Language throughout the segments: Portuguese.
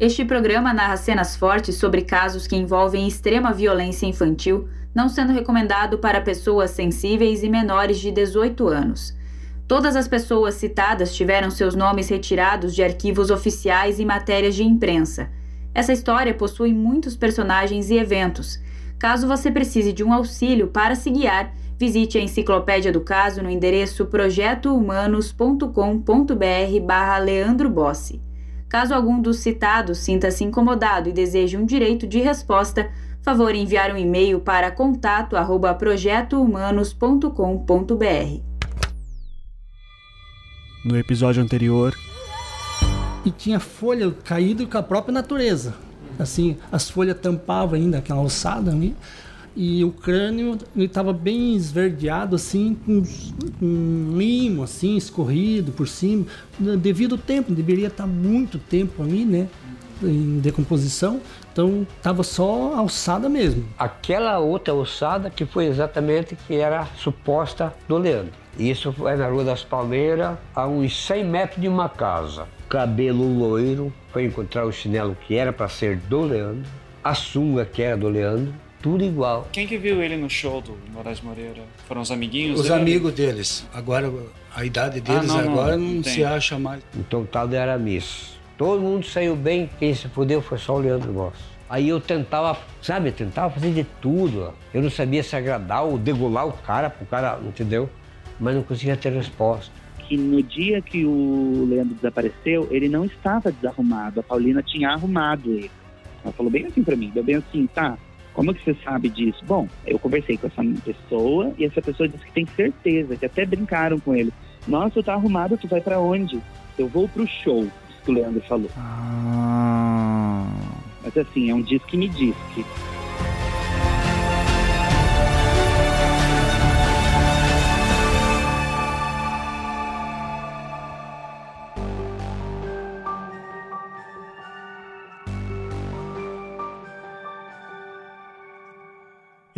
Este programa narra cenas fortes sobre casos que envolvem extrema violência infantil, não sendo recomendado para pessoas sensíveis e menores de 18 anos. Todas as pessoas citadas tiveram seus nomes retirados de arquivos oficiais e matérias de imprensa. Essa história possui muitos personagens e eventos. Caso você precise de um auxílio para se guiar, visite a enciclopédia do caso no endereço projetohumanos.com.br barra Leandro Bossi. Caso algum dos citados sinta-se incomodado e deseje um direito de resposta, favor enviar um e-mail para contato@projetohumanos.com.br. No episódio anterior, e tinha folha caída com a própria natureza. Assim, as folhas tampavam ainda aquela alçada ali e o crânio estava bem esverdeado assim com limo assim escorrido por cima. Devido ao tempo deveria estar muito tempo ali né em decomposição. Então estava só alçada mesmo. Aquela outra alçada que foi exatamente que era suposta do Leandro. Isso é na Rua das Palmeiras a uns 100 metros de uma casa. Cabelo loiro foi encontrar o chinelo que era para ser do Leandro a sunga que era do Leandro tudo igual. Quem que viu ele no show do Moraes Moreira? Foram os amiguinhos Os dele? amigos deles. Agora, a idade deles Ah, não, agora não, não, não se acha mais. Então tal de Aramis. Todo mundo saiu bem, quem se fudeu foi só o Leandro Goss. Aí eu tentava, sabe, tentava fazer de tudo. Eu não sabia se agradar ou degolar o cara, pro cara, entendeu? Mas não conseguia ter resposta. que no dia que o Leandro desapareceu, ele não estava desarrumado. A Paulina tinha arrumado ele. Ela falou bem assim pra mim, deu bem assim, tá, como que você sabe disso? Bom, eu conversei com essa pessoa e essa pessoa disse que tem certeza, que até brincaram com ele. Nossa, tu tá arrumado, tu vai pra onde? Eu vou pro show, que o Leandro falou. Mas assim, é um disco que me diz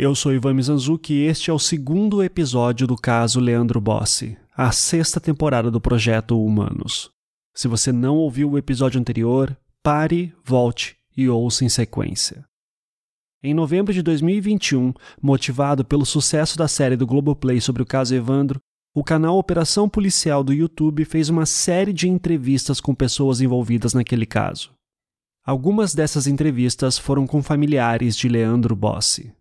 eu sou Ivan Mizanzuki e este é o segundo episódio do caso Leandro Bossi, a sexta temporada do projeto Humanos. Se você não ouviu o episódio anterior, pare, volte e ouça em sequência. Em novembro de 2021, motivado pelo sucesso da série do Globoplay sobre o caso Evandro, o canal Operação Policial do YouTube fez uma série de entrevistas com pessoas envolvidas naquele caso. Algumas dessas entrevistas foram com familiares de Leandro Bossi.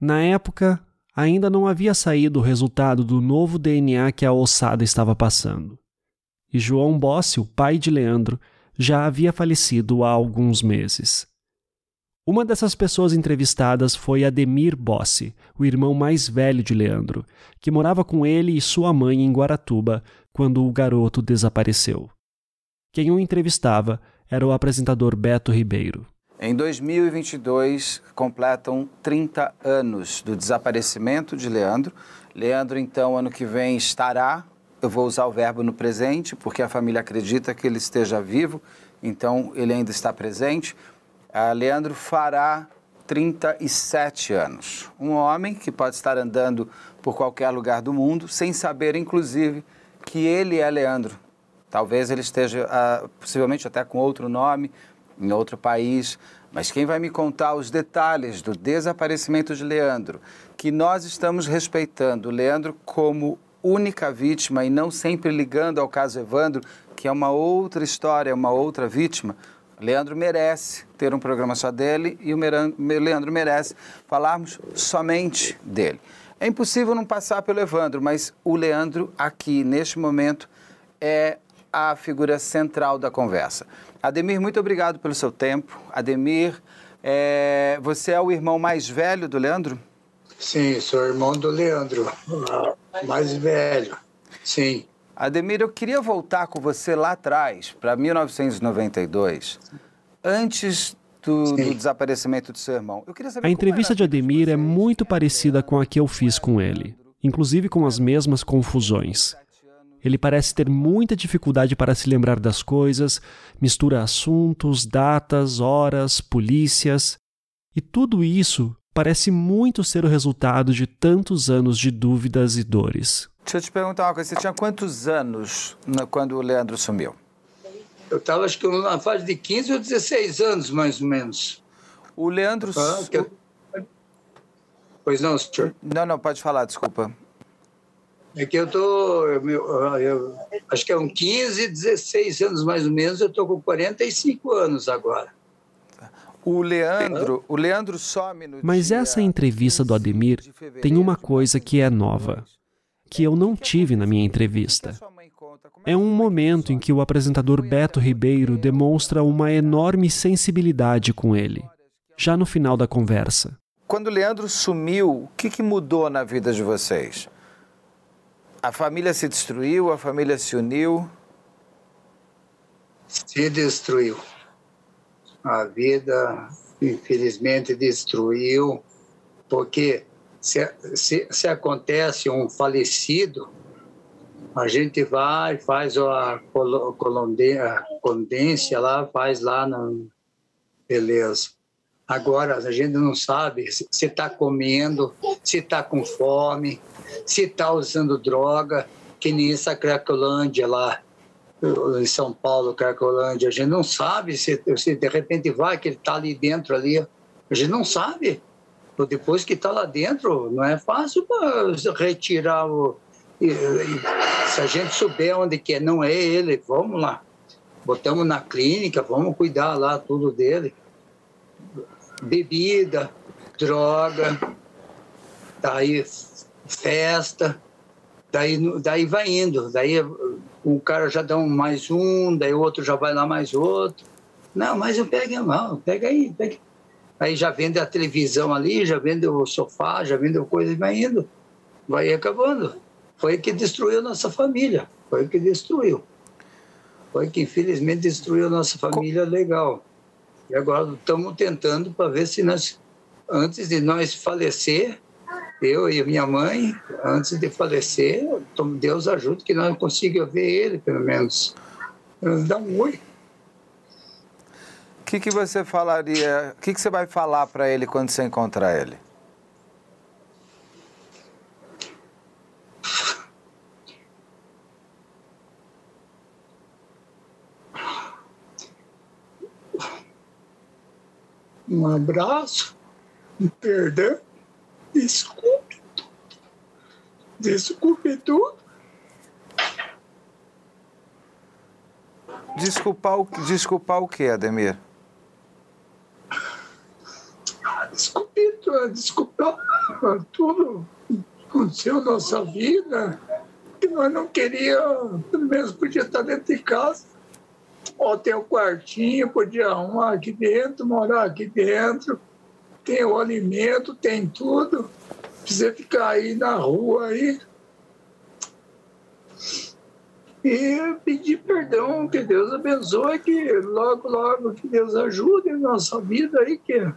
Na época, ainda não havia saído o resultado do novo DNA que a ossada estava passando. E João Bossi, o pai de Leandro, já havia falecido há alguns meses. Uma dessas pessoas entrevistadas foi Ademir Bossi, o irmão mais velho de Leandro, que morava com ele e sua mãe em Guaratuba quando o garoto desapareceu. Quem o entrevistava era o apresentador Beto Ribeiro. Em 2022, completam 30 anos do desaparecimento de Leandro. Leandro, então, ano que vem estará, eu vou usar o verbo no presente, porque a família acredita que ele esteja vivo, então ele ainda está presente. Ah, Leandro fará 37 anos. Um homem que pode estar andando por qualquer lugar do mundo, sem saber, inclusive, que ele é Leandro. Talvez ele esteja, ah, possivelmente até com outro nome, em outro país. Mas quem vai me contar os detalhes do desaparecimento de Leandro, que nós estamos respeitando Leandro como única vítima e não sempre ligando ao caso Evandro, que é uma outra história, uma outra vítima. Leandro merece ter um programa só dele e o Leandro merece falarmos somente dele. É impossível não passar pelo Evandro, mas o Leandro aqui, neste momento, é a figura central da conversa. Ademir, muito obrigado pelo seu tempo. Ademir, é, você é o irmão mais velho do Leandro? Sim, sou irmão do Leandro, mais velho. Sim. Ademir, eu queria voltar com você lá atrás, para 1992, antes do, do desaparecimento do seu irmão. Eu queria saber A entrevista de Ademir é muito parecida com a que eu fiz com ele, inclusive com as mesmas confusões. Ele parece ter muita dificuldade para se lembrar das coisas, mistura assuntos, datas, horas, polícias. E tudo isso parece muito ser o resultado de tantos anos de dúvidas e dores. Deixa eu te perguntar uma coisa. Você tinha quantos anos quando o Leandro sumiu? Eu estava, acho que na fase de 15 ou 16 anos, mais ou menos. O Leandro. Ah, que... Pois não, senhor? Não, não, pode falar, desculpa. É que eu tô, eu, eu, acho que é uns 15, 16 anos mais ou menos, eu estou com 45 anos agora. O Leandro, o Leandro some no Mas essa entrevista do Ademir tem uma coisa que é nova, que eu não tive na minha entrevista. É um momento em que o apresentador Beto Ribeiro demonstra uma enorme sensibilidade com ele, já no final da conversa. Quando o Leandro sumiu, o que, que mudou na vida de vocês? A família se destruiu, a família se uniu? Se destruiu. A vida, infelizmente, destruiu, porque se, se, se acontece um falecido, a gente vai, faz a condência lá, faz lá, no... beleza. Agora, a gente não sabe se está comendo, se está com fome, se está usando droga, que nem essa Cracolândia lá, em São Paulo, Cracolândia. A gente não sabe se, se de repente vai, que ele está ali dentro ali. A gente não sabe. Depois que está lá dentro, não é fácil retirar o. Se a gente souber onde que é, não é ele, vamos lá. Botamos na clínica, vamos cuidar lá tudo dele. Bebida, droga, daí festa, daí, daí vai indo, daí um cara já dá um mais um, daí o outro já vai lá mais outro. Não, mas eu pego a mão, pega aí, pega. Aí já vende a televisão ali, já vende o sofá, já vende coisa e vai indo. Vai acabando. Foi que destruiu nossa família. Foi que destruiu. Foi que infelizmente destruiu nossa família legal. E agora estamos tentando para ver se nós, antes de nós falecer, eu e minha mãe, antes de falecer, Deus ajude que nós consigamos ver ele, pelo menos. Dá um oi. O que, que você falaria, o que, que você vai falar para ele quando você encontrar ele? Um abraço, um perdão Desculpe tudo. Desculpe tudo. Desculpar o, desculpar o que, Ademir? Desculpe, desculpar tudo que aconteceu na nossa vida, que nós não queríamos, pelo menos podia estar dentro de casa. O um quartinho, podia arrumar aqui dentro, morar aqui dentro tem o alimento, tem tudo. Precisa ficar aí na rua aí. E pedir perdão, que Deus abençoe, que logo, logo que Deus ajude em nossa vida aí, que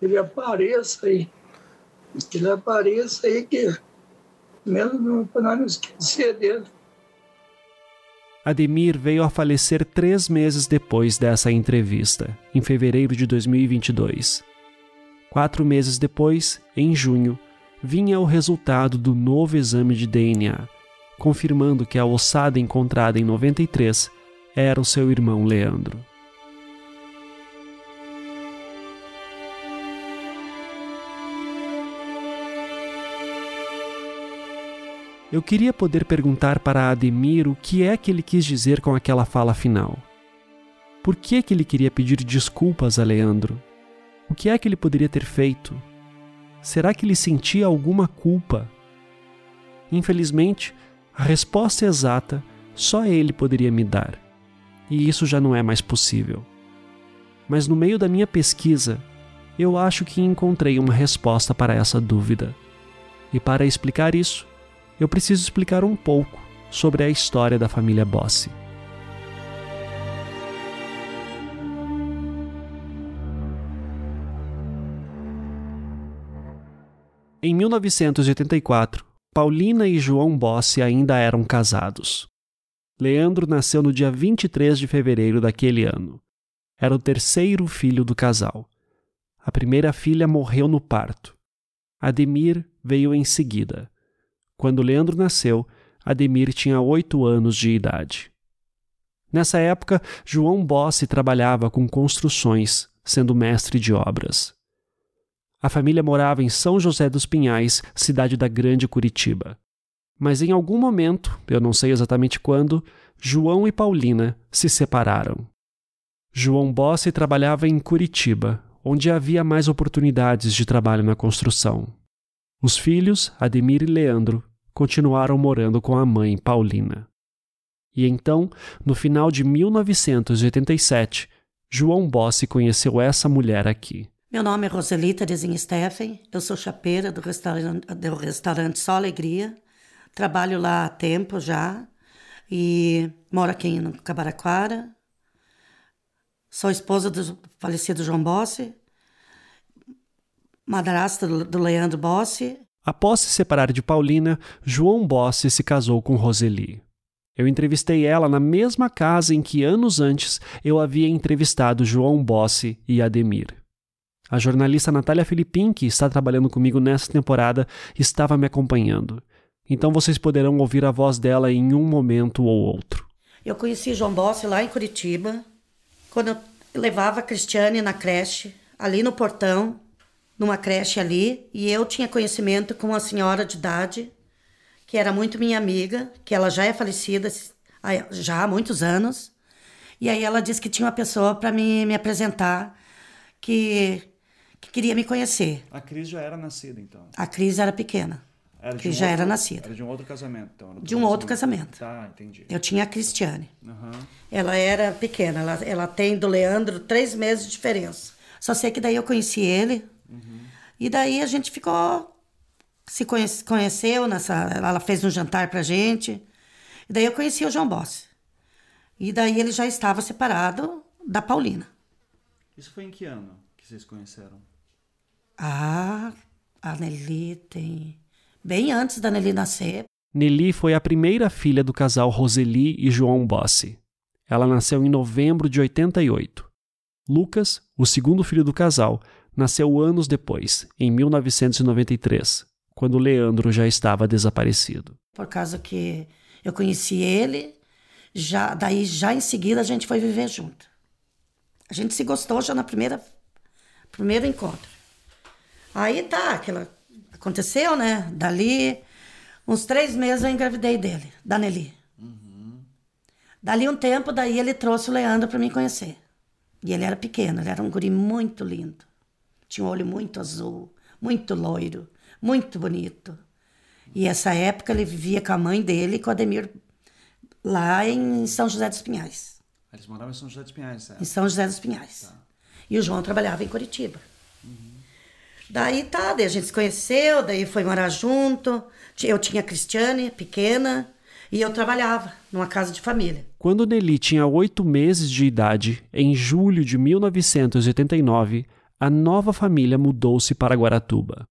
ele apareça aí. Que ele apareça aí, que mesmo para não esquecer dele. Ademir veio a falecer três meses depois dessa entrevista, em fevereiro de 2022. Quatro meses depois, em junho, vinha o resultado do novo exame de DNA, confirmando que a ossada encontrada em 93 era o seu irmão Leandro. Eu queria poder perguntar para Ademir o que é que ele quis dizer com aquela fala final. Por que, que ele queria pedir desculpas a Leandro? O que é que ele poderia ter feito? Será que ele sentia alguma culpa? Infelizmente, a resposta exata só ele poderia me dar, e isso já não é mais possível. Mas no meio da minha pesquisa, eu acho que encontrei uma resposta para essa dúvida. E para explicar isso, eu preciso explicar um pouco sobre a história da família Bossi. Em 1984, Paulina e João Bossi ainda eram casados. Leandro nasceu no dia 23 de fevereiro daquele ano. Era o terceiro filho do casal. A primeira filha morreu no parto. Ademir veio em seguida. Quando Leandro nasceu, Ademir tinha oito anos de idade. Nessa época, João Bossi trabalhava com construções, sendo mestre de obras. A família morava em São José dos Pinhais, cidade da Grande Curitiba. Mas em algum momento, eu não sei exatamente quando, João e Paulina se separaram. João Bossi trabalhava em Curitiba, onde havia mais oportunidades de trabalho na construção. Os filhos, Ademir e Leandro, continuaram morando com a mãe, Paulina. E então, no final de 1987, João Bossi conheceu essa mulher aqui. Meu nome é Roselita Desensteffen, eu sou chapeira do restaurante, do restaurante Só Alegria, trabalho lá há tempo já e moro aqui no Cabaraquara. Sou esposa do falecido João Bossi, madrasta do Leandro Bossi. Após se separar de Paulina, João Bossi se casou com Roseli. Eu entrevistei ela na mesma casa em que anos antes eu havia entrevistado João Bossi e Ademir. A jornalista Natália Filipim, que está trabalhando comigo nessa temporada, estava me acompanhando. Então vocês poderão ouvir a voz dela em um momento ou outro. Eu conheci João Bossi lá em Curitiba, quando eu levava a Cristiane na creche, ali no portão, numa creche ali, e eu tinha conhecimento com uma senhora de idade, que era muito minha amiga, que ela já é falecida já há muitos anos. E aí ela disse que tinha uma pessoa para me, me apresentar que que queria me conhecer. A Cris já era nascida, então? A Cris era pequena. Era que um já outro, era nascida. Era de um outro casamento, então? De um outro casamento. Tá, entendi. Eu tinha a Cristiane. Uhum. Ela era pequena. Ela, ela tem do Leandro três meses de diferença. Só sei que daí eu conheci ele. Uhum. E daí a gente ficou... Se conhece, conheceu nessa... Ela fez um jantar pra gente. E daí eu conheci o João Bossi. E daí ele já estava separado da Paulina. Isso foi em que ano que vocês conheceram? Ah, a Nelly tem. Bem antes da Nelly nascer. Nelly foi a primeira filha do casal Roseli e João Bossi. Ela nasceu em novembro de 88. Lucas, o segundo filho do casal, nasceu anos depois, em 1993, quando Leandro já estava desaparecido. Por causa que eu conheci ele, já daí já em seguida a gente foi viver junto. A gente se gostou já na primeira primeiro encontro. Aí tá, aquela. Aconteceu, né? Dali, uns três meses eu engravidei dele, da Nelly. Uhum. Dali um tempo, daí ele trouxe o Leandro para me conhecer. E ele era pequeno, ele era um guri muito lindo. Tinha um olho muito azul, muito loiro, muito bonito. E essa época ele vivia com a mãe dele e com o Ademir lá em São José dos Pinhais. Eles moravam em São José dos Pinhais, certo? Em São José dos Pinhais. Tá. E o João trabalhava em Curitiba. Daí tá, daí a gente se conheceu, daí foi morar junto. Eu tinha a Cristiane, pequena, e eu trabalhava numa casa de família. Quando Nelly tinha oito meses de idade, em julho de 1989, a nova família mudou-se para Guaratuba.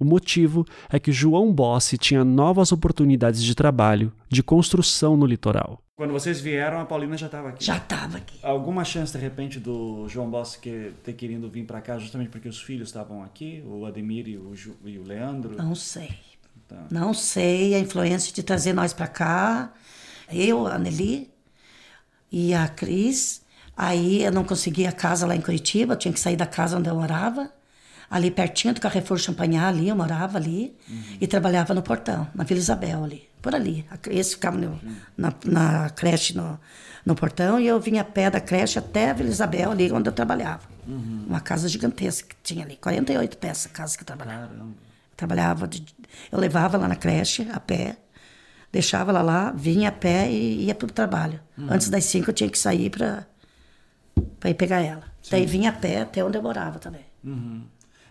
O motivo é que João Bossi tinha novas oportunidades de trabalho, de construção no litoral. Quando vocês vieram, a Paulina já estava aqui. Já estava aqui. Alguma chance, de repente, do João Bossi que, ter querido vir para cá justamente porque os filhos estavam aqui? O Ademir e o, Ju, e o Leandro? Não sei. Tá. Não sei a influência de trazer nós para cá. Eu, a Nelly e a Cris. Aí eu não conseguia casa lá em Curitiba, eu tinha que sair da casa onde eu morava ali pertinho do Carrefour Champagnat, ali, eu morava ali, uhum. e trabalhava no portão, na Vila Isabel ali, por ali. Esse ficava no, na, na, creche no, no portão, e eu vinha a pé da creche até a Vila Isabel, ali onde eu trabalhava. Uhum. Uma casa gigantesca que tinha ali, 48 peças, casa que eu trabalhava. Caramba. Trabalhava, de, eu levava lá na creche, a pé, deixava ela lá, vinha a pé e ia para o trabalho. Uhum. Antes das cinco eu tinha que sair para ir pegar ela. Sim. Daí vinha a pé até onde eu morava também. Uhum.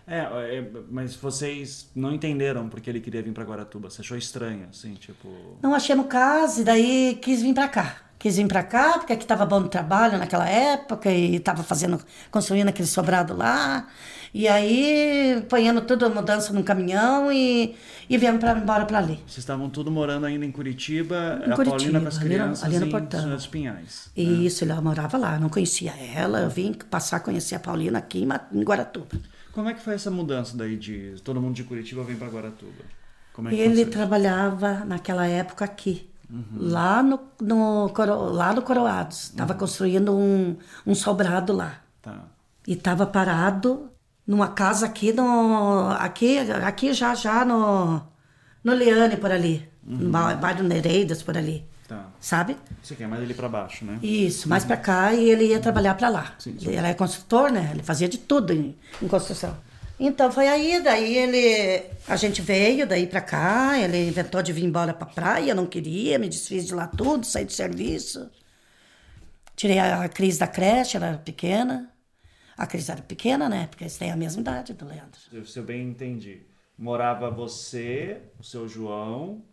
É, é, mas vocês não entenderam porque ele queria vir para Guaratuba. Você achou estranho, assim, tipo. Não achei no caso, e daí quis vir para cá. Quis vir para cá, porque aqui estava bom trabalho naquela época, e estava fazendo, construindo aquele sobrado lá. E aí, ponhando tudo a mudança num caminhão e, e viemos para embora para ali. Vocês estavam tudo morando ainda em Curitiba, em a Curitiba, Paulina com as crianças ali no, ali no portão. Dos Pinhais. Né? Isso, ela morava lá, não conhecia ela, eu vim passar a conhecer a Paulina aqui em Guaratuba. Como é que foi essa mudança daí de todo mundo de Curitiba vem para Guaratuba? É Ele trabalhava naquela época aqui. Uhum. Lá, no, no, lá no Coroados. Estava uhum. construindo um, um sobrado lá. Tá. E estava parado numa casa aqui no. Aqui, aqui já já no. No Leane por ali. Uhum. No bairro Nereidas por ali. Tá. Sabe? Você quer mais ali para baixo, né? Isso, mais uhum. para cá e ele ia trabalhar para lá. Sim, sim. Ele era construtor, né? Ele fazia de tudo em, em construção. Então foi aí, daí ele. A gente veio daí pra cá, ele inventou de vir embora pra praia, não queria, me desfiz de lá tudo, saí do serviço. Tirei a Cris da creche, ela era pequena. A Cris era pequena, né? Porque eles têm a mesma idade do Leandro. Se eu bem entendi. Morava você, o seu João,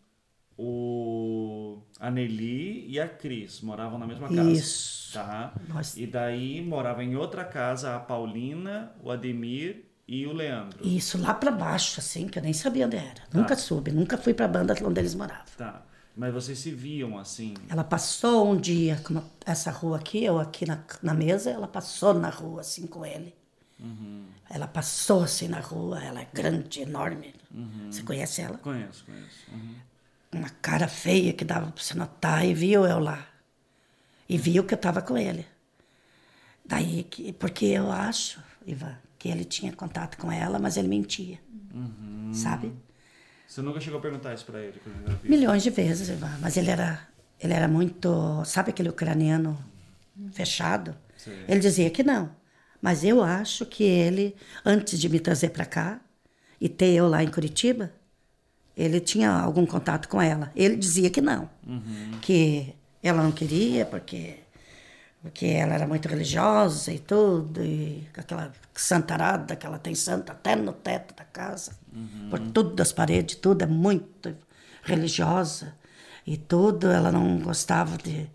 o a Nelly e a Cris moravam na mesma casa. Isso. Tá? Nossa. E daí morava em outra casa a Paulina, o Ademir e o Leandro. Isso, lá para baixo, assim, que eu nem sabia onde era. Tá. Nunca soube, nunca fui pra banda onde eles moravam. Tá. Mas vocês se viam assim? Ela passou um dia, essa rua aqui, eu aqui na, na mesa, ela passou na rua assim com ele. Uhum. Ela passou assim na rua, ela é grande, enorme. Uhum. Você conhece ela? Conheço, conheço. Uhum uma cara feia que dava para você notar, e viu eu lá. E viu que eu estava com ele. Daí, que, porque eu acho, Ivan, que ele tinha contato com ela, mas ele mentia. Uhum. Sabe? Você nunca chegou a perguntar isso para ele? Milhões de vezes, Ivan. Mas ele era, ele era muito. Sabe aquele ucraniano fechado? Sim. Ele dizia que não. Mas eu acho que ele, antes de me trazer para cá e ter eu lá em Curitiba, ele tinha algum contato com ela. Ele dizia que não, uhum. que ela não queria porque porque ela era muito religiosa e tudo, e aquela santarada que ela tem santa até no teto da casa, uhum. por tudo das paredes, tudo é muito religiosa e tudo, ela não gostava de,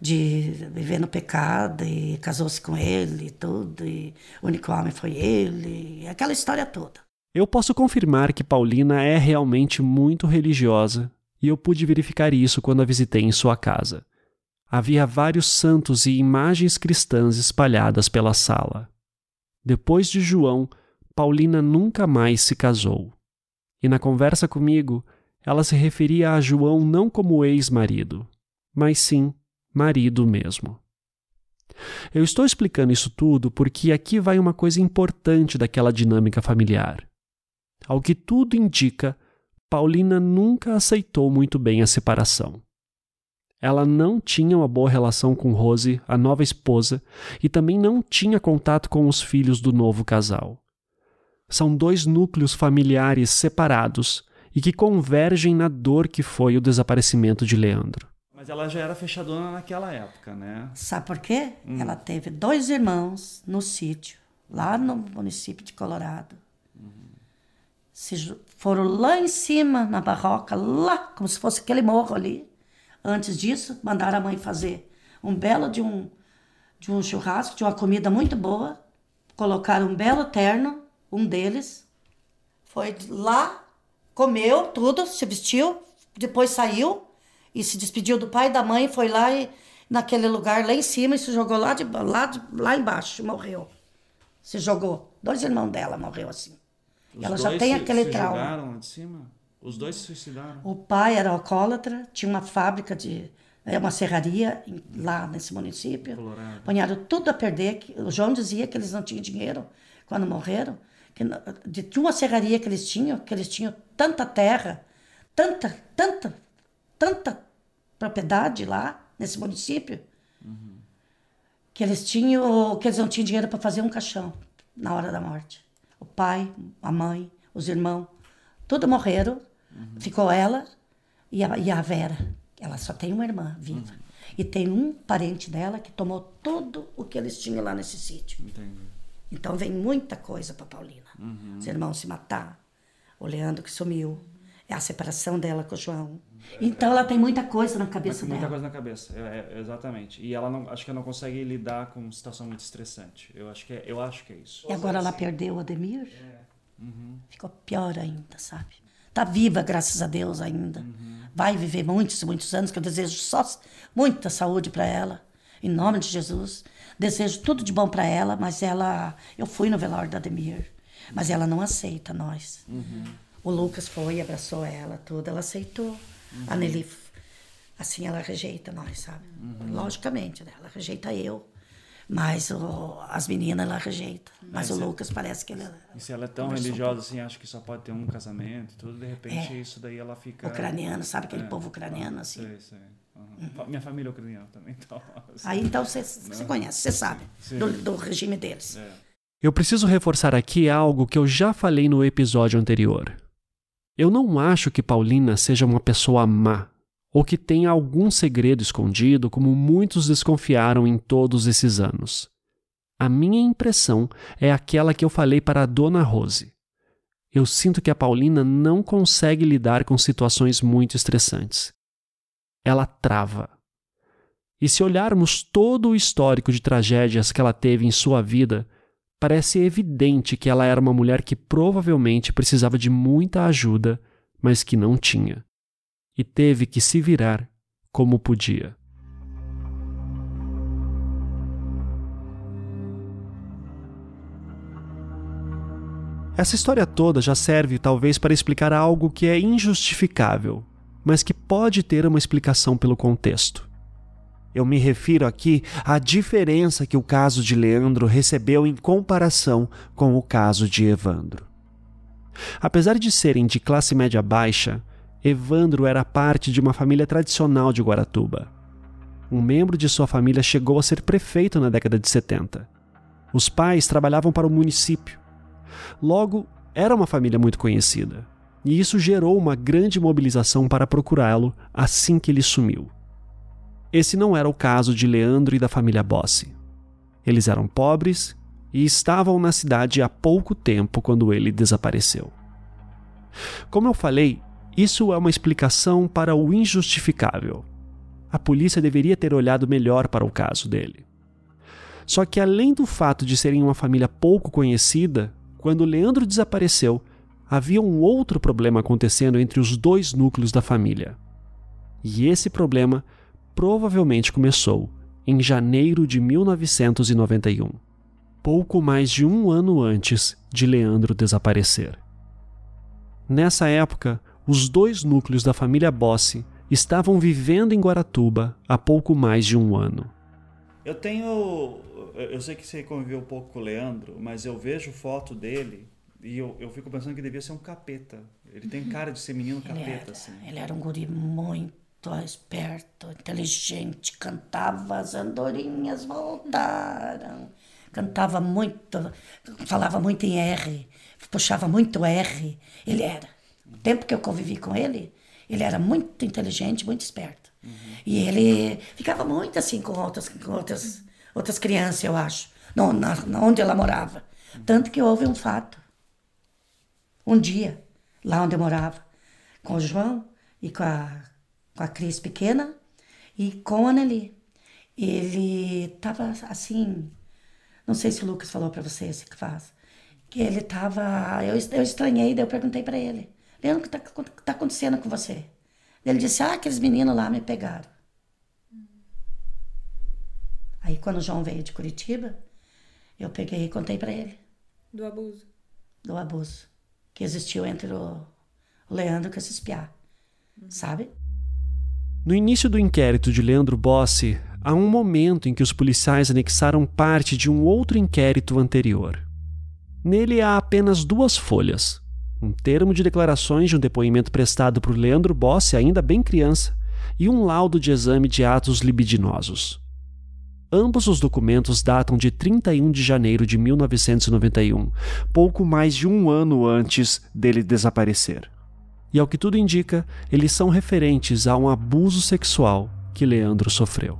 de viver no pecado e casou-se com ele e tudo, e o único homem foi ele, aquela história toda. Eu posso confirmar que Paulina é realmente muito religiosa e eu pude verificar isso quando a visitei em sua casa. Havia vários santos e imagens cristãs espalhadas pela sala. Depois de João, Paulina nunca mais se casou. E na conversa comigo, ela se referia a João não como ex-marido, mas sim marido mesmo. Eu estou explicando isso tudo porque aqui vai uma coisa importante daquela dinâmica familiar. Ao que tudo indica, Paulina nunca aceitou muito bem a separação. Ela não tinha uma boa relação com Rose, a nova esposa, e também não tinha contato com os filhos do novo casal. São dois núcleos familiares separados e que convergem na dor que foi o desaparecimento de Leandro. Mas ela já era fechadona naquela época, né? Sabe por quê? Hum. Ela teve dois irmãos no sítio, lá no município de Colorado se foram lá em cima, na barroca, lá, como se fosse aquele morro ali. Antes disso, mandaram a mãe fazer um belo de um, de um churrasco, de uma comida muito boa. Colocaram um belo terno, um deles. Foi lá, comeu tudo, se vestiu, depois saiu e se despediu do pai e da mãe, foi lá e naquele lugar lá em cima e se jogou lá, de, lá, de, lá embaixo, morreu. Se jogou. Dois irmãos dela morreu assim. Os ela já tem aquele se trauma. Jogaram lá de cima? Os dois se suicidaram? O pai era alcoólatra, tinha uma fábrica de. É uma serraria lá nesse município. Colorado. Tudo a perder. O João dizia que eles não tinham dinheiro quando morreram. Que de, de uma serraria que eles tinham, que eles tinham tanta terra, tanta, tanta, tanta propriedade lá nesse município, uhum. que eles tinham, que eles não tinham dinheiro para fazer um caixão na hora da morte o pai, a mãe, os irmãos, todos morreram. Uhum. Ficou ela e a, e a, Vera. Ela só tem uma irmã viva. Uhum. E tem um parente dela que tomou tudo o que eles tinham lá nesse sítio. Entendi. Então vem muita coisa para Paulina. Uhum. Os irmãos se matar, o Leandro que sumiu, é a separação dela com o João. Então ela tem muita coisa na cabeça muita dela. Muita coisa na cabeça, é, é, exatamente. E ela não, acho que ela não consegue lidar com uma situação muito estressante. Eu acho que é, eu acho que é isso. E agora ela perdeu o Ademir? É. Uhum. Ficou pior ainda, sabe? Tá viva, graças a Deus ainda. Uhum. Vai viver muitos, muitos anos, que eu desejo só muita saúde para ela. Em nome de Jesus. Desejo tudo de bom para ela, mas ela. Eu fui no velório da Ademir, mas ela não aceita nós. Uhum. O Lucas foi, abraçou ela, tudo, ela aceitou. Uhum. A Nelly assim ela rejeita nós, sabe? Uhum. Logicamente, né? Ela rejeita eu. Mas o, as meninas ela rejeita. Mas, mas o é, Lucas parece que ele. E se ela é tão religiosa assim, acha que só pode ter um casamento e tudo, de repente é. isso daí ela fica. Ucraniano, sabe aquele é. povo ucraniano assim? Sei, sei. Uhum. Uhum. Minha família é ucraniana também, então. Assim. Aí então você conhece, você sabe do, do, regime deles. É. Eu preciso reforçar aqui algo que eu já falei no episódio anterior. Eu não acho que Paulina seja uma pessoa má ou que tenha algum segredo escondido, como muitos desconfiaram em todos esses anos. A minha impressão é aquela que eu falei para a dona Rose. Eu sinto que a Paulina não consegue lidar com situações muito estressantes. Ela trava. E se olharmos todo o histórico de tragédias que ela teve em sua vida, parece evidente que ela era uma mulher que provavelmente precisava de muita ajuda, mas que não tinha e teve que se virar como podia. Essa história toda já serve talvez para explicar algo que é injustificável, mas que pode ter uma explicação pelo contexto. Eu me refiro aqui à diferença que o caso de Leandro recebeu em comparação com o caso de Evandro. Apesar de serem de classe média baixa, Evandro era parte de uma família tradicional de Guaratuba. Um membro de sua família chegou a ser prefeito na década de 70. Os pais trabalhavam para o município. Logo, era uma família muito conhecida, e isso gerou uma grande mobilização para procurá-lo assim que ele sumiu. Esse não era o caso de Leandro e da família Bossi. Eles eram pobres e estavam na cidade há pouco tempo quando ele desapareceu. Como eu falei, isso é uma explicação para o injustificável. A polícia deveria ter olhado melhor para o caso dele. Só que, além do fato de serem uma família pouco conhecida, quando Leandro desapareceu, havia um outro problema acontecendo entre os dois núcleos da família. E esse problema provavelmente começou em janeiro de 1991, pouco mais de um ano antes de Leandro desaparecer. Nessa época, os dois núcleos da família Bossi estavam vivendo em Guaratuba há pouco mais de um ano. Eu tenho. Eu sei que você conviveu um pouco com o Leandro, mas eu vejo foto dele e eu, eu fico pensando que devia ser um capeta. Ele tem cara de ser menino capeta, ele era, assim. Ele era um guri muito esperto, inteligente, cantava, as andorinhas voltaram. Cantava muito, falava muito em R, puxava muito R. Ele era. O tempo que eu convivi com ele, ele era muito inteligente, muito esperto. Uhum. E ele ficava muito assim com outras, com outras, outras crianças, eu acho, no, na, onde ela morava. Uhum. Tanto que houve um fato. Um dia, lá onde eu morava, com o João e com a, com a Cris pequena e com a Nelly. Ele estava assim, não sei se o Lucas falou para você, se faz, que ele estava, eu, eu estranhei, daí eu perguntei para ele. Leandro, o que está tá acontecendo com você? Ele disse, ah, aqueles meninos lá me pegaram. Aí quando o João veio de Curitiba, eu peguei e contei para ele. Do abuso. Do abuso. Que existiu entre o Leandro esse espiar. Uhum. Sabe? No início do inquérito de Leandro Bossi, há um momento em que os policiais anexaram parte de um outro inquérito anterior. Nele há apenas duas folhas, um termo de declarações de um depoimento prestado por Leandro Bossi, ainda bem criança, e um laudo de exame de atos libidinosos. Ambos os documentos datam de 31 de janeiro de 1991, pouco mais de um ano antes dele desaparecer. E ao que tudo indica, eles são referentes a um abuso sexual que Leandro sofreu.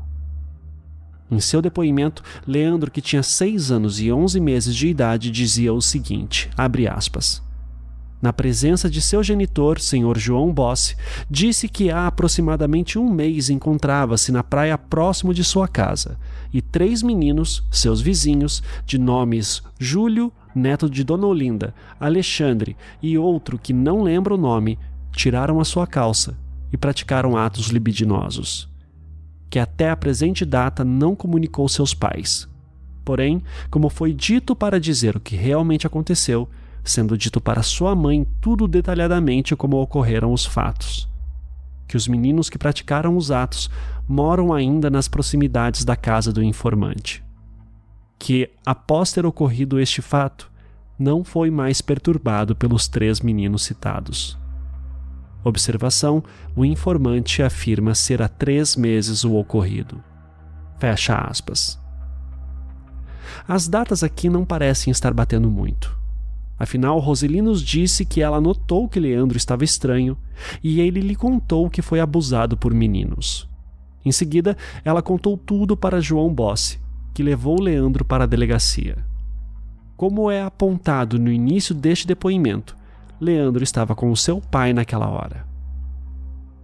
Em seu depoimento, Leandro, que tinha 6 anos e 11 meses de idade, dizia o seguinte: abre aspas na presença de seu genitor, senhor João Bossi, disse que há aproximadamente um mês encontrava-se na praia próximo de sua casa, e três meninos, seus vizinhos, de nomes Júlio, neto de Dona Olinda, Alexandre e outro que não lembra o nome, tiraram a sua calça e praticaram atos libidinosos. Que até a presente data não comunicou seus pais. Porém, como foi dito para dizer o que realmente aconteceu, sendo dito para sua mãe tudo detalhadamente como ocorreram os fatos. que os meninos que praticaram os atos moram ainda nas proximidades da casa do informante. Que, após ter ocorrido este fato, não foi mais perturbado pelos três meninos citados. Observação: o informante afirma ser há três meses o ocorrido. Fecha aspas. As datas aqui não parecem estar batendo muito. Afinal, Roseli nos disse que ela notou que Leandro estava estranho e ele lhe contou que foi abusado por meninos. Em seguida, ela contou tudo para João Bossi, que levou Leandro para a delegacia. Como é apontado no início deste depoimento, Leandro estava com o seu pai naquela hora.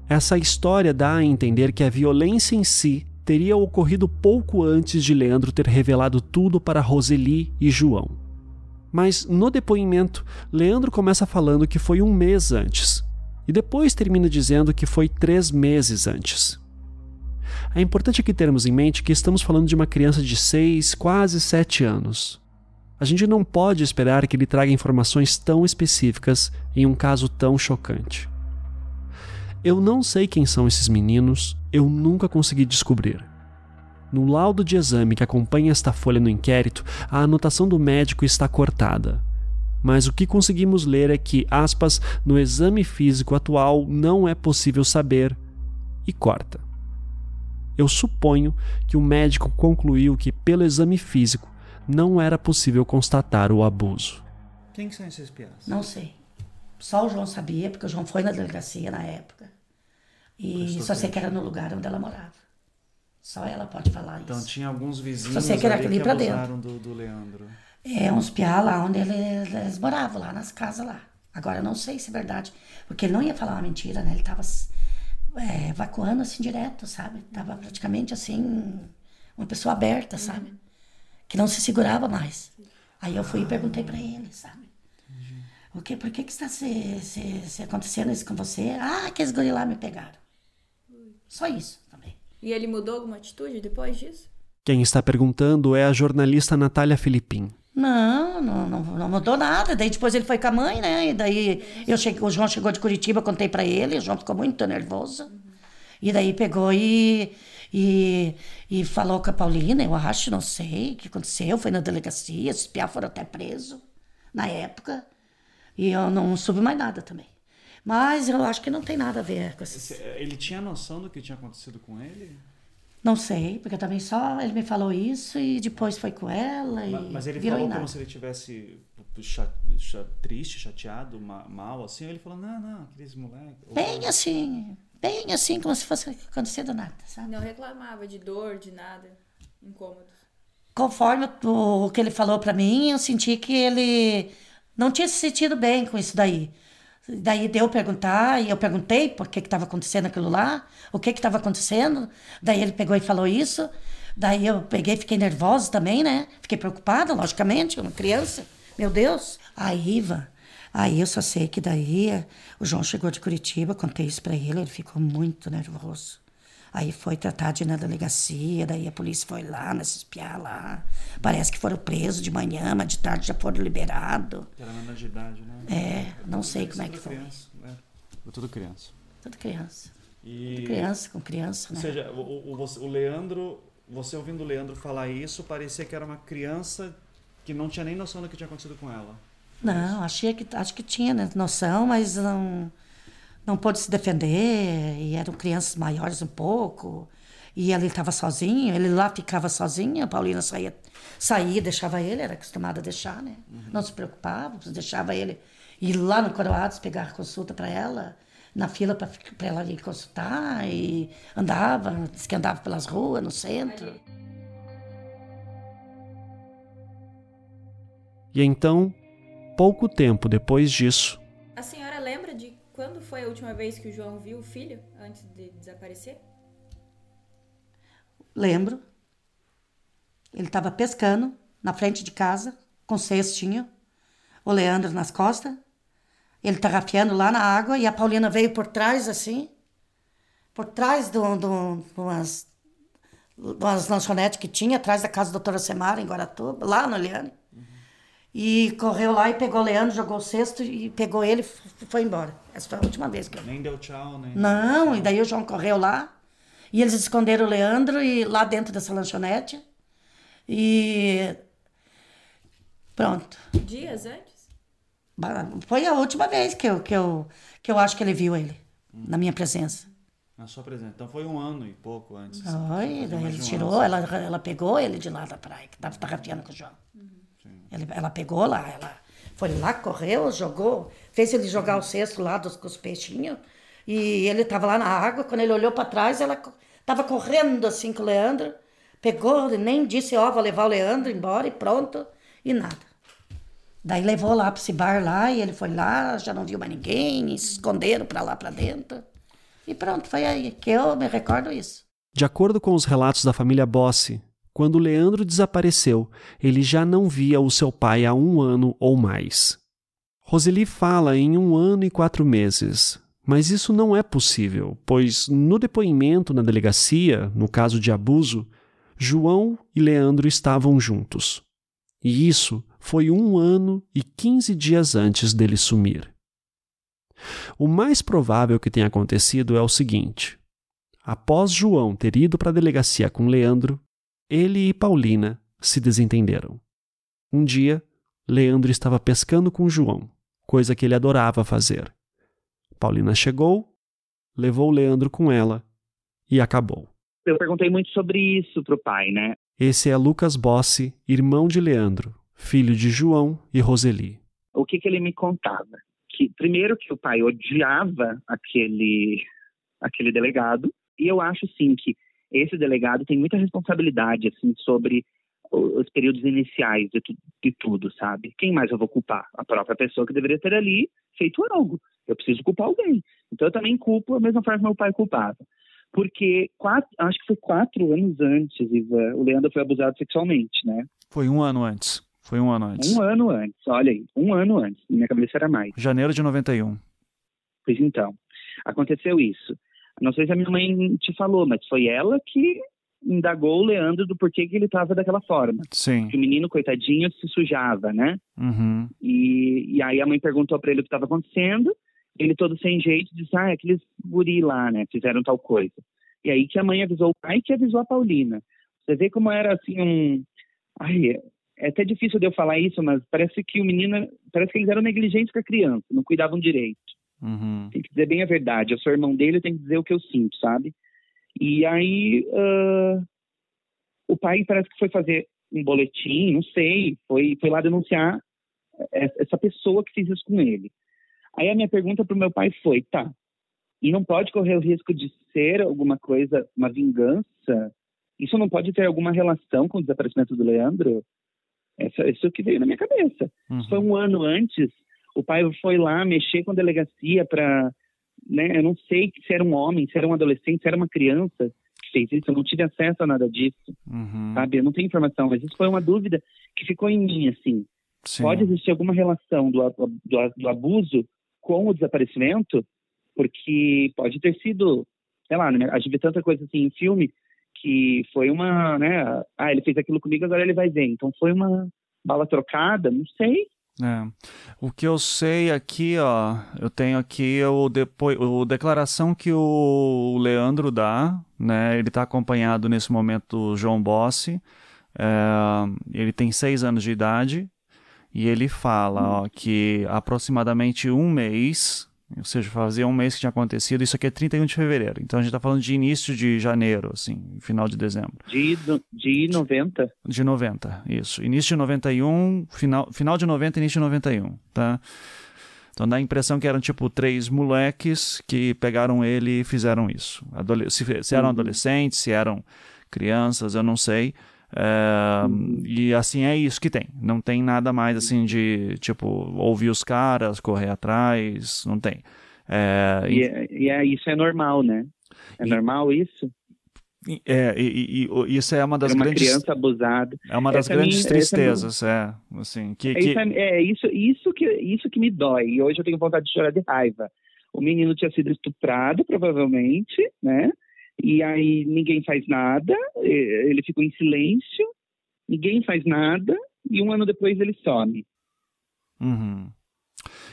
Essa história dá a entender que a violência em si teria ocorrido pouco antes de Leandro ter revelado tudo para Roseli e João. Mas no depoimento, Leandro começa falando que foi um mês antes, e depois termina dizendo que foi três meses antes. É importante aqui termos em mente que estamos falando de uma criança de seis, quase sete anos. A gente não pode esperar que ele traga informações tão específicas em um caso tão chocante. Eu não sei quem são esses meninos, eu nunca consegui descobrir. No laudo de exame que acompanha esta folha no inquérito, a anotação do médico está cortada. Mas o que conseguimos ler é que, aspas, no exame físico atual não é possível saber, e corta. Eu suponho que o médico concluiu que, pelo exame físico, não era possível constatar o abuso. Quem que são esses piás? Não sei. Só o João sabia, porque o João foi na delegacia na época. E só sei que era no lugar onde ela morava. Só ela pode falar então, isso. Então tinha alguns vizinhos só sei que, era ali que pra dentro. Do, do Leandro. É, uns piá lá onde eles, eles, moravam, lá nas casas lá. Agora, eu não sei se é verdade, porque ele não ia falar uma mentira, né? Ele tava é, evacuando assim direto, sabe? Tava praticamente assim, uma pessoa aberta, sabe? Que não se segurava mais. Aí eu fui e perguntei para ele, sabe? O que, por que que está se, se, se acontecendo isso com você? Ah, que os guri lá me pegaram. Só isso. E ele mudou alguma atitude depois disso? Quem está perguntando é a jornalista Natália Filipim. Não, não, não, não, mudou nada. Daí depois ele foi com a mãe, né? E daí eu cheguei, o João chegou de Curitiba, contei para ele, o João ficou muito nervoso. Uhum. E daí pegou e, e, e falou com a Paulina, eu acho, não sei o que aconteceu, foi na delegacia, esses piá foram até presos na época. E eu não soube mais nada também. Mas eu acho que não tem nada a ver com isso. Ele tinha noção do que tinha acontecido com ele? Não sei, porque também só ele me falou isso e depois foi com ela e Mas, mas ele virou falou como se ele tivesse triste, chateado, mal, assim? Ou ele falou, não, não, aqueles moleques... Bem assim, bem assim, como se fosse acontecido nada, sabe? Não reclamava de dor, de nada, incômodos. Conforme o, o que ele falou para mim, eu senti que ele não tinha se sentido bem com isso daí. Daí deu perguntar, e eu perguntei por que estava acontecendo aquilo lá, o que estava acontecendo. Daí ele pegou e falou isso. Daí eu peguei, fiquei nervosa também, né? Fiquei preocupada, logicamente, uma criança. Meu Deus. Aí, Iva, aí eu só sei que daí o João chegou de Curitiba, contei isso para ele, ele ficou muito nervoso. Aí foi tratado de ir na delegacia, daí a polícia foi lá, nesse espiar lá. Parece que foram presos de manhã, mas de tarde já foram liberados. Era menor de idade, né? É, não sei como é que foi. Criança, né? Tudo criança. Tudo criança. E... Tudo criança com criança, né? Ou seja, o, o, o Leandro, você ouvindo o Leandro falar isso, parecia que era uma criança que não tinha nem noção do que tinha acontecido com ela. Não, achei que, acho que tinha né, noção, mas não não pôde se defender, e eram crianças maiores um pouco, e ele estava sozinho, ele lá ficava sozinho, a Paulina saía, saía deixava ele, era acostumada a deixar, né? Uhum. Não se preocupava, deixava ele ir lá no Coroados pegar consulta para ela, na fila para ela ir consultar, e andava, disse que andava pelas ruas, no centro. E então, pouco tempo depois disso, quando foi a última vez que o João viu o filho antes de desaparecer? Lembro. Ele estava pescando na frente de casa, com cestinho, o Leandro nas costas. Ele tarrafiando lá na água e a Paulina veio por trás, assim, por trás de, umas, umas lanchonetes que tinha, atrás da casa da doutora Semara, em Guaratuba, lá no Leandro. E correu lá e pegou o Leandro, jogou o cesto e pegou ele e foi embora. Essa foi a última vez que eu. Nem deu tchau, nem. Não, e daí o João correu lá. E eles esconderam o Leandro e lá dentro dessa lanchonete. E. Pronto. Dias antes? Foi a última vez que eu, que eu, que eu acho que ele viu ele, hum. na minha presença. Na sua presença. Então foi um ano e pouco antes. Foi, daí ele tirou, ela, ela pegou ele de lá da praia, que estava tarrafiando com o João. Uhum. Ele, ela pegou lá, ela foi lá, correu, jogou, fez ele jogar o cesto lá dos, com os peixinhos. E ele estava lá na água, quando ele olhou para trás, ela estava correndo assim com o Leandro. Pegou, nem disse, ó, oh, vou levar o Leandro embora e pronto, e nada. Daí levou lá para esse bar lá, e ele foi lá, já não viu mais ninguém, se esconderam para lá para dentro. E pronto, foi aí que eu me recordo isso. De acordo com os relatos da família Bossi, quando Leandro desapareceu, ele já não via o seu pai há um ano ou mais. Roseli fala em um ano e quatro meses, mas isso não é possível, pois no depoimento na delegacia, no caso de abuso, João e Leandro estavam juntos. E isso foi um ano e quinze dias antes dele sumir. O mais provável que tenha acontecido é o seguinte: após João ter ido para a delegacia com Leandro, ele e Paulina se desentenderam. Um dia, Leandro estava pescando com João, coisa que ele adorava fazer. Paulina chegou, levou Leandro com ela e acabou. Eu perguntei muito sobre isso pro pai, né? Esse é Lucas Bossi, irmão de Leandro, filho de João e Roseli. O que, que ele me contava? Que primeiro que o pai odiava aquele aquele delegado e eu acho sim que esse delegado tem muita responsabilidade assim sobre os períodos iniciais de, tu, de, tudo, sabe? Quem mais eu vou culpar? A própria pessoa que deveria ter ali feito algo. Eu preciso culpar alguém. Então eu também culpo da mesma forma que meu pai culpava. Porque quatro, acho que foi quatro anos antes, Iva, o Leandro foi abusado sexualmente, né? Foi um ano antes. Foi um ano antes. Um ano antes, olha aí, um ano antes. Minha cabeça era mais. Janeiro de 91. Pois então, aconteceu isso. Não sei se a minha mãe te falou, mas foi ela que indagou o Leandro do porquê que ele estava daquela forma. Sim. Que o menino, coitadinho, se sujava, né? Uhum. E, e aí a mãe perguntou para ele o que estava acontecendo. Ele todo sem jeito disse, ah, aqueles guri lá, né? Fizeram tal coisa. E aí que a mãe avisou o pai que avisou a Paulina. Você vê como era assim um... Ai, é até difícil de eu falar isso, mas parece que o menino... Parece que eles eram negligentes com a criança, não cuidavam direito. Uhum. Tem que dizer bem a verdade. Eu sou irmão dele, eu tenho que dizer o que eu sinto, sabe? E aí uh, o pai parece que foi fazer um boletim, não sei, foi, foi lá denunciar essa pessoa que fez isso com ele. Aí a minha pergunta para o meu pai foi, tá, e não pode correr o risco de ser alguma coisa, uma vingança? Isso não pode ter alguma relação com o desaparecimento do Leandro? Essa, isso que veio na minha cabeça. Uhum. Foi um ano antes o pai foi lá mexer com a delegacia para, né, eu não sei se era um homem, se era um adolescente, se era uma criança que fez isso, eu não tive acesso a nada disso, uhum. sabe? Eu não tenho informação, mas isso foi uma dúvida que ficou em mim, assim. Sim. Pode existir alguma relação do, do, do abuso com o desaparecimento? Porque pode ter sido, sei lá, né, a gente vê tanta coisa assim em filme que foi uma, né? Ah, ele fez aquilo comigo, agora ele vai ver. Então foi uma bala trocada, não sei. É. O que eu sei aqui, ó, eu tenho aqui o, depois, o declaração que o Leandro dá, né? Ele está acompanhado nesse momento do João Bossi. É, ele tem seis anos de idade e ele fala ó, que aproximadamente um mês ou seja, fazia um mês que tinha acontecido. Isso aqui é 31 de fevereiro. Então a gente está falando de início de janeiro, assim, final de dezembro. De, de 90? De 90, isso. Início de 91, final, final de 90, início de 91, tá? Então dá a impressão que eram tipo três moleques que pegaram ele e fizeram isso. Adole se, se eram uhum. adolescentes, se eram crianças, eu não sei. É, e assim é isso que tem. Não tem nada mais assim de tipo ouvir os caras, correr atrás, não tem. É, e, é, e é, isso é normal, né? É e, normal isso? É, e, e, isso é uma das é uma grandes. criança abusada. É uma das essa grandes minha, tristezas, é. Assim, que, que... Isso, é, isso, isso, que, isso que me dói. E hoje eu tenho vontade de chorar de raiva. O menino tinha sido estuprado, provavelmente, né? E aí ninguém faz nada, ele ficou em silêncio, ninguém faz nada, e um ano depois ele some. Uhum.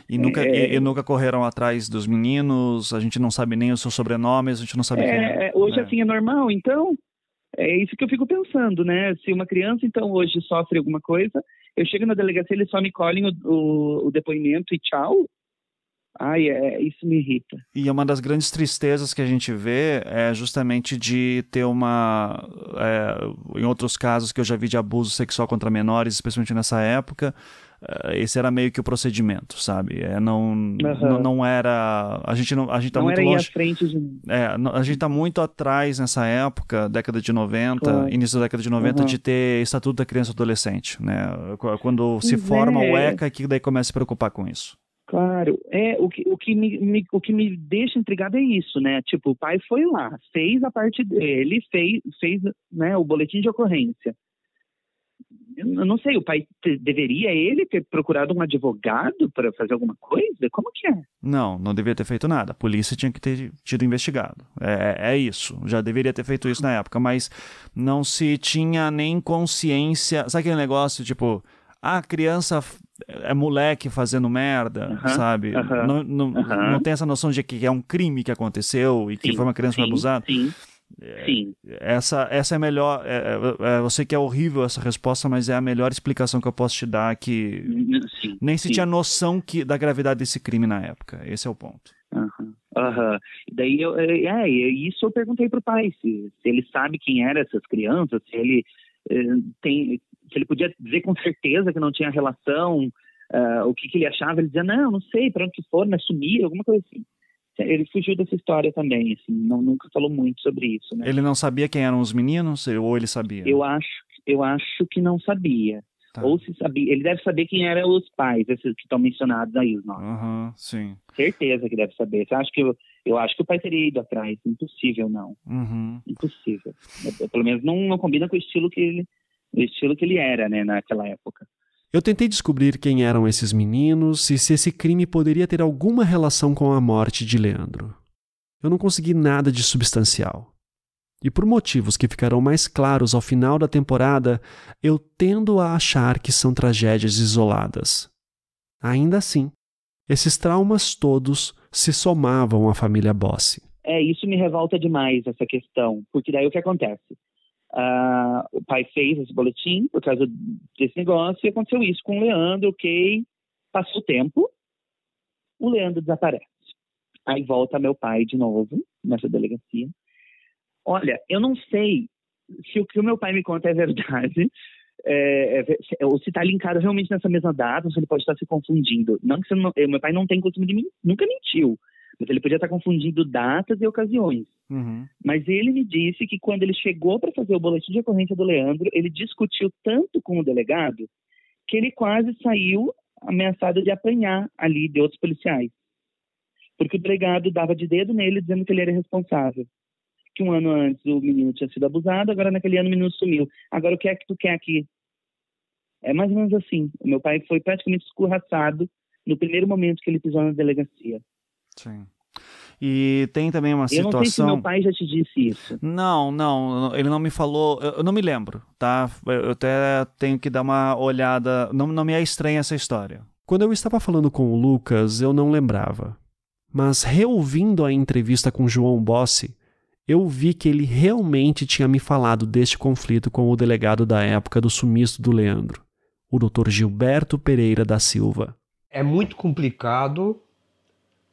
E nunca, é, e, e, nunca correram atrás dos meninos, a gente não sabe nem os seus sobrenomes, a gente não sabe é, quem é. é hoje, assim, é normal, então, é isso que eu fico pensando, né? Se uma criança, então, hoje sofre alguma coisa, eu chego na delegacia, eles só me colhem o, o, o depoimento e tchau, Ai, é, isso me irrita. E uma das grandes tristezas que a gente vê é justamente de ter uma. É, em outros casos que eu já vi de abuso sexual contra menores, especialmente nessa época, é, esse era meio que o procedimento, sabe? É, não, uhum. não, não, era. A gente não. A gente tá não muito era longe. De... É, a gente tá muito atrás nessa época, década de 90, início da década de 90, uhum. de ter Estatuto da Criança e Adolescente, né? Quando se forma é. o ECA, que daí começa a se preocupar com isso. Claro, é o que, o que me, me, o que me deixa intrigado é isso, né? Tipo, o pai foi lá, fez a parte dele, fez, fez né, o boletim de ocorrência. Eu não sei, o pai deveria ele ter procurado um advogado para fazer alguma coisa? Como que é? Não, não deveria ter feito nada. A polícia tinha que ter tido investigado. É, é isso. Já deveria ter feito isso na época, mas não se tinha nem consciência. Sabe aquele negócio, tipo, a criança é moleque fazendo merda, uh -huh, sabe? Uh -huh, não, não, uh -huh. não tem essa noção de que é um crime que aconteceu e sim, que foi uma criança sim, abusada. Sim. É, sim. Essa, essa é a melhor. É, é, eu sei que é horrível essa resposta, mas é a melhor explicação que eu posso te dar que sim, nem se tinha noção que, da gravidade desse crime na época. Esse é o ponto. Uhum. Uhum. Daí eu, é, é, isso eu perguntei pro pai se, se ele sabe quem eram essas crianças, se ele tem se ele podia dizer com certeza que não tinha relação, uh, o que, que, ele achava, ele dizia, não, não sei, para onde que for, mas sumir, alguma coisa assim. Ele fugiu dessa história também, assim, não, nunca falou muito sobre isso. Né? Ele não sabia quem eram os meninos ou ele sabia? Eu acho, eu acho que não sabia. Tá. Ou se sabia, ele deve saber quem eram os pais, esses que estão mencionados aí, os nomes. Uhum, sim. Certeza que deve saber. Você acha que eu, eu acho que o pai teria ido atrás. Impossível, não. Uhum. Impossível. Pelo menos não, não combina com o estilo que ele, do estilo que ele era, né, naquela época. Eu tentei descobrir quem eram esses meninos e se esse crime poderia ter alguma relação com a morte de Leandro. Eu não consegui nada de substancial. E por motivos que ficarão mais claros ao final da temporada, eu tendo a achar que são tragédias isoladas. Ainda assim, esses traumas todos se somavam à família Bossi. É, isso me revolta demais, essa questão, porque daí o que acontece? Uh, o pai fez esse boletim por causa desse negócio e aconteceu isso com o Leandro, ok. Passou o tempo, o Leandro desaparece. Aí volta meu pai de novo nessa delegacia. Olha, eu não sei se o que o meu pai me conta é verdade, é, é, ou se está linkado realmente nessa mesma data, ou se ele pode estar se confundindo. Não que não, meu pai não tem costume de mim, nunca mentiu. Mas ele podia estar confundindo datas e ocasiões. Uhum. Mas ele me disse que quando ele chegou para fazer o boletim de ocorrência do Leandro, ele discutiu tanto com o delegado que ele quase saiu ameaçado de apanhar ali de outros policiais. Porque o delegado dava de dedo nele dizendo que ele era responsável. Que um ano antes o menino tinha sido abusado, agora naquele ano o menino sumiu. Agora o que é que tu quer aqui? É mais ou menos assim. O meu pai foi praticamente escorraçado no primeiro momento que ele pisou na delegacia. Sim. E tem também uma situação. Eu não sei se meu pai já te disse isso. Não, não, ele não me falou. Eu não me lembro, tá? Eu até tenho que dar uma olhada. Não, não me é estranha essa história. Quando eu estava falando com o Lucas, eu não lembrava. Mas reouvindo a entrevista com João Bossi, eu vi que ele realmente tinha me falado deste conflito com o delegado da época do sumiço do Leandro, o Dr. Gilberto Pereira da Silva. É muito complicado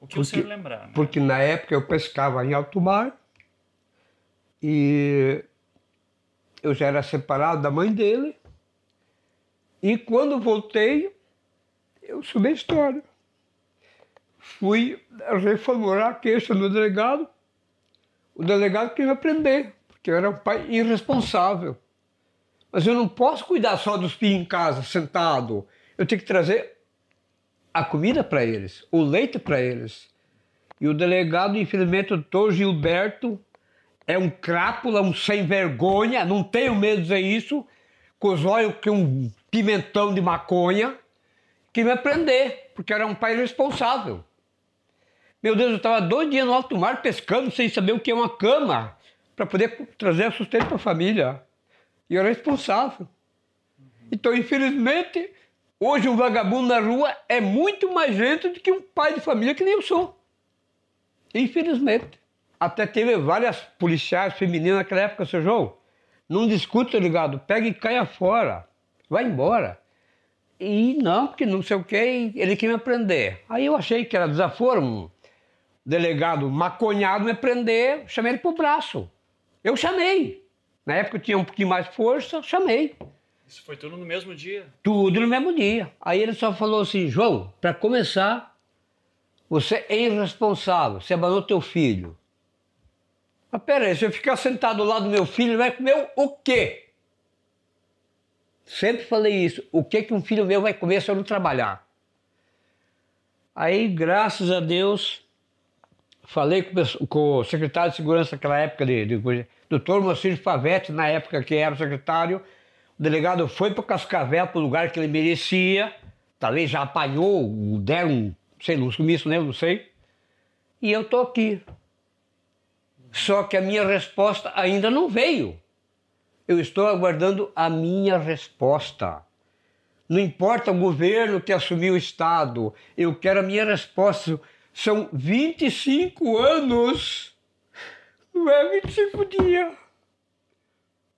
o que porque, o senhor lembrar? Né? Porque na época eu pescava em alto mar e eu já era separado da mãe dele. E quando voltei, eu subi a história. Fui reformular a queixa no delegado. O delegado queria me prender, porque eu era um pai irresponsável. Mas eu não posso cuidar só dos filhos em casa, sentado. Eu tenho que trazer a comida para eles, o leite para eles. E o delegado, infelizmente, o doutor Gilberto, é um crápula, um sem vergonha, não tenho medo de dizer isso, com os olhos que um pimentão de maconha, que me prender, porque era um pai responsável. Meu Deus, eu estava dois dias no alto mar pescando sem saber o que é uma cama, para poder trazer sustento para a família. E eu era responsável. Então, infelizmente, Hoje um vagabundo na rua é muito mais gente do que um pai de família que nem eu sou. Infelizmente. Até teve várias policiais femininas naquela época, seu João. Não discute, tá ligado? Pega e caia fora. Vai embora. E não, porque não sei o que, ele quer me prender. Aí eu achei que era desaforo, um delegado maconhado me prender, chamei ele pro braço. Eu chamei. Na época eu tinha um pouquinho mais força, chamei. Isso foi tudo no mesmo dia? Tudo no mesmo dia. Aí ele só falou assim, João, para começar, você é irresponsável, você abandonou teu filho. Mas peraí, se eu ficar sentado do lado do meu filho, vai comer o quê? Sempre falei isso. O que, que um filho meu vai comer se eu não trabalhar? Aí, graças a Deus, falei com, com o secretário de segurança naquela época, de, de, doutor Mocílio Pavete, na época que era o secretário. O delegado foi para Cascavel, para o lugar que ele merecia. Talvez já apanhou, deram, sei lá, um sumiço nele, não sei. E eu estou aqui. Só que a minha resposta ainda não veio. Eu estou aguardando a minha resposta. Não importa o governo que assumiu o Estado, eu quero a minha resposta. São 25 anos, não é 25 dias.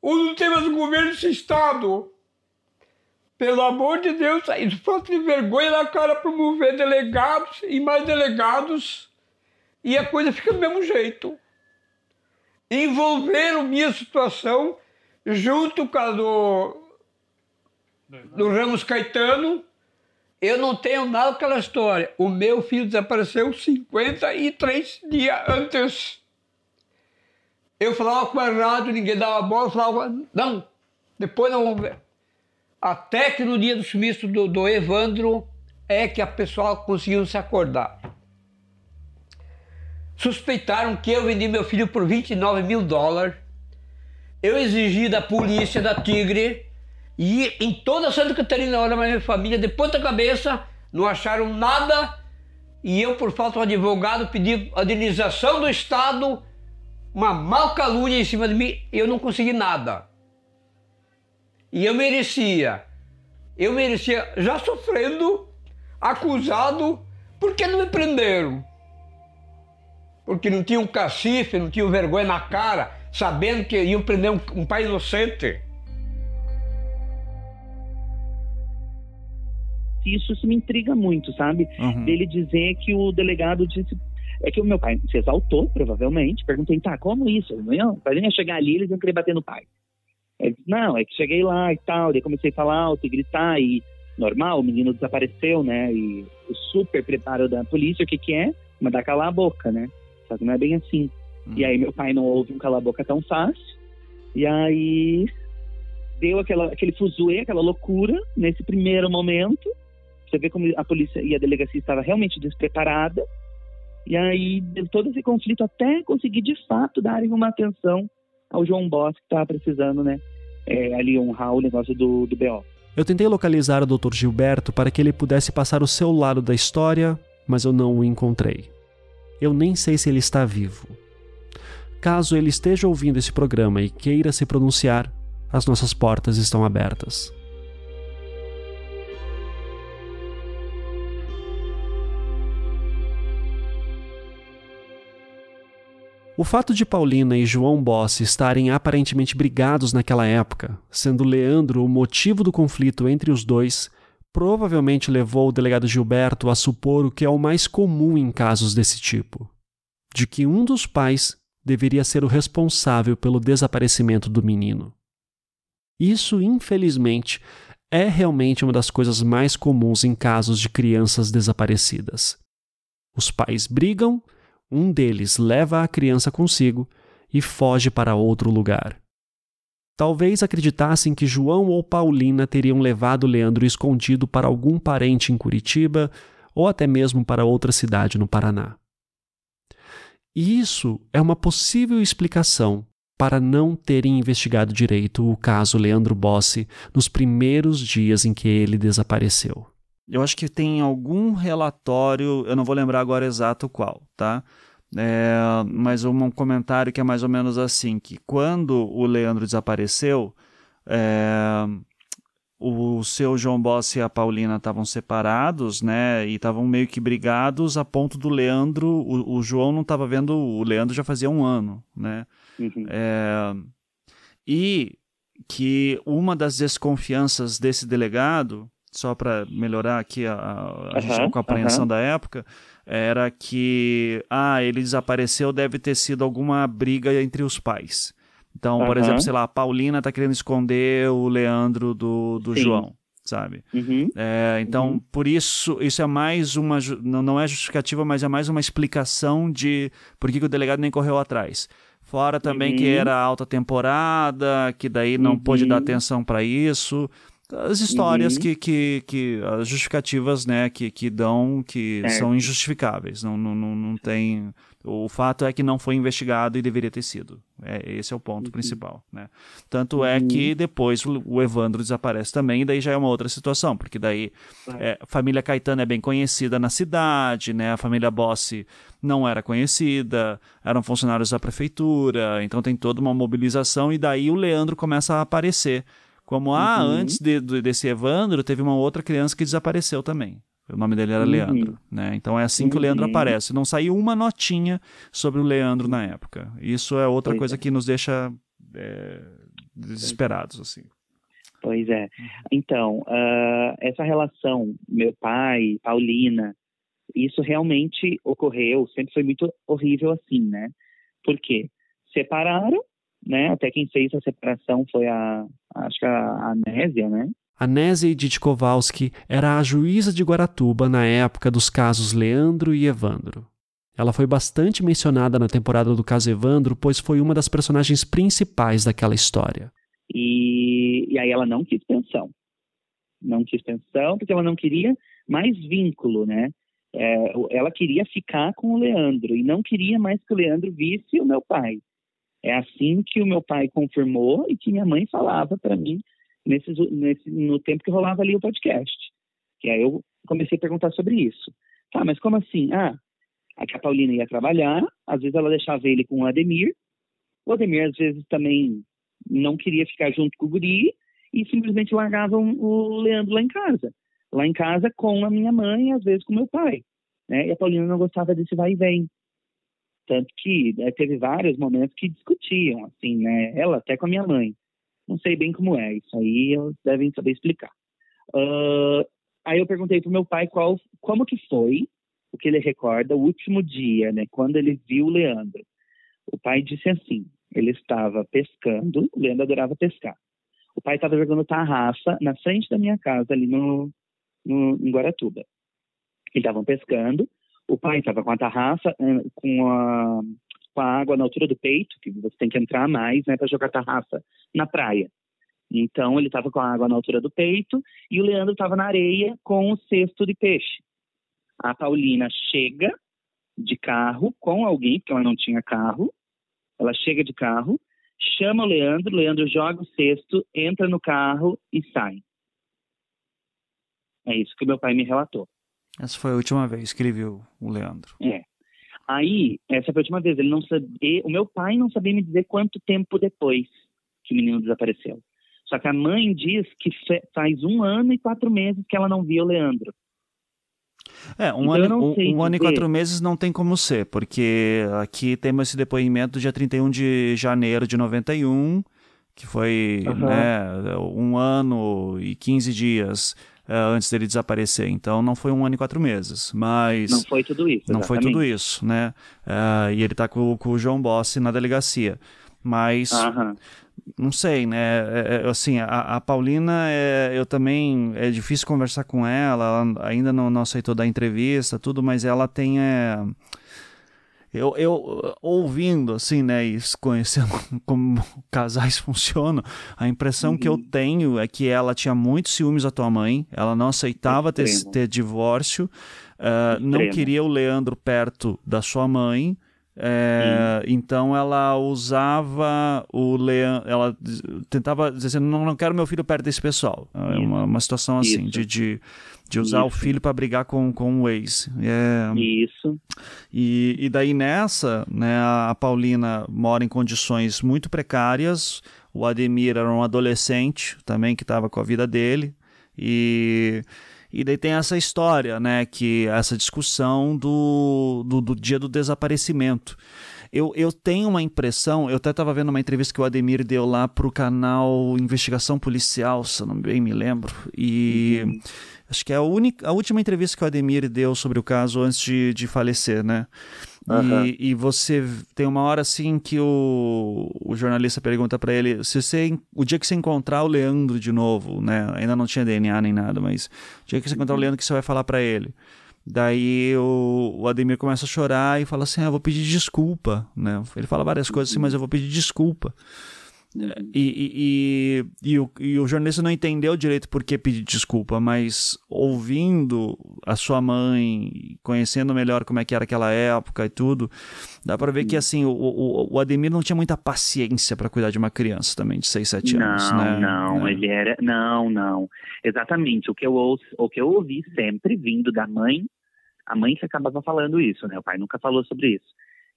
Ou não tem mais governo desse Estado. Pelo amor de Deus, isso falta de vergonha na cara promover delegados e mais delegados e a coisa fica do mesmo jeito. Envolveram minha situação junto com a do, do Ramos Caetano, eu não tenho nada com aquela história. O meu filho desapareceu 53 dias antes. Eu falava com a rádio, ninguém dava bola, falava, não, depois não vamos ver. Até que no dia do sumiço do, do Evandro é que a pessoa conseguiu se acordar. Suspeitaram que eu vendi meu filho por 29 mil dólares eu exigi da polícia da Tigre e em toda Santa Catarina, olha, minha família, de ponta cabeça, não acharam nada. E eu, por falta de advogado, pedi a indenização do Estado, uma mal calúnia em cima de mim, eu não consegui nada. E eu merecia, eu merecia, já sofrendo, acusado, porque não me prenderam? Porque não tinha um cacife, não tinha vergonha na cara sabendo que iam prender um, um pai inocente. Isso, isso me intriga muito, sabe? Uhum. Dele dizer que o delegado disse. É que o meu pai se exaltou, provavelmente. Perguntei, tá, como isso? Não, para ele chegar ali, eles iam querer bater no pai. Ele disse, não, é que cheguei lá e tal. Daí comecei a falar alto e gritar. E normal, o menino desapareceu, né? E o super preparo da polícia, o que que é? Mandar calar a boca, né? Só que não é bem assim. Uhum. E aí meu pai não ouve um cala-boca tão fácil. E aí deu aquela, aquele fuzuê, aquela loucura nesse primeiro momento. Você vê como a polícia e a delegacia estava realmente despreparada. E aí todo esse conflito até conseguir de fato darem uma atenção ao João Boss que estava precisando, né? É, ali honrar o negócio do, do BO. Eu tentei localizar o Dr. Gilberto para que ele pudesse passar o seu lado da história, mas eu não o encontrei. Eu nem sei se ele está vivo. Caso ele esteja ouvindo esse programa e queira se pronunciar, as nossas portas estão abertas. O fato de Paulina e João Bossi estarem aparentemente brigados naquela época, sendo Leandro o motivo do conflito entre os dois, provavelmente levou o delegado Gilberto a supor o que é o mais comum em casos desse tipo: de que um dos pais deveria ser o responsável pelo desaparecimento do menino. Isso, infelizmente, é realmente uma das coisas mais comuns em casos de crianças desaparecidas. Os pais brigam, um deles leva a criança consigo e foge para outro lugar. Talvez acreditassem que João ou Paulina teriam levado Leandro escondido para algum parente em Curitiba ou até mesmo para outra cidade no Paraná. E isso é uma possível explicação para não terem investigado direito o caso Leandro Bossi nos primeiros dias em que ele desapareceu. Eu acho que tem algum relatório, eu não vou lembrar agora exato qual, tá? É, mas um comentário que é mais ou menos assim, que quando o Leandro desapareceu, é, o seu João Boss e a Paulina estavam separados, né? E estavam meio que brigados a ponto do Leandro. O, o João não estava vendo o Leandro já fazia um ano, né? Uhum. É, e que uma das desconfianças desse delegado, só para melhorar aqui a, a, uhum, a compreensão uhum. da época, era que ah, ele desapareceu, deve ter sido alguma briga entre os pais. Então, por exemplo, sei lá, a Paulina tá querendo esconder o Leandro do, do João, sabe? Uhum. É, então, uhum. por isso, isso é mais uma. Não, é justificativa, mas é mais uma explicação de por que, que o delegado nem correu atrás. Fora também que uhum. era alta temporada, que daí não pôde dar uhum. atenção para isso as histórias uhum. que, que, que as justificativas né que, que dão que são injustificáveis não, não, não, não tem o fato é que não foi investigado e deveria ter sido é, esse é o ponto uhum. principal né tanto uhum. é que uhum. depois o, o, Evandro desaparece também e daí já é uma outra situação porque daí é, a família Caetano é bem conhecida na cidade né a família Bossi não era conhecida eram funcionários da prefeitura então tem toda uma mobilização e daí o Leandro começa a aparecer como, ah, uhum. antes de, de, desse Evandro, teve uma outra criança que desapareceu também. O nome dele era uhum. Leandro, né? Então é assim que o Leandro uhum. aparece. Não saiu uma notinha sobre o Leandro na época. Isso é outra pois coisa é. que nos deixa é, desesperados, assim. Pois é. Então, uh, essa relação, meu pai, Paulina, isso realmente ocorreu, sempre foi muito horrível assim, né? Por quê? Separaram, né? Até quem fez a separação foi a, acho que a Anésia, né? Anésia Ditkovalski era a juíza de Guaratuba na época dos casos Leandro e Evandro. Ela foi bastante mencionada na temporada do caso Evandro, pois foi uma das personagens principais daquela história. E, e aí ela não quis pensão. Não quis pensão porque ela não queria mais vínculo, né? É, ela queria ficar com o Leandro e não queria mais que o Leandro visse o meu pai. É assim que o meu pai confirmou e que minha mãe falava para mim nesse, nesse, no tempo que rolava ali o podcast. Que aí eu comecei a perguntar sobre isso. Tá, mas como assim? Ah, a Paulina ia trabalhar, às vezes ela deixava ele com o Ademir, o Ademir às vezes também não queria ficar junto com o guri e simplesmente largavam o Leandro lá em casa. Lá em casa com a minha mãe, às vezes com meu pai. Né? E a Paulina não gostava desse vai e vem. Tanto que né, teve vários momentos que discutiam, assim, né? Ela até com a minha mãe. Não sei bem como é, isso aí eles devem saber explicar. Uh, aí eu perguntei pro meu pai qual, como que foi o que ele recorda o último dia, né? Quando ele viu o Leandro. O pai disse assim, ele estava pescando, o Leandro adorava pescar. O pai estava jogando tarrafa na frente da minha casa, ali no, no em Guaratuba. Eles estavam pescando, o pai estava com a tarrafa, eh, com a, com a água na altura do peito, que você tem que entrar mais, né, para jogar tarrafa na praia. Então ele estava com a água na altura do peito e o Leandro estava na areia com o cesto de peixe. A Paulina chega de carro com alguém, porque ela não tinha carro. Ela chega de carro, chama o Leandro, o Leandro joga o cesto, entra no carro e sai. É isso que meu pai me relatou. Essa foi a última vez que ele viu o Leandro. É. Aí, essa foi a última vez. Ele não sabia, o meu pai não sabia me dizer quanto tempo depois que o menino desapareceu. Só que a mãe diz que faz um ano e quatro meses que ela não viu o Leandro. É, um, então, ano, um, um ano e quatro meses não tem como ser, porque aqui temos esse depoimento do dia 31 de janeiro de 91, que foi uhum. né, um ano e 15 dias uh, antes dele desaparecer. Então não foi um ano e quatro meses, mas... Não foi tudo isso, Não foi tudo isso, né? Uh, e ele está com, com, o João Bossi na delegacia. Mas... Não sei, né? É, é, assim, a, a Paulina, é, eu também. É difícil conversar com ela, ela ainda não, não aceitou dar entrevista, tudo, mas ela tem. É, eu, eu ouvindo assim, né, e conhecendo como casais funcionam, a impressão uhum. que eu uhum. tenho é que ela tinha muitos ciúmes da tua mãe, ela não aceitava ter, ter divórcio, uh, não queria o Leandro perto da sua mãe, é, então ela usava o Leandro, ela tentava dizer assim, não, não quero meu filho perto desse pessoal. É uma, uma situação assim, de, de, de, usar Isso. o filho para brigar com, com o ex. É, Isso. E, e daí nessa, né, a Paulina mora em condições muito precárias, O Ademir era um adolescente também que estava com a vida dele. E, e daí tem essa história, né? Que essa discussão do, do, do dia do desaparecimento. Eu, eu tenho uma impressão, eu até estava vendo uma entrevista que o Ademir deu lá para o canal Investigação Policial, se eu não bem me lembro, e uhum. Acho que é a, única, a última entrevista que o Ademir deu sobre o caso antes de, de falecer, né? Uhum. E, e, você tem uma hora assim que o, o jornalista pergunta para ele se você o dia que você encontrar o Leandro de novo, né? Ainda não tinha DNA nem nada, mas o dia que você encontrar o uhum. Leandro que você vai falar para ele. Daí o, o, Ademir começa a chorar e fala assim: ah, eu vou pedir desculpa. Né? Ele fala várias coisas assim, mas eu vou pedir desculpa. Uhum. E, e, e, e, o, e o jornalista não entendeu direito por que pedir desculpa, mas ouvindo a sua mãe, conhecendo melhor como é que era aquela época e tudo, dá para ver que assim, o, o, o, Ademir não tinha muita paciência para cuidar de uma criança também de 6, 7 anos, não, né? Não, é. ele era. Não, não. Exatamente. O que eu ouço, o que eu ouvi sempre vindo da mãe, a mãe que acabava falando isso, né? O pai nunca falou sobre isso.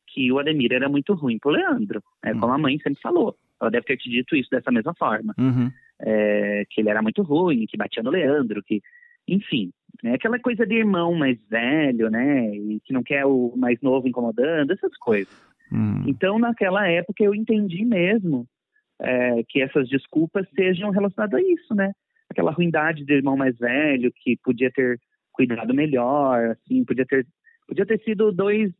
Que o Ademir era muito ruim pro Leandro, né? Como a mãe sempre falou. Ela deve ter te dito isso dessa mesma forma. Uhum. É, que ele era muito ruim, que batia no Leandro, que. Enfim, é aquela coisa de irmão mais velho, né? E que não quer o mais novo incomodando, essas coisas. Uhum. Então, naquela época, eu entendi mesmo é, que essas desculpas sejam relacionadas a isso, né? Aquela ruindade do irmão mais velho, que podia ter cuidado melhor, assim, podia ter, podia ter sido dois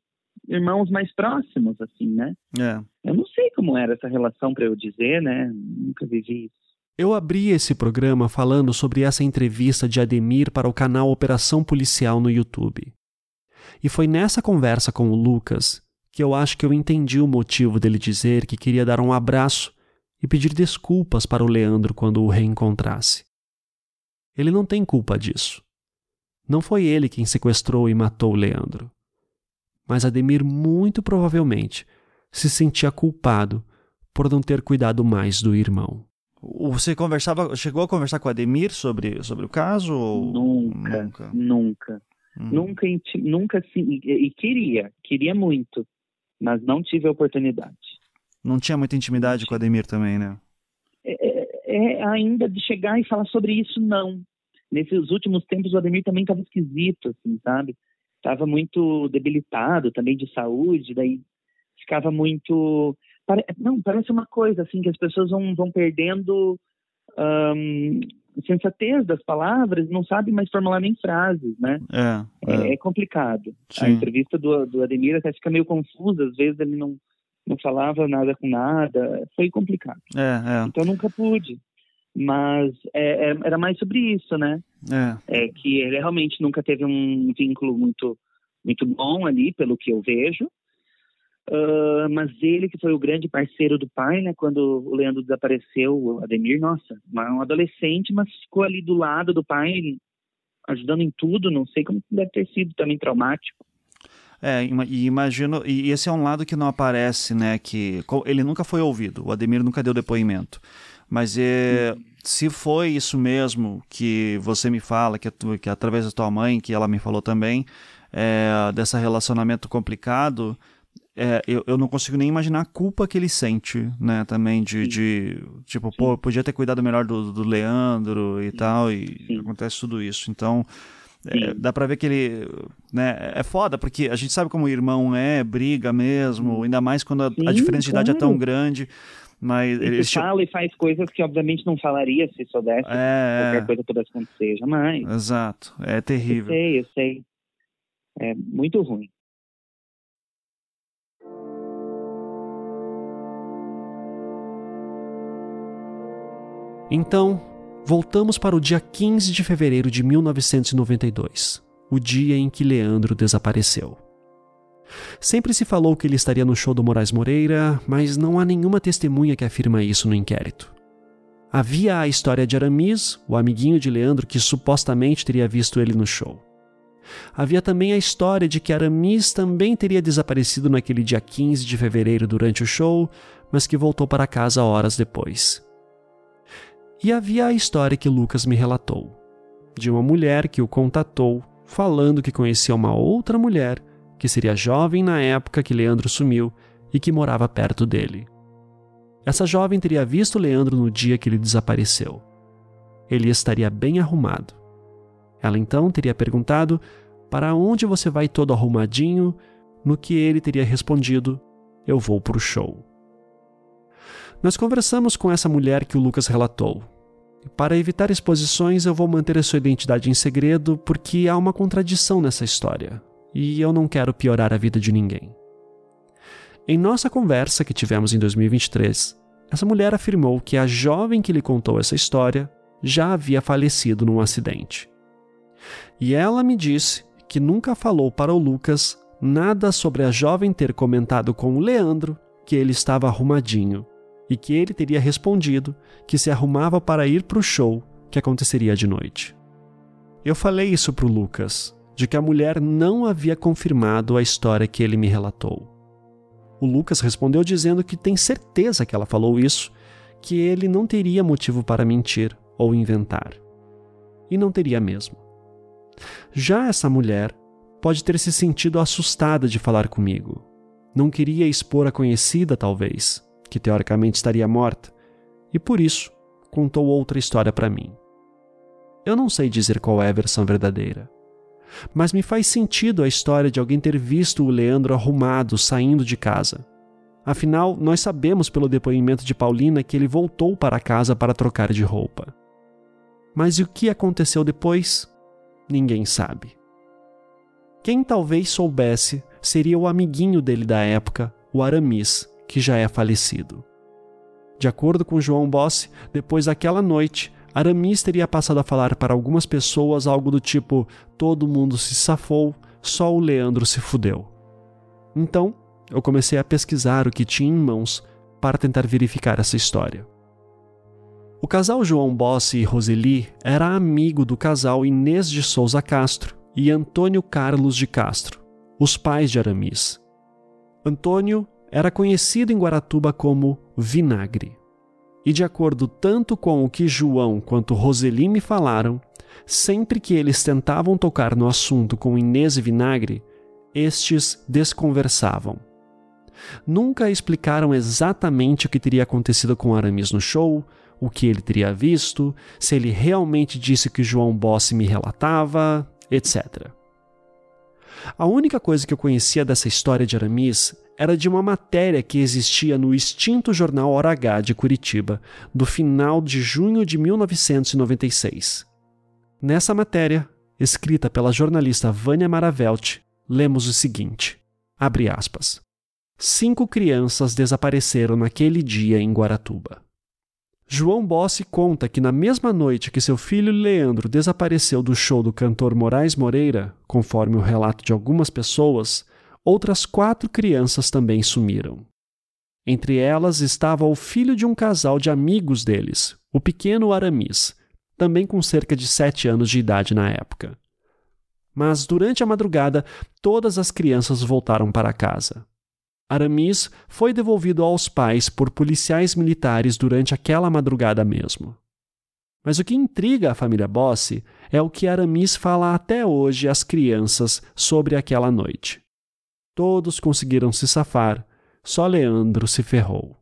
irmãos mais próximos, assim, né? É. Eu não sei como era essa relação para eu dizer, né? Nunca vivi isso. Eu abri esse programa falando sobre essa entrevista de Ademir para o canal Operação Policial no YouTube. E foi nessa conversa com o Lucas que eu acho que eu entendi o motivo dele dizer que queria dar um abraço e pedir desculpas para o Leandro quando o reencontrasse. Ele não tem culpa disso. Não foi ele quem sequestrou e matou o Leandro mas Ademir muito provavelmente se sentia culpado por não ter cuidado mais do irmão. Você conversava, chegou a conversar com Ademir sobre, sobre o caso? Nunca, nunca, nunca, hum. nunca, nunca sim, e, e queria, queria muito, mas não tive a oportunidade. Não tinha muita intimidade com Ademir também, né? É, é, é, ainda de chegar e falar sobre isso, não. Nesses últimos tempos o Ademir também estava esquisito, assim, sabe? estava muito debilitado também de saúde, daí ficava muito. Não, parece uma coisa assim que as pessoas vão, vão perdendo um, sensatez das palavras, não sabem mais formular nem frases, né? É, é. é, é complicado. Sim. A entrevista do, do Ademir até fica meio confusa, às vezes ele não, não falava nada com nada, foi complicado. É, é. Então eu nunca pude. Mas é, é, era mais sobre isso, né? É. é. que ele realmente nunca teve um vínculo muito, muito bom ali, pelo que eu vejo. Uh, mas ele que foi o grande parceiro do pai, né? Quando o Leandro desapareceu, o Ademir, nossa, um adolescente, mas ficou ali do lado do pai, ajudando em tudo. Não sei como deve ter sido também traumático. É, e imagino, e esse é um lado que não aparece, né? Que ele nunca foi ouvido, o Ademir nunca deu depoimento. Mas é, se foi isso mesmo que você me fala, que, que através da tua mãe, que ela me falou também, é, desse relacionamento complicado, é, eu, eu não consigo nem imaginar a culpa que ele sente, né? Também de, de tipo, Sim. pô, podia ter cuidado melhor do, do Leandro e Sim. tal, e Sim. acontece tudo isso. Então, é, dá pra ver que ele. Né, é foda, porque a gente sabe como o irmão é, briga mesmo, ainda mais quando a, a diferença de idade é tão grande. Mas ele fala e faz coisas que obviamente não falaria se soubesse é... qualquer coisa pudesse acontecer, jamais. Exato, é terrível. Eu sei, eu sei. É muito ruim. Então, voltamos para o dia 15 de fevereiro de 1992, o dia em que Leandro desapareceu. Sempre se falou que ele estaria no show do Moraes Moreira, mas não há nenhuma testemunha que afirma isso no inquérito. Havia a história de Aramis, o amiguinho de Leandro que supostamente teria visto ele no show. Havia também a história de que Aramis também teria desaparecido naquele dia 15 de fevereiro durante o show, mas que voltou para casa horas depois. E havia a história que Lucas me relatou, de uma mulher que o contatou, falando que conhecia uma outra mulher que seria jovem na época que Leandro sumiu e que morava perto dele. essa jovem teria visto Leandro no dia que ele desapareceu. Ele estaria bem arrumado. Ela então teria perguntado para onde você vai todo arrumadinho, no que ele teria respondido: Eu vou para o show. Nós conversamos com essa mulher que o Lucas relatou. Para evitar exposições, eu vou manter a sua identidade em segredo porque há uma contradição nessa história e eu não quero piorar a vida de ninguém. Em nossa conversa que tivemos em 2023, essa mulher afirmou que a jovem que lhe contou essa história já havia falecido num acidente. E ela me disse que nunca falou para o Lucas nada sobre a jovem ter comentado com o Leandro que ele estava arrumadinho e que ele teria respondido que se arrumava para ir para o show que aconteceria de noite. Eu falei isso para o Lucas, de que a mulher não havia confirmado a história que ele me relatou. O Lucas respondeu dizendo que tem certeza que ela falou isso, que ele não teria motivo para mentir ou inventar. E não teria mesmo. Já essa mulher pode ter se sentido assustada de falar comigo. Não queria expor a conhecida, talvez, que teoricamente estaria morta, e por isso contou outra história para mim. Eu não sei dizer qual é a versão verdadeira. Mas me faz sentido a história de alguém ter visto o Leandro arrumado saindo de casa. Afinal, nós sabemos pelo depoimento de Paulina que ele voltou para casa para trocar de roupa. Mas e o que aconteceu depois? Ninguém sabe. Quem talvez soubesse seria o amiguinho dele da época, o Aramis, que já é falecido. De acordo com João Bossi, depois daquela noite, Aramis teria passado a falar para algumas pessoas algo do tipo: todo mundo se safou, só o Leandro se fudeu. Então, eu comecei a pesquisar o que tinha em mãos para tentar verificar essa história. O casal João Bossi e Roseli era amigo do casal Inês de Souza Castro e Antônio Carlos de Castro, os pais de Aramis. Antônio era conhecido em Guaratuba como Vinagre. E de acordo tanto com o que João quanto Roseli me falaram, sempre que eles tentavam tocar no assunto com Inês e Vinagre, estes desconversavam. Nunca explicaram exatamente o que teria acontecido com Aramis no show, o que ele teria visto, se ele realmente disse que João Bossi me relatava, etc. A única coisa que eu conhecia dessa história de Aramis era de uma matéria que existia no extinto jornal Hora H de Curitiba, do final de junho de 1996. Nessa matéria, escrita pela jornalista Vânia Maravelt, lemos o seguinte: abre aspas. Cinco crianças desapareceram naquele dia em Guaratuba. João Bossi conta que na mesma noite que seu filho Leandro desapareceu do show do cantor Moraes Moreira, conforme o relato de algumas pessoas, outras quatro crianças também sumiram. Entre elas estava o filho de um casal de amigos deles, o pequeno Aramis, também com cerca de sete anos de idade na época. Mas durante a madrugada, todas as crianças voltaram para casa. Aramis foi devolvido aos pais por policiais militares durante aquela madrugada mesmo. Mas o que intriga a família Bossi é o que Aramis fala até hoje às crianças sobre aquela noite. Todos conseguiram se safar, só Leandro se ferrou.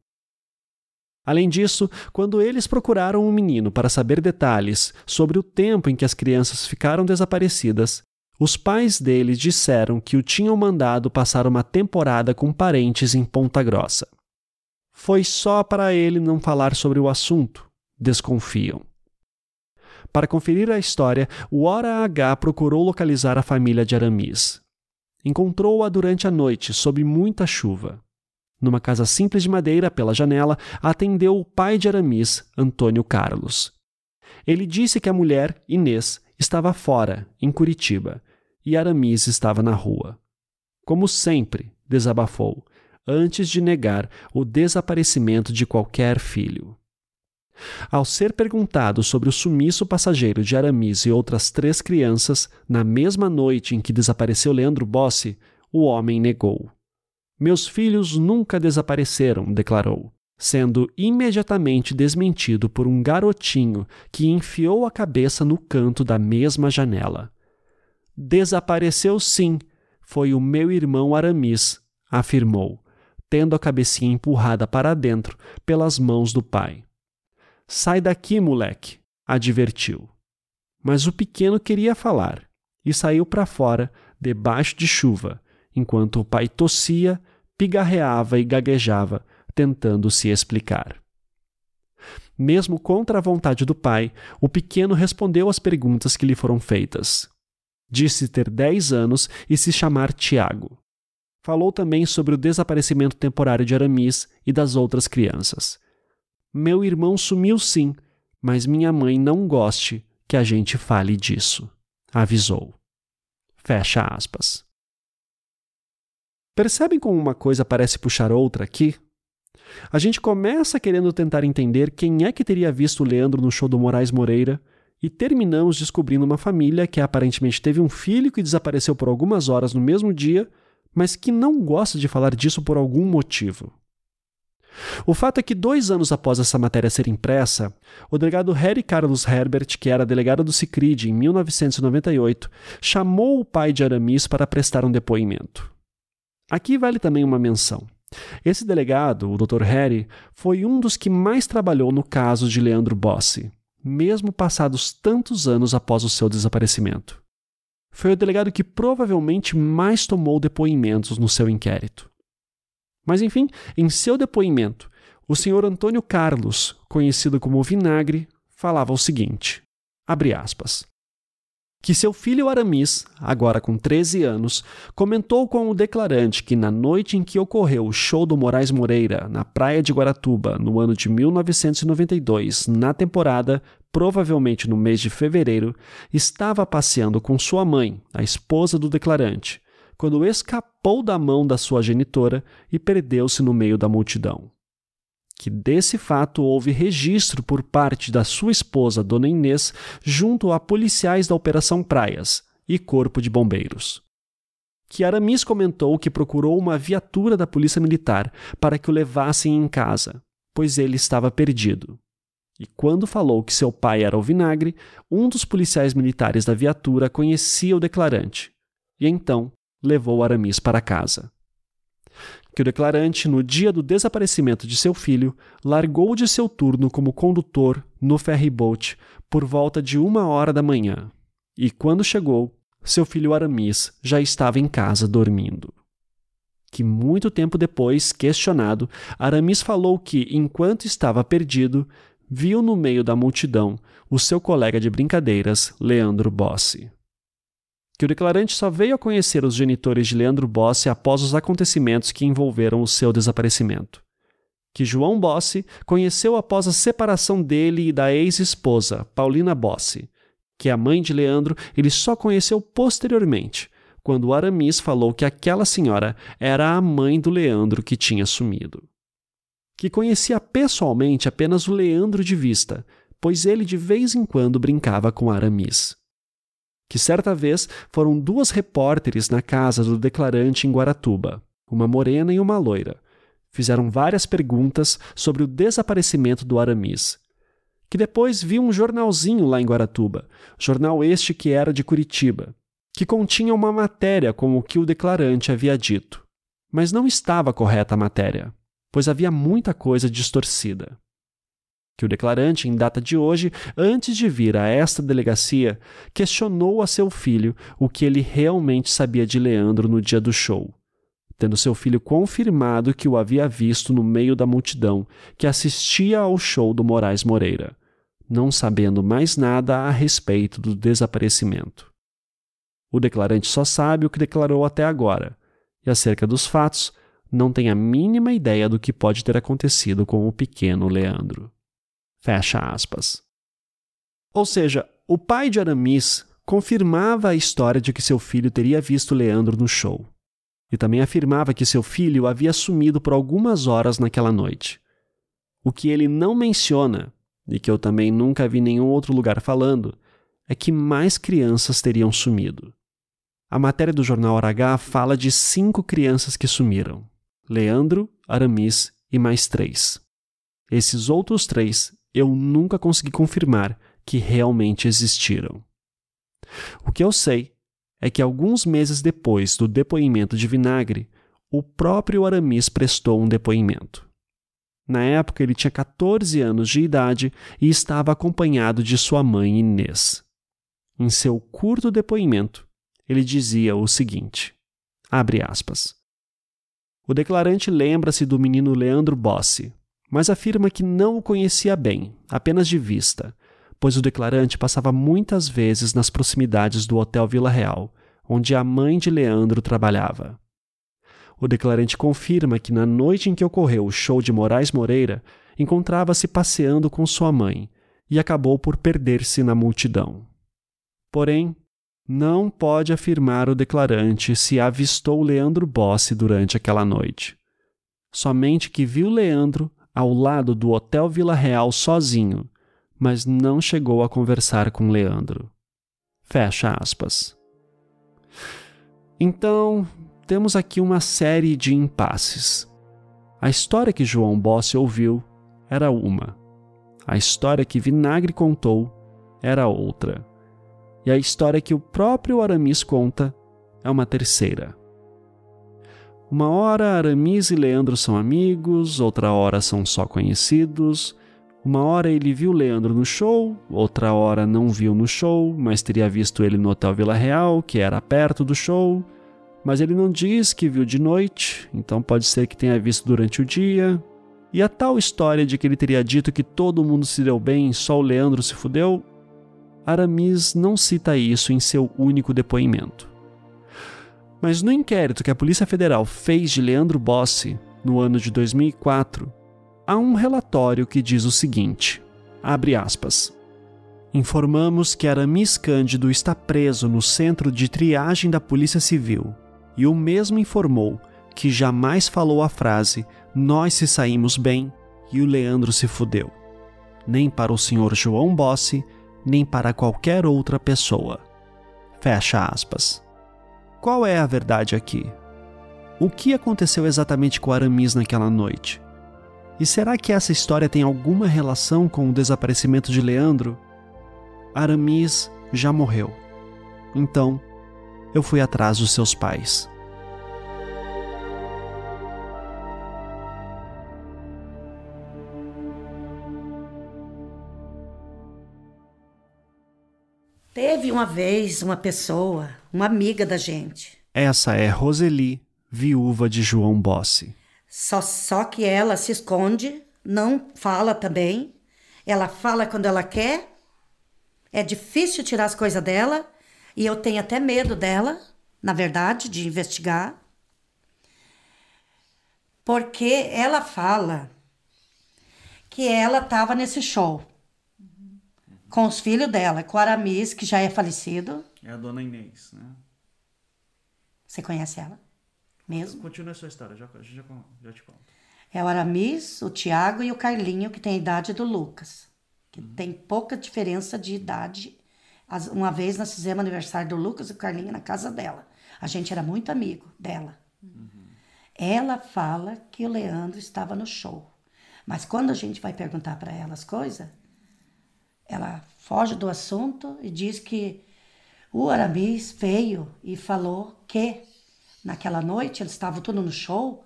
Além disso, quando eles procuraram o um menino para saber detalhes sobre o tempo em que as crianças ficaram desaparecidas, os pais dele disseram que o tinham mandado passar uma temporada com parentes em Ponta Grossa. Foi só para ele não falar sobre o assunto, desconfiam. Para conferir a história, o Hora H procurou localizar a família de Aramis. Encontrou-a durante a noite, sob muita chuva. Numa casa simples de madeira, pela janela, atendeu o pai de Aramis, Antônio Carlos. Ele disse que a mulher, Inês, estava fora, em Curitiba, e Aramis estava na rua. Como sempre, desabafou, antes de negar o desaparecimento de qualquer filho. Ao ser perguntado sobre o sumiço passageiro de Aramis e outras três crianças, na mesma noite em que desapareceu Leandro Bossi, o homem negou. Meus filhos nunca desapareceram, declarou, sendo imediatamente desmentido por um garotinho que enfiou a cabeça no canto da mesma janela. Desapareceu sim, foi o meu irmão Aramis, afirmou, tendo a cabecinha empurrada para dentro pelas mãos do pai. Sai daqui, moleque, advertiu. Mas o pequeno queria falar e saiu para fora, debaixo de chuva, enquanto o pai tossia, pigarreava e gaguejava, tentando se explicar. Mesmo contra a vontade do pai, o pequeno respondeu às perguntas que lhe foram feitas. Disse ter 10 anos e se chamar Tiago. Falou também sobre o desaparecimento temporário de Aramis e das outras crianças. Meu irmão sumiu sim, mas minha mãe não goste que a gente fale disso, avisou. Fecha aspas. Percebem como uma coisa parece puxar outra aqui? A gente começa querendo tentar entender quem é que teria visto o Leandro no show do Moraes Moreira e terminamos descobrindo uma família que aparentemente teve um filho que desapareceu por algumas horas no mesmo dia, mas que não gosta de falar disso por algum motivo. O fato é que dois anos após essa matéria ser impressa, o delegado Harry Carlos Herbert, que era delegado do Cicrid em 1998, chamou o pai de Aramis para prestar um depoimento. Aqui vale também uma menção. Esse delegado, o Dr. Harry, foi um dos que mais trabalhou no caso de Leandro Bossi, mesmo passados tantos anos após o seu desaparecimento. Foi o delegado que provavelmente mais tomou depoimentos no seu inquérito. Mas enfim, em seu depoimento, o senhor Antônio Carlos, conhecido como Vinagre, falava o seguinte: abre aspas que seu filho Aramis, agora com 13 anos, comentou com o declarante que na noite em que ocorreu o show do Moraes Moreira na praia de Guaratuba, no ano de 1992, na temporada, provavelmente no mês de fevereiro, estava passeando com sua mãe, a esposa do declarante, quando escapou da mão da sua genitora e perdeu-se no meio da multidão que desse fato houve registro por parte da sua esposa, Dona Inês, junto a policiais da Operação Praias e Corpo de Bombeiros. Que Aramis comentou que procurou uma viatura da Polícia Militar para que o levassem em casa, pois ele estava perdido. E quando falou que seu pai era o vinagre, um dos policiais militares da viatura conhecia o declarante e então levou Aramis para casa que o declarante, no dia do desaparecimento de seu filho, largou de seu turno como condutor no ferryboat por volta de uma hora da manhã. E quando chegou, seu filho Aramis já estava em casa dormindo. Que muito tempo depois, questionado, Aramis falou que, enquanto estava perdido, viu no meio da multidão o seu colega de brincadeiras, Leandro Bossi que o declarante só veio a conhecer os genitores de Leandro Bossi após os acontecimentos que envolveram o seu desaparecimento. Que João Bossi conheceu após a separação dele e da ex-esposa, Paulina Bossi. Que a mãe de Leandro ele só conheceu posteriormente, quando Aramis falou que aquela senhora era a mãe do Leandro que tinha sumido. Que conhecia pessoalmente apenas o Leandro de vista, pois ele de vez em quando brincava com Aramis que certa vez foram duas repórteres na casa do declarante em Guaratuba, uma morena e uma loira. Fizeram várias perguntas sobre o desaparecimento do Aramis. Que depois viu um jornalzinho lá em Guaratuba, jornal este que era de Curitiba, que continha uma matéria com o que o declarante havia dito. Mas não estava correta a matéria, pois havia muita coisa distorcida que o declarante, em data de hoje, antes de vir a esta delegacia, questionou a seu filho o que ele realmente sabia de Leandro no dia do show, tendo seu filho confirmado que o havia visto no meio da multidão que assistia ao show do Moraes Moreira, não sabendo mais nada a respeito do desaparecimento. O declarante só sabe o que declarou até agora, e acerca dos fatos, não tem a mínima ideia do que pode ter acontecido com o pequeno Leandro. Fecha aspas. Ou seja, o pai de Aramis confirmava a história de que seu filho teria visto Leandro no show. E também afirmava que seu filho havia sumido por algumas horas naquela noite. O que ele não menciona, e que eu também nunca vi nenhum outro lugar falando, é que mais crianças teriam sumido. A matéria do jornal Aragá fala de cinco crianças que sumiram: Leandro, Aramis e mais três. Esses outros três eu nunca consegui confirmar que realmente existiram. O que eu sei é que alguns meses depois do depoimento de Vinagre, o próprio Aramis prestou um depoimento. Na época, ele tinha 14 anos de idade e estava acompanhado de sua mãe Inês. Em seu curto depoimento, ele dizia o seguinte: abre aspas. O declarante lembra-se do menino Leandro Bossi, mas afirma que não o conhecia bem, apenas de vista, pois o declarante passava muitas vezes nas proximidades do Hotel Vila Real, onde a mãe de Leandro trabalhava. O declarante confirma que na noite em que ocorreu o show de Moraes Moreira, encontrava-se passeando com sua mãe e acabou por perder-se na multidão. Porém, não pode afirmar o declarante se avistou Leandro Bossi durante aquela noite. Somente que viu Leandro ao lado do Hotel Vila Real sozinho, mas não chegou a conversar com Leandro. Fecha aspas. Então, temos aqui uma série de impasses. A história que João Bossi ouviu era uma. A história que Vinagre contou era outra. E a história que o próprio Aramis conta é uma terceira. Uma hora Aramis e Leandro são amigos, outra hora são só conhecidos. Uma hora ele viu Leandro no show, outra hora não viu no show, mas teria visto ele no Hotel Vila Real, que era perto do show mas ele não diz que viu de noite, então pode ser que tenha visto durante o dia. E a tal história de que ele teria dito que todo mundo se deu bem, só o Leandro se fudeu, Aramis não cita isso em seu único depoimento. Mas no inquérito que a Polícia Federal fez de Leandro Bossi no ano de 2004, há um relatório que diz o seguinte: abre aspas. Informamos que Aramis Cândido está preso no centro de triagem da Polícia Civil e o mesmo informou que jamais falou a frase nós se saímos bem e o Leandro se fudeu, nem para o senhor João Bossi, nem para qualquer outra pessoa. Fecha aspas. Qual é a verdade aqui? O que aconteceu exatamente com Aramis naquela noite? E será que essa história tem alguma relação com o desaparecimento de Leandro? Aramis já morreu. Então, eu fui atrás dos seus pais. Teve uma vez uma pessoa, uma amiga da gente. Essa é Roseli, viúva de João Bossi. Só, só que ela se esconde, não fala também. Ela fala quando ela quer. É difícil tirar as coisas dela. E eu tenho até medo dela, na verdade, de investigar. Porque ela fala que ela estava nesse show com os filhos dela, com o Aramis, que já é falecido. É a dona Inês, né? Você conhece ela? Mesmo? Continua a sua história, já, já, já te conto. É o Aramis, o Tiago e o Carlinho, que tem a idade do Lucas. Que uhum. tem pouca diferença de idade uma vez nós fizemos aniversário do Lucas e do Carlinho na casa dela. A gente era muito amigo dela. Uhum. Ela fala que o Leandro estava no show. Mas quando a gente vai perguntar para ela as coisas, ela foge do assunto e diz que o Aramis veio e falou que naquela noite, eles estavam tudo no show,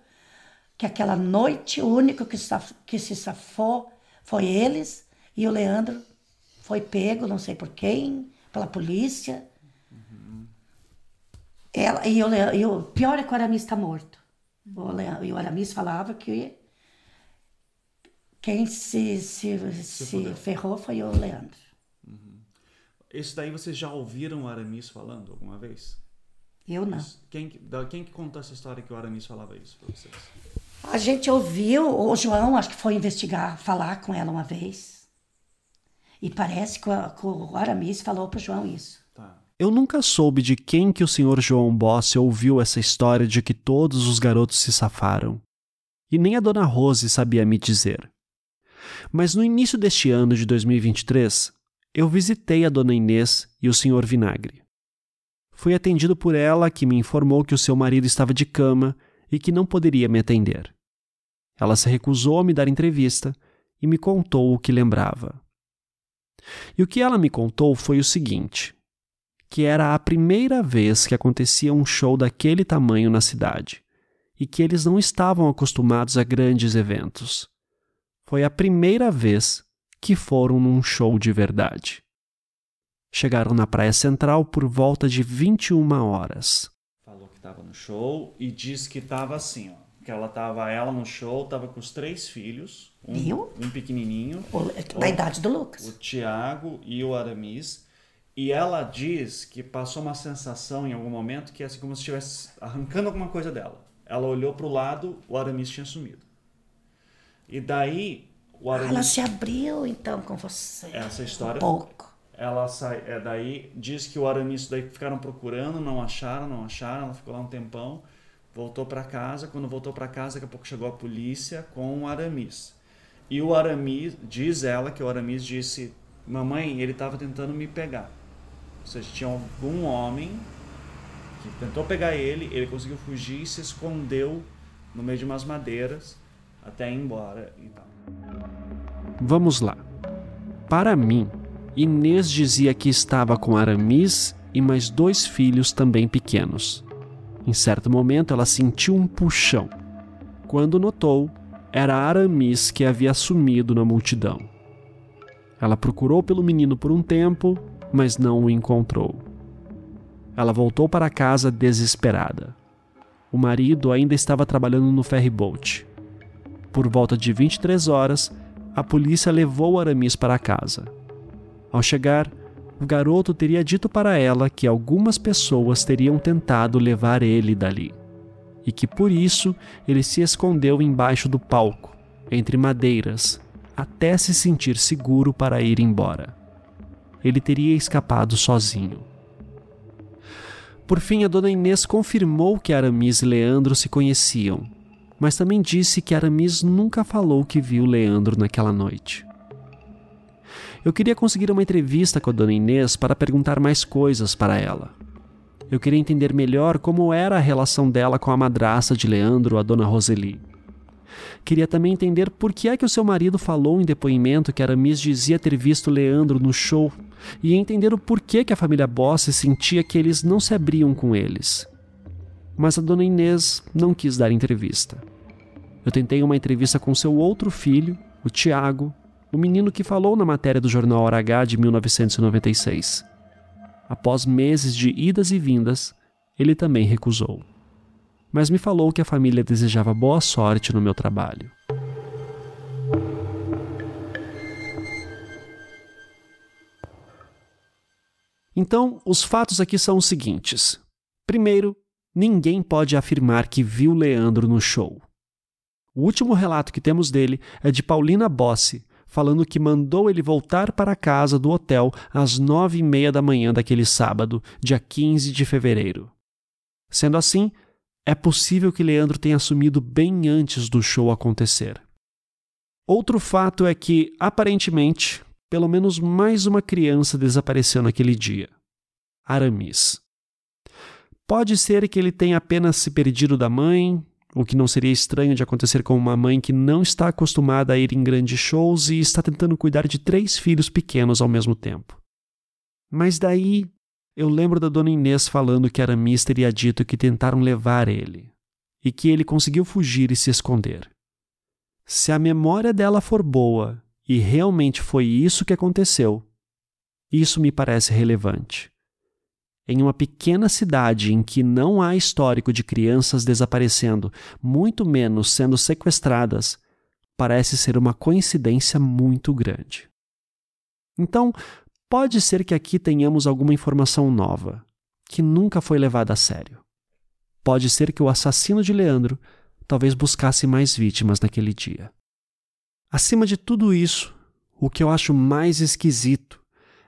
que aquela noite o único que, que se safou foi eles e o Leandro foi pego, não sei por quem, pela polícia. Uhum. Ela, e, o, e o pior é que o Aramis está morto. O, e o Aramis falava que quem se, se, se, se ferrou foi o Leandro. Uhum. Esse daí vocês já ouviram o Aramis falando alguma vez? Eu não. Quem, quem que contou essa história que o Aramis falava isso para vocês? A gente ouviu, o João acho que foi investigar, falar com ela uma vez. E parece que o, que o Aramis falou para o João isso. Tá. Eu nunca soube de quem que o senhor João Bossi ouviu essa história de que todos os garotos se safaram. E nem a dona Rose sabia me dizer. Mas no início deste ano de 2023, eu visitei a dona Inês e o senhor Vinagre. Fui atendido por ela, que me informou que o seu marido estava de cama e que não poderia me atender. Ela se recusou a me dar entrevista e me contou o que lembrava. E o que ela me contou foi o seguinte: que era a primeira vez que acontecia um show daquele tamanho na cidade, e que eles não estavam acostumados a grandes eventos. Foi a primeira vez que foram num show de verdade. Chegaram na Praia Central por volta de 21 horas. Falou que estava no show e disse que estava assim, ó. Que ela tava, ela no show, estava com os três filhos. Um, Viu? um pequenininho. O, da idade do Lucas. O Tiago e o Aramis. E ela diz que passou uma sensação em algum momento que é assim como se estivesse arrancando alguma coisa dela. Ela olhou para o lado, o Aramis tinha sumido. E daí o Aramis... Ela se abriu então com você. Essa história. Um pouco. Ela sai, é daí diz que o Aramis daí ficaram procurando, não acharam, não acharam, ela ficou lá um tempão, voltou para casa, quando voltou para casa, daqui a pouco chegou a polícia com o Aramis. E o Aramis, diz ela que o Aramis disse: "Mamãe, ele estava tentando me pegar". Ou seja, tinha algum homem que tentou pegar ele, ele conseguiu fugir e se escondeu no meio de umas madeiras até ir embora e tal. Vamos lá. Para mim, Inês dizia que estava com Aramis e mais dois filhos também pequenos. Em certo momento, ela sentiu um puxão. Quando notou, era Aramis que havia sumido na multidão. Ela procurou pelo menino por um tempo, mas não o encontrou. Ela voltou para casa desesperada. O marido ainda estava trabalhando no ferryboat. Por volta de 23 horas, a polícia levou Aramis para casa. Ao chegar, o garoto teria dito para ela que algumas pessoas teriam tentado levar ele dali, e que por isso ele se escondeu embaixo do palco, entre madeiras, até se sentir seguro para ir embora. Ele teria escapado sozinho. Por fim, a dona Inês confirmou que Aramis e Leandro se conheciam, mas também disse que Aramis nunca falou que viu Leandro naquela noite. Eu queria conseguir uma entrevista com a dona Inês para perguntar mais coisas para ela. Eu queria entender melhor como era a relação dela com a madrasta de Leandro, a dona Roseli. Queria também entender por que é que o seu marido falou em depoimento que Aramis dizia ter visto Leandro no show e entender o porquê que a família Bossi sentia que eles não se abriam com eles. Mas a dona Inês não quis dar entrevista. Eu tentei uma entrevista com seu outro filho, o Tiago, o menino que falou na matéria do jornal Hora H de 1996. Após meses de idas e vindas, ele também recusou. Mas me falou que a família desejava boa sorte no meu trabalho. Então, os fatos aqui são os seguintes. Primeiro, ninguém pode afirmar que viu Leandro no show. O último relato que temos dele é de Paulina Bossi, falando que mandou ele voltar para casa do hotel às nove e meia da manhã daquele sábado, dia 15 de fevereiro. Sendo assim, é possível que Leandro tenha sumido bem antes do show acontecer. Outro fato é que, aparentemente, pelo menos mais uma criança desapareceu naquele dia. Aramis. Pode ser que ele tenha apenas se perdido da mãe, o que não seria estranho de acontecer com uma mãe que não está acostumada a ir em grandes shows e está tentando cuidar de três filhos pequenos ao mesmo tempo. Mas daí eu lembro da dona Inês falando que Aramis teria dito que tentaram levar ele e que ele conseguiu fugir e se esconder. Se a memória dela for boa e realmente foi isso que aconteceu, isso me parece relevante. Em uma pequena cidade em que não há histórico de crianças desaparecendo, muito menos sendo sequestradas, parece ser uma coincidência muito grande. Então, pode ser que aqui tenhamos alguma informação nova, que nunca foi levada a sério. Pode ser que o assassino de Leandro talvez buscasse mais vítimas naquele dia. Acima de tudo isso, o que eu acho mais esquisito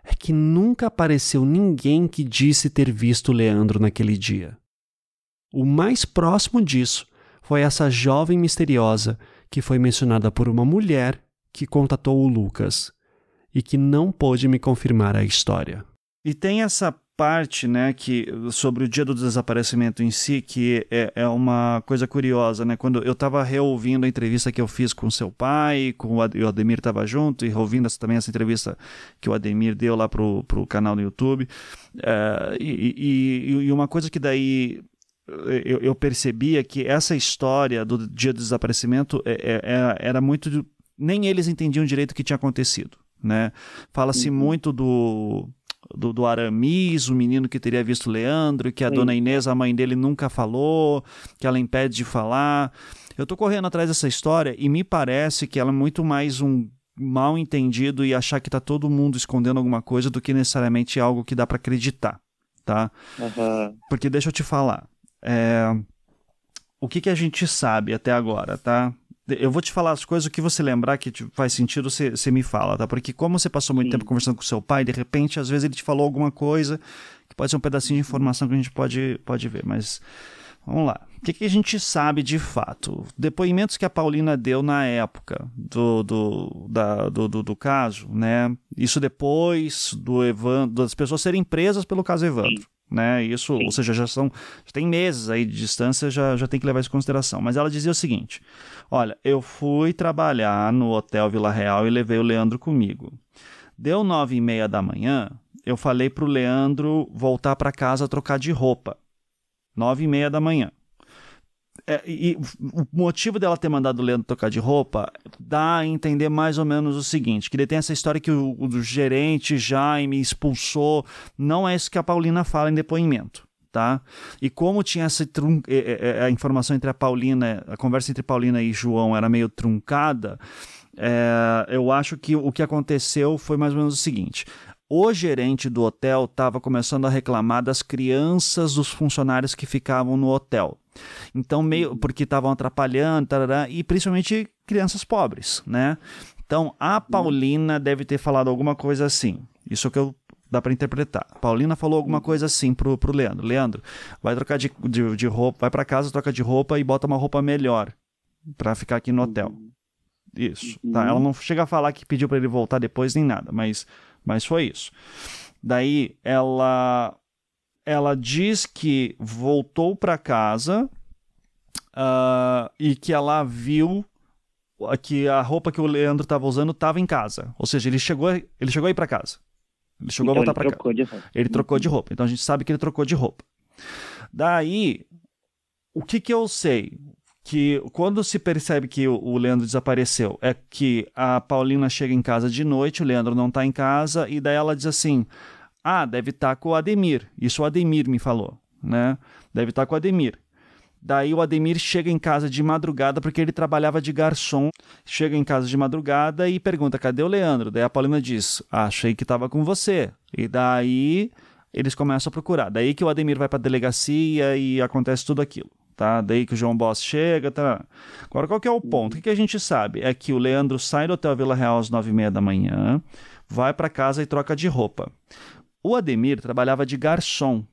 é que nunca apareceu ninguém que disse ter visto Leandro naquele dia. O mais próximo disso foi essa jovem misteriosa que foi mencionada por uma mulher que contatou o Lucas e que não pôde me confirmar a história. E tem essa parte, né, que sobre o dia do desaparecimento em si, que é, é uma coisa curiosa, né? Quando eu estava reouvindo a entrevista que eu fiz com seu pai, com o, Ademir estava junto, e reouvindo essa, também essa entrevista que o Ademir deu lá pro, pro canal no YouTube, é, e, e, e uma coisa que daí eu, eu percebia que essa história do dia do desaparecimento é, é, é era muito. Nem eles entendiam direito o que tinha acontecido. Né? Fala-se uhum. muito do, do, do, Aramis, o menino que teria visto Leandro, que a Sim. dona Inês, a mãe dele, nunca falou, que ela impede de falar. Eu tô correndo atrás dessa história e me parece que ela é muito mais um mal entendido e achar que tá todo mundo escondendo alguma coisa do que necessariamente algo que dá para acreditar, tá? Uhum. Porque deixa eu te falar, é... o que, que a gente sabe até agora, tá? Eu vou te falar as coisas, o que você lembrar que faz sentido, você, você me fala, tá? Porque como você passou muito Sim. tempo conversando com seu pai, de repente, às vezes ele te falou alguma coisa que pode ser um pedacinho de informação que a gente pode, pode ver, mas vamos lá. O que, que a gente sabe de fato? Depoimentos que a Paulina deu na época do, do, da, do, do, do caso, né? Isso depois do Evandro, das pessoas serem presas pelo caso Evandro. Sim né? Isso, Sim. ou seja, já são já tem meses aí de distância, já, já tem que levar isso em consideração. Mas ela dizia o seguinte: olha, eu fui trabalhar no Hotel Vila Real e levei o Leandro comigo. Deu nove e meia da manhã, eu falei para o Leandro voltar para casa trocar de roupa. Nove e meia da manhã. É, e o motivo dela ter mandado o Leandro tocar de roupa dá a entender mais ou menos o seguinte: que ele tem essa história que o, o gerente Jaime expulsou. Não é isso que a Paulina fala em depoimento. Tá? E como tinha essa trun... É, é, a informação entre a Paulina, a conversa entre Paulina e João era meio truncada, é, eu acho que o que aconteceu foi mais ou menos o seguinte: o gerente do hotel estava começando a reclamar das crianças dos funcionários que ficavam no hotel. Então, meio porque estavam atrapalhando, tarará, e principalmente crianças pobres, né? Então, a Paulina deve ter falado alguma coisa assim. Isso é o que eu dá para interpretar. Paulina falou alguma coisa assim pro, pro Leandro. Leandro, vai trocar de, de, de roupa, vai para casa, troca de roupa e bota uma roupa melhor para ficar aqui no hotel. Isso. Tá? Ela não chega a falar que pediu para ele voltar depois nem nada, mas, mas foi isso. Daí ela ela diz que voltou para casa uh, e que ela viu que a roupa que o Leandro estava usando estava em casa. Ou seja, ele chegou, ele chegou aí para casa. Ele chegou então a voltar para casa. Ele trocou de roupa. Então a gente sabe que ele trocou de roupa. Daí, o que que eu sei? Que quando se percebe que o Leandro desapareceu, é que a Paulina chega em casa de noite, o Leandro não está em casa, e daí ela diz assim: ah, deve estar tá com o Ademir. Isso o Ademir me falou, né? Deve estar tá com o Ademir. Daí o Ademir chega em casa de madrugada porque ele trabalhava de garçom. Chega em casa de madrugada e pergunta: "Cadê o Leandro?" Daí a Paulina diz: "Achei que estava com você". E daí eles começam a procurar. Daí que o Ademir vai para a delegacia e acontece tudo aquilo. Tá? Daí que o João Boss chega, tá? Agora, qual que é o ponto? O que, a gente sabe? É que o Leandro sai do Hotel Vila Real às nove e meia da manhã, vai para casa e troca de roupa. O Ademir trabalhava de garçom,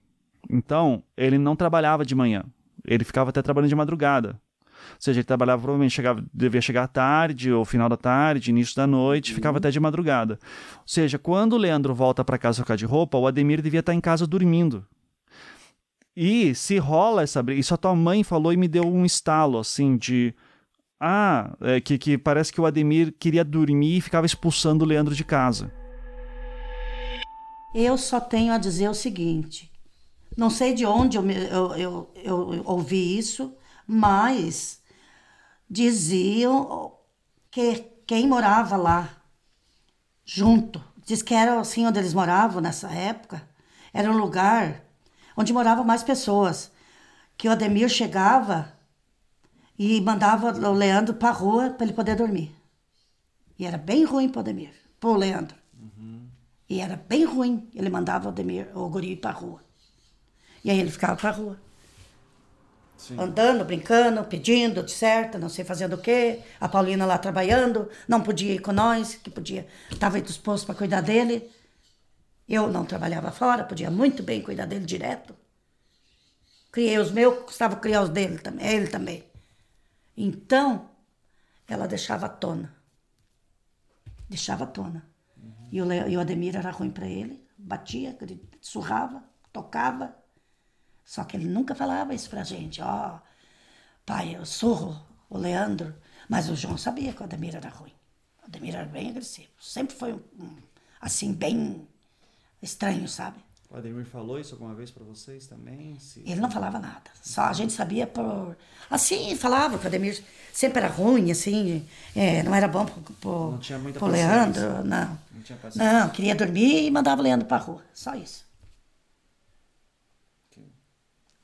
então ele não trabalhava de manhã. Ele ficava até trabalhando de madrugada. Ou seja, ele trabalhava, provavelmente chegava, devia chegar à tarde, ou final da tarde, início da noite, uhum. ficava até de madrugada. Ou seja, quando o Leandro volta para casa trocar de roupa, o Ademir devia estar em casa dormindo. E se rola essa briga, isso a tua mãe falou e me deu um estalo, assim, de. Ah, é, que, que parece que o Ademir queria dormir e ficava expulsando o Leandro de casa. Eu só tenho a dizer o seguinte: não sei de onde eu, eu, eu, eu ouvi isso, mas diziam que quem morava lá junto, diz que era assim onde eles moravam nessa época, era um lugar onde moravam mais pessoas. Que o Ademir chegava e mandava o Leandro para a rua para ele poder dormir. E era bem ruim para o Ademir, para o Leandro. E era bem ruim. Ele mandava o, Demir, o guri para a rua. E aí ele ficava para a rua. Sim. Andando, brincando, pedindo, de certo, não sei fazendo o quê. A Paulina lá trabalhando, não podia ir com nós, que podia, estava disposto para cuidar dele. Eu não trabalhava fora, podia muito bem cuidar dele direto. Criei os meus, custava criar os dele também, ele também. Então, ela deixava à tona. Deixava à tona. E o, e o Ademir era ruim para ele, batia, surrava, tocava. Só que ele nunca falava isso pra gente. Ó, oh, pai, eu surro o Leandro. Mas o João sabia que o Ademir era ruim. O Ademir era bem agressivo. Sempre foi um, assim, bem estranho, sabe? O Ademir falou isso alguma vez para vocês também? Se... Ele não falava nada. Só a gente sabia por. Assim, falava que o Ademir sempre era ruim, assim, é, não era bom pro, pro, não tinha muita pro Leandro. Não. Não, não, queria dormir e mandava o Leandro pra rua. Só isso.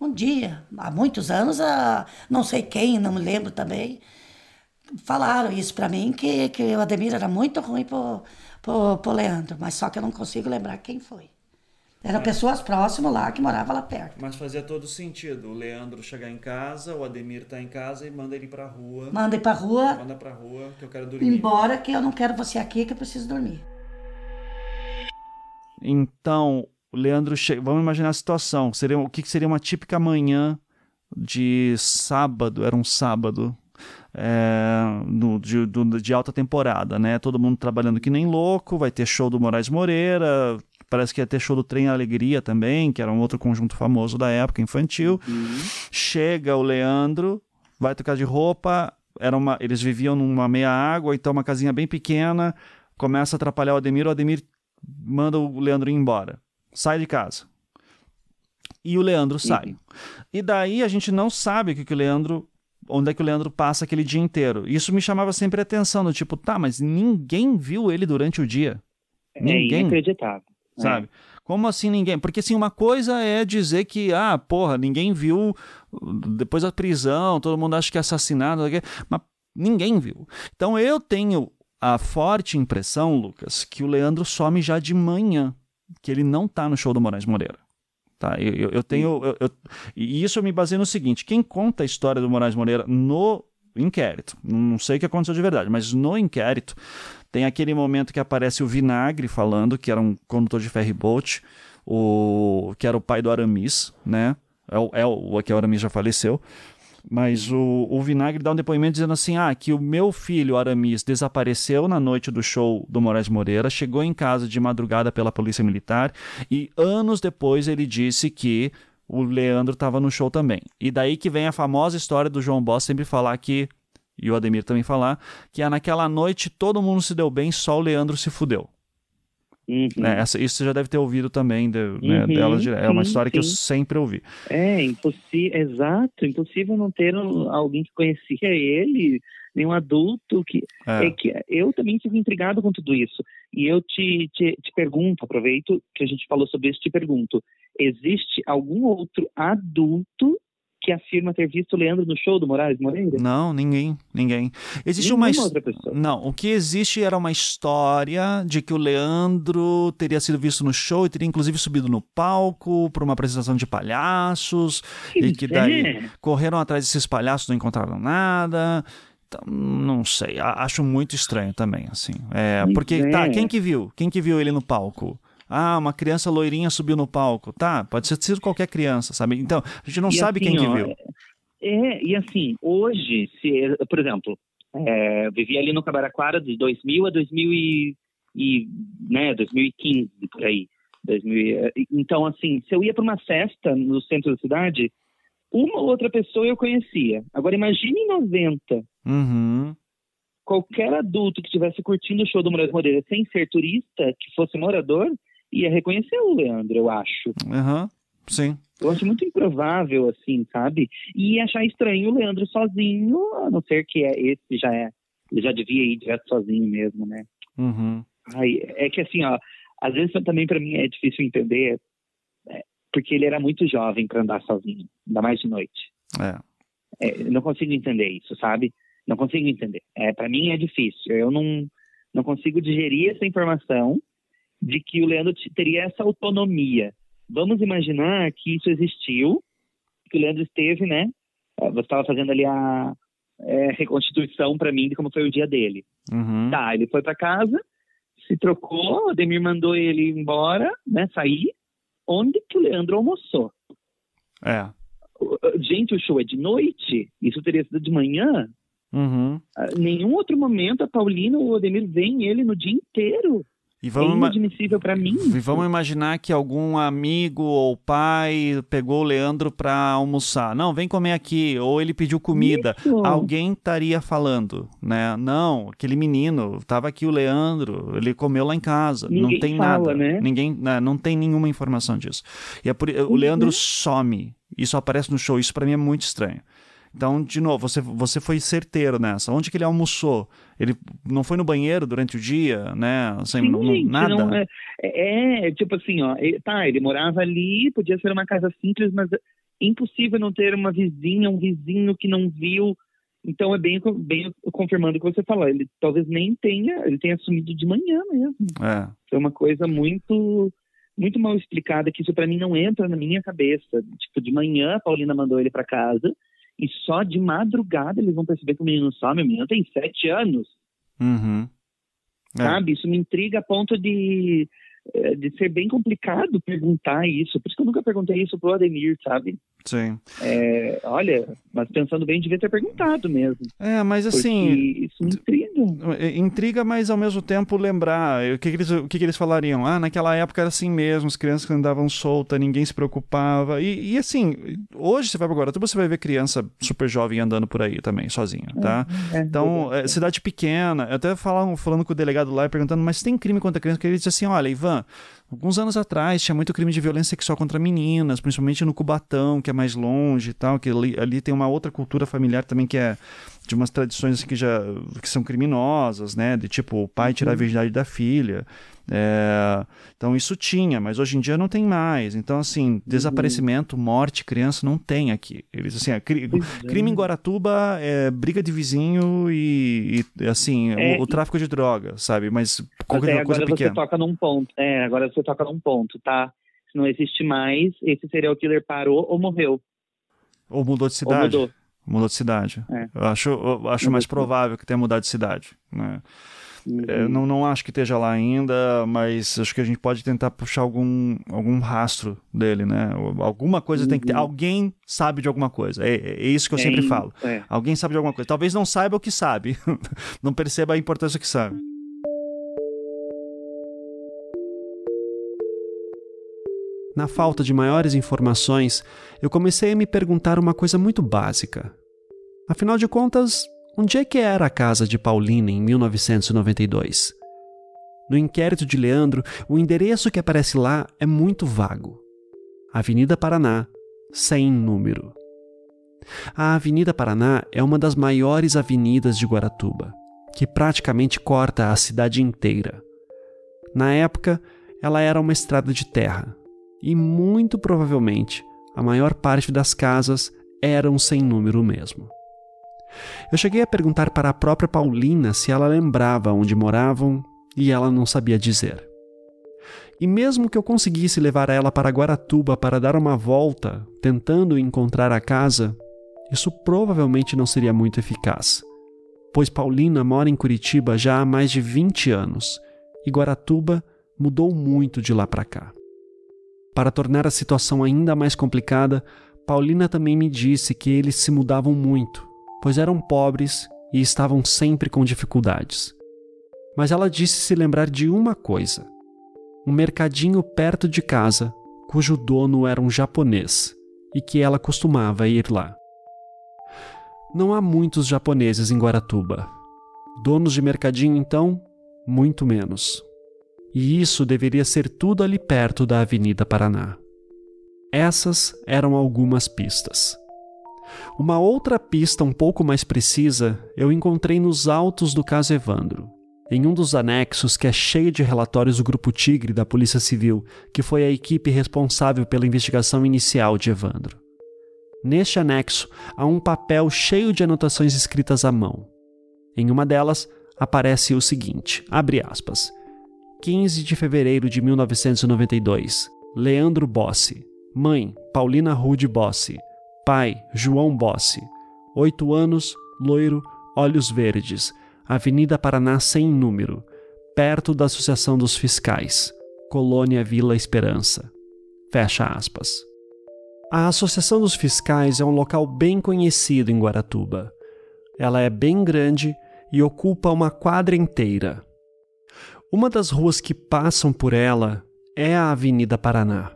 Um dia, há muitos anos, a, não sei quem, não me lembro também, falaram isso para mim, que, que o Ademir era muito ruim pro, pro, pro Leandro, mas só que eu não consigo lembrar quem foi. Eram mas, pessoas próximas lá que moravam lá perto. Mas fazia todo sentido. O Leandro chegar em casa, o Ademir tá em casa e manda ele pra rua. Manda ele pra rua. Manda pra rua que eu quero dormir. Embora que eu não quero você aqui, que eu preciso dormir. Então, o Leandro chega. Vamos imaginar a situação. Seria, o que seria uma típica manhã de sábado? Era um sábado. É, de, do, de alta temporada, né? Todo mundo trabalhando que nem louco. Vai ter show do Moraes Moreira. Parece que ia ter show do Trem Alegria também, que era um outro conjunto famoso da época infantil. Uhum. Chega o Leandro, vai trocar de roupa. Era uma, eles viviam numa meia água, então uma casinha bem pequena. Começa a atrapalhar o Ademir. O Ademir manda o Leandro ir embora sai de casa. E o Leandro sai. Uhum. E daí a gente não sabe o que, que o Leandro. Onde é que o Leandro passa aquele dia inteiro? Isso me chamava sempre a atenção, do tipo, tá, mas ninguém viu ele durante o dia. É ninguém. inacreditável. É. Sabe? É. Como assim ninguém? Porque assim, uma coisa é dizer que, ah, porra, ninguém viu depois da prisão, todo mundo acha que é assassinado, mas ninguém viu. Então eu tenho a forte impressão, Lucas, que o Leandro some já de manhã que ele não está no show do Moraes Moreira. Tá? Eu, eu tenho. Eu, eu, e isso eu me baseio no seguinte: quem conta a história do Moraes Moreira no inquérito, não sei o que aconteceu de verdade, mas no inquérito tem aquele momento que aparece o Vinagre falando, que era um condutor de ferry boat, o, que era o pai do Aramis, né? É o, é o que o Aramis já faleceu. Mas o, o Vinagre dá um depoimento dizendo assim: ah, que o meu filho Aramis desapareceu na noite do show do Moraes Moreira, chegou em casa de madrugada pela Polícia Militar e anos depois ele disse que o Leandro estava no show também. E daí que vem a famosa história do João Boss sempre falar que, e o Ademir também falar, que naquela noite todo mundo se deu bem, só o Leandro se fudeu. Uhum. Né? Essa, isso você já deve ter ouvido também de, né, uhum, dela. É uma história sim. que eu sempre ouvi. É, impossível, exato, impossível não ter um, alguém que conhecia ele, nenhum adulto que, é. é. que eu também fico intrigado com tudo isso. E eu te, te, te pergunto, aproveito que a gente falou sobre isso, te pergunto, existe algum outro adulto que afirma ter visto o Leandro no show do Moraes Moreira? Não, ninguém, ninguém. Existe Nenhuma uma outra pessoa. Não, o que existe era uma história de que o Leandro teria sido visto no show e teria inclusive subido no palco para uma apresentação de palhaços que e que daí é. correram atrás desses palhaços, não encontraram nada. Então, não sei, acho muito estranho também, assim. É, porque, tá, quem que viu? Quem que viu ele no palco? Ah, uma criança loirinha subiu no palco. Tá, pode ser sido qualquer criança, sabe? Então, a gente não e sabe assim, quem ó, que viu. É, e assim, hoje, se, por exemplo, é, eu vivi ali no Cabaraquara de 2000 a 2000 e, e, né, 2015, por aí. 2000, então, assim, se eu ia para uma festa no centro da cidade, uma ou outra pessoa eu conhecia. Agora, imagine em 90. Uhum. Qualquer adulto que estivesse curtindo o show do Moraes Moreira sem ser turista, que fosse morador, ia reconhecer o Leandro, eu acho. Aham, uhum, sim. Eu acho muito improvável, assim, sabe? E achar estranho o Leandro sozinho, a não ser que é, esse já é. Ele já devia ir direto sozinho mesmo, né? Uhum. Ai, é que assim, ó, às vezes também para mim é difícil entender, é, porque ele era muito jovem para andar sozinho, ainda mais de noite. É. é. não consigo entender isso, sabe? Não consigo entender. É, para mim é difícil. Eu não, não consigo digerir essa informação de que o Leandro teria essa autonomia. Vamos imaginar que isso existiu, que o Leandro esteve, né? É, você estava fazendo ali a é, reconstituição para mim de como foi o dia dele. Uhum. Tá, ele foi para casa, se trocou, o Demir mandou ele embora, né? Sair. Onde que o Leandro almoçou? É. Gente, o show é de noite? Isso teria sido de manhã? Uhum. Ah, nenhum outro momento a Paulina ou o Ademir vem ele no dia inteiro. E vamos é inadmissível para mim. E vamos imaginar que algum amigo ou pai pegou o Leandro para almoçar. Não, vem comer aqui. Ou ele pediu comida. Isso. Alguém estaria falando, né? Não, aquele menino, tava aqui o Leandro, ele comeu lá em casa. Ninguém não tem fala, nada. Né? Ninguém, né, não tem nenhuma informação disso. E é por, o Leandro uhum. some. Isso aparece no show. Isso para mim é muito estranho. Então, de novo, você, você foi certeiro nessa. Onde que ele almoçou? Ele não foi no banheiro durante o dia, né? Assim, Sim, não, gente, nada. Não, é, é, é, tipo assim, ó, ele, tá, ele morava ali, podia ser uma casa simples, mas é impossível não ter uma vizinha, um vizinho que não viu. Então é bem, bem confirmando o que você falou. Ele talvez nem tenha, ele tenha sumido de manhã mesmo. É. Foi uma coisa muito muito mal explicada que isso para mim não entra na minha cabeça. Tipo, de manhã a Paulina mandou ele para casa e só de madrugada eles vão perceber que o menino some. O menino tem sete anos. Uhum. É. Sabe? Isso me intriga a ponto de, eh, de ser bem complicado perguntar isso. Por isso que eu nunca perguntei isso pro Ademir, sabe? Sim. É, olha, mas pensando bem, devia ter perguntado mesmo. É, mas assim. Isso intriga. É, intriga, mas ao mesmo tempo lembrar. O que, que eles, o que, que, eles falariam? Ah, naquela época era assim mesmo, as crianças andavam soltas, ninguém se preocupava. E, e assim, hoje você vai para Guaratuba, você vai ver criança super jovem andando por aí também, sozinha, tá? É, é, então, é, cidade pequena. Eu até falando, falando com o delegado lá e perguntando, mas tem crime contra criança? Que ele disse assim: olha, Ivan, alguns anos atrás tinha muito crime de violência sexual contra meninas, principalmente no Cubatão, que é mais longe e tal, que ali, ali tem uma outra cultura familiar também que é de umas tradições assim, que já que são criminosas, né? De tipo o pai tirar a uhum. virgindade da filha. É, então isso tinha, mas hoje em dia não tem mais. Então, assim, uhum. desaparecimento, morte, criança não tem aqui. Eles assim, cri, é. crime em Guaratuba é briga de vizinho e, e assim, é, o, o, tráfico de drogas, sabe? Mas qualquer é, coisa pequena. Você toca num ponto. É, agora você toca num ponto, tá? Se não existe mais, esse serial killer parou ou morreu. Ou mudou de cidade. Ou mudou. Mudou de cidade. É. Eu acho, eu acho mais provável que tenha mudado de cidade. Né? Uhum. É, não, não acho que esteja lá ainda, mas acho que a gente pode tentar puxar algum, algum rastro dele, né? Alguma coisa uhum. tem que ter. Uhum. Alguém sabe de alguma coisa. É, é isso que eu sempre falo. É. Alguém sabe de alguma coisa. Talvez não saiba o que sabe. não perceba a importância que sabe. Na falta de maiores informações, eu comecei a me perguntar uma coisa muito básica. Afinal de contas, onde é que era a casa de Paulina em 1992? No inquérito de Leandro, o endereço que aparece lá é muito vago. Avenida Paraná, sem número. A Avenida Paraná é uma das maiores avenidas de Guaratuba, que praticamente corta a cidade inteira. Na época, ela era uma estrada de terra, e muito provavelmente a maior parte das casas eram sem número mesmo. Eu cheguei a perguntar para a própria Paulina se ela lembrava onde moravam e ela não sabia dizer. E mesmo que eu conseguisse levar ela para Guaratuba para dar uma volta, tentando encontrar a casa, isso provavelmente não seria muito eficaz, pois Paulina mora em Curitiba já há mais de 20 anos e Guaratuba mudou muito de lá para cá. Para tornar a situação ainda mais complicada, Paulina também me disse que eles se mudavam muito, pois eram pobres e estavam sempre com dificuldades. Mas ela disse se lembrar de uma coisa: um mercadinho perto de casa, cujo dono era um japonês e que ela costumava ir lá. Não há muitos japoneses em Guaratuba. Donos de mercadinho, então, muito menos e isso deveria ser tudo ali perto da Avenida Paraná. Essas eram algumas pistas. Uma outra pista um pouco mais precisa eu encontrei nos autos do caso Evandro, em um dos anexos que é cheio de relatórios do Grupo Tigre da Polícia Civil, que foi a equipe responsável pela investigação inicial de Evandro. Neste anexo há um papel cheio de anotações escritas à mão. Em uma delas aparece o seguinte: abre aspas. 15 de fevereiro de 1992. Leandro Bossi. Mãe, Paulina Rude Bossi. Pai, João Bossi. 8 anos, loiro, olhos verdes. Avenida Paraná sem número. Perto da Associação dos Fiscais. Colônia Vila Esperança. Fecha aspas. A Associação dos Fiscais é um local bem conhecido em Guaratuba. Ela é bem grande e ocupa uma quadra inteira. Uma das ruas que passam por ela é a Avenida Paraná.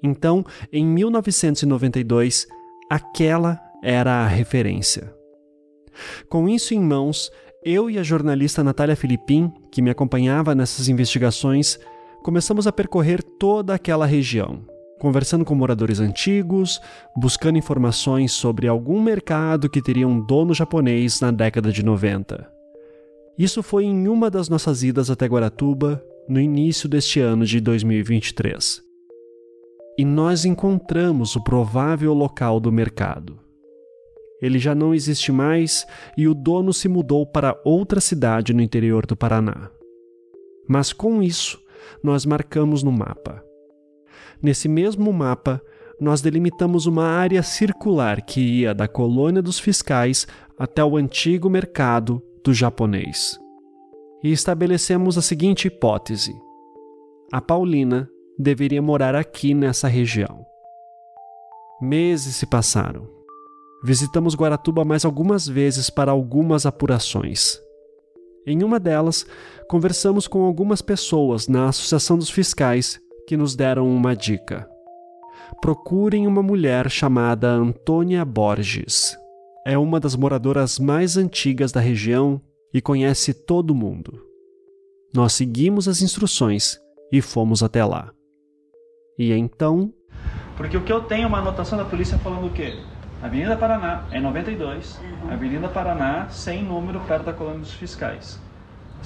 Então, em 1992, aquela era a referência. Com isso em mãos, eu e a jornalista Natália Filipim, que me acompanhava nessas investigações, começamos a percorrer toda aquela região, conversando com moradores antigos, buscando informações sobre algum mercado que teria um dono japonês na década de 90. Isso foi em uma das nossas idas até Guaratuba, no início deste ano de 2023. E nós encontramos o provável local do mercado. Ele já não existe mais e o dono se mudou para outra cidade no interior do Paraná. Mas com isso, nós marcamos no mapa. Nesse mesmo mapa, nós delimitamos uma área circular que ia da colônia dos fiscais até o antigo mercado do japonês. E estabelecemos a seguinte hipótese: a Paulina deveria morar aqui nessa região. Meses se passaram. Visitamos Guaratuba mais algumas vezes para algumas apurações. Em uma delas, conversamos com algumas pessoas na Associação dos Fiscais que nos deram uma dica. Procurem uma mulher chamada Antônia Borges. É uma das moradoras mais antigas da região e conhece todo mundo. Nós seguimos as instruções e fomos até lá. E então. Porque o que eu tenho é uma anotação da polícia falando o quê? Avenida Paraná é 92, uhum. Avenida Paraná sem número perto da colônia dos fiscais.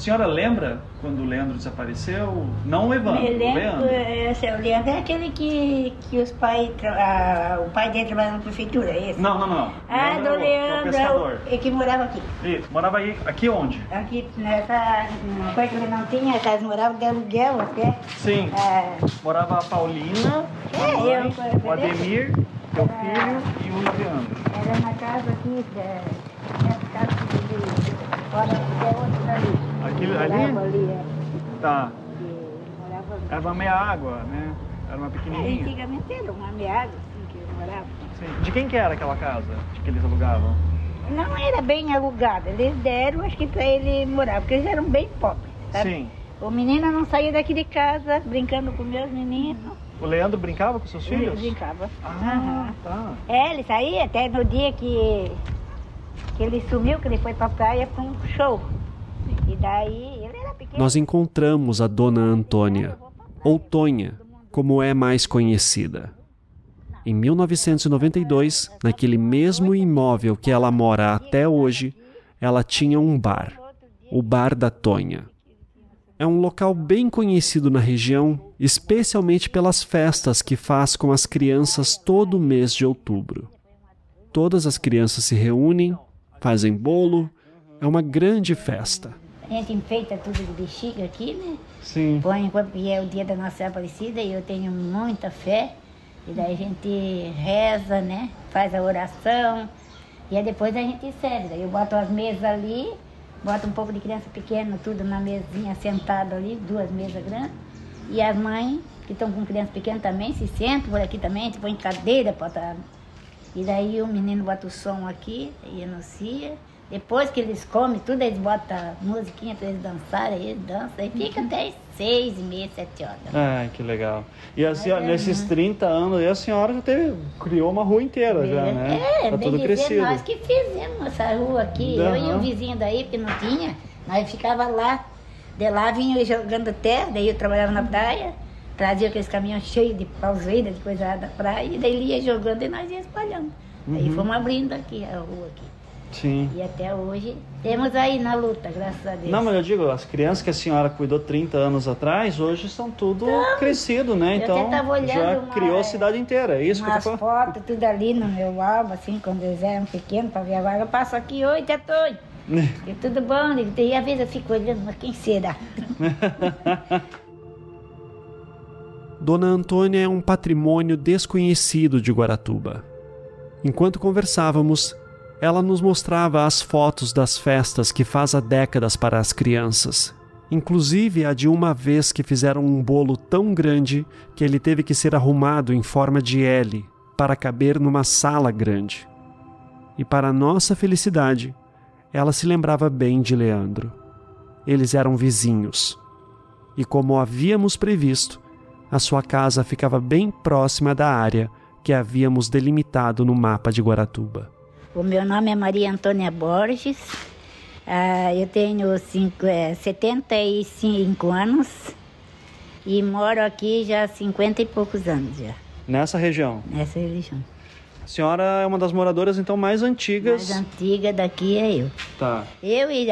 A senhora lembra quando o Leandro desapareceu? Não o Evandro, Me lembro, o Leandro. É, o Leandro é aquele que, que os pais, a, o pai dele trabalhava na prefeitura, é esse? Não, não, não. Ah, Leandro, do Leandro, é, é que morava aqui. Isso, morava aí, aqui onde? Aqui, nessa coisa que não tinha, eles moravam de aluguel até. Sim, é... morava a Paulina, é, a mãe, eu, o Ademir, teu filho e o Leandro. Era na casa aqui, nessa casa de, fora, é outra dali. Aquilo ali? ali é. Tá. Era uma água, né? Era uma pequenininha. É, antigamente era uma meia água, assim, que eu morava. Sim. De quem que era aquela casa que eles alugavam? Não era bem alugada, eles deram, acho que para ele morar, porque eles eram bem pobres, sabe? Sim. O menino não saía daqui de casa brincando com meus meninos. O Leandro brincava com seus filhos? Ele brincava. Ah, uhum. tá. É, ele saía até no dia que, que ele sumiu, que ele foi pra praia para um show. Daí. Nós encontramos a dona Antônia, ou Tonha, como é mais conhecida. Em 1992, naquele mesmo imóvel que ela mora até hoje, ela tinha um bar, o Bar da Tonha. É um local bem conhecido na região, especialmente pelas festas que faz com as crianças todo mês de outubro. Todas as crianças se reúnem, fazem bolo, é uma grande festa. A gente enfeita tudo de bexiga aqui, né? Sim. Põe enquanto é o dia da Nossa Aparecida e eu tenho muita fé. E daí a gente reza, né? Faz a oração. E aí depois a gente serve. Daí eu boto as mesas ali, boto um pouco de criança pequena, tudo na mesinha sentado ali, duas mesas grandes. E as mães, que estão com criança pequena também, se sentam por aqui também, põe cadeira, bota. E daí o menino bota o som aqui e anuncia. Depois que eles comem tudo, eles botam musiquinha para eles dançarem, eles dançam, e fica até seis e meia, sete horas. Ai, que legal. E a senhora, é, nesses 30 anos, a senhora já teve, criou uma rua inteira já, né? É, tá tudo crescido. nós que fizemos essa rua aqui, uhum. eu e o vizinho daí, porque não tinha, nós ficava lá. De lá vinha jogando terra, daí eu trabalhava na praia, trazia aqueles caminhões cheios de pauseira, de coisa da praia, e daí ele ia jogando e nós ia espalhando. Uhum. Aí fomos abrindo aqui a rua aqui. Sim. E até hoje temos aí na luta, graças a Deus. Não, mas eu digo, as crianças que a senhora cuidou 30 anos atrás, hoje estão tudo então, crescido, né? Então já uma, criou a cidade inteira, é isso que eu tô falando? fotos, tudo ali no meu álbum, assim, quando eles eram pequenos, para ver agora. Eu passo aqui, oi, Tetoi. e tudo bom? E às vezes eu fico olhando, mas quem será? Dona Antônia é um patrimônio desconhecido de Guaratuba. Enquanto conversávamos, ela nos mostrava as fotos das festas que faz há décadas para as crianças, inclusive a de uma vez que fizeram um bolo tão grande que ele teve que ser arrumado em forma de L para caber numa sala grande. E para nossa felicidade, ela se lembrava bem de Leandro. Eles eram vizinhos, E como havíamos previsto, a sua casa ficava bem próxima da área que havíamos delimitado no mapa de Guaratuba. O meu nome é Maria Antônia Borges, uh, eu tenho cinco, é, 75 anos e moro aqui já há 50 e poucos anos já. Nessa região? Nessa região. A senhora é uma das moradoras então mais antigas. Mais antiga daqui é eu. Tá. Eu e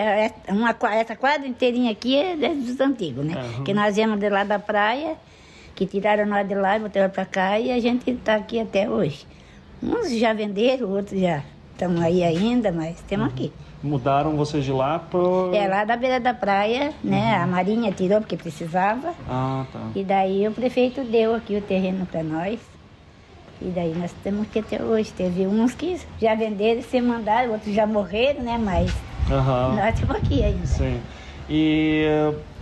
uma, essa quadra inteirinha aqui é dos antigos, né? Uhum. Que nós viemos de lá da praia, que tiraram nós de lá e botaram pra cá e a gente tá aqui até hoje. Uns já venderam, outros já estão aí ainda, mas temos uhum. aqui. Mudaram vocês de lá pro... É, lá da beira da praia, né? Uhum. A Marinha tirou porque precisava. Ah, tá. E daí o prefeito deu aqui o terreno para nós. E daí nós temos que até hoje. Teve uns que já venderam e se mandaram, outros já morreram, né? Mas uhum. nós estamos aqui ainda. Sim. E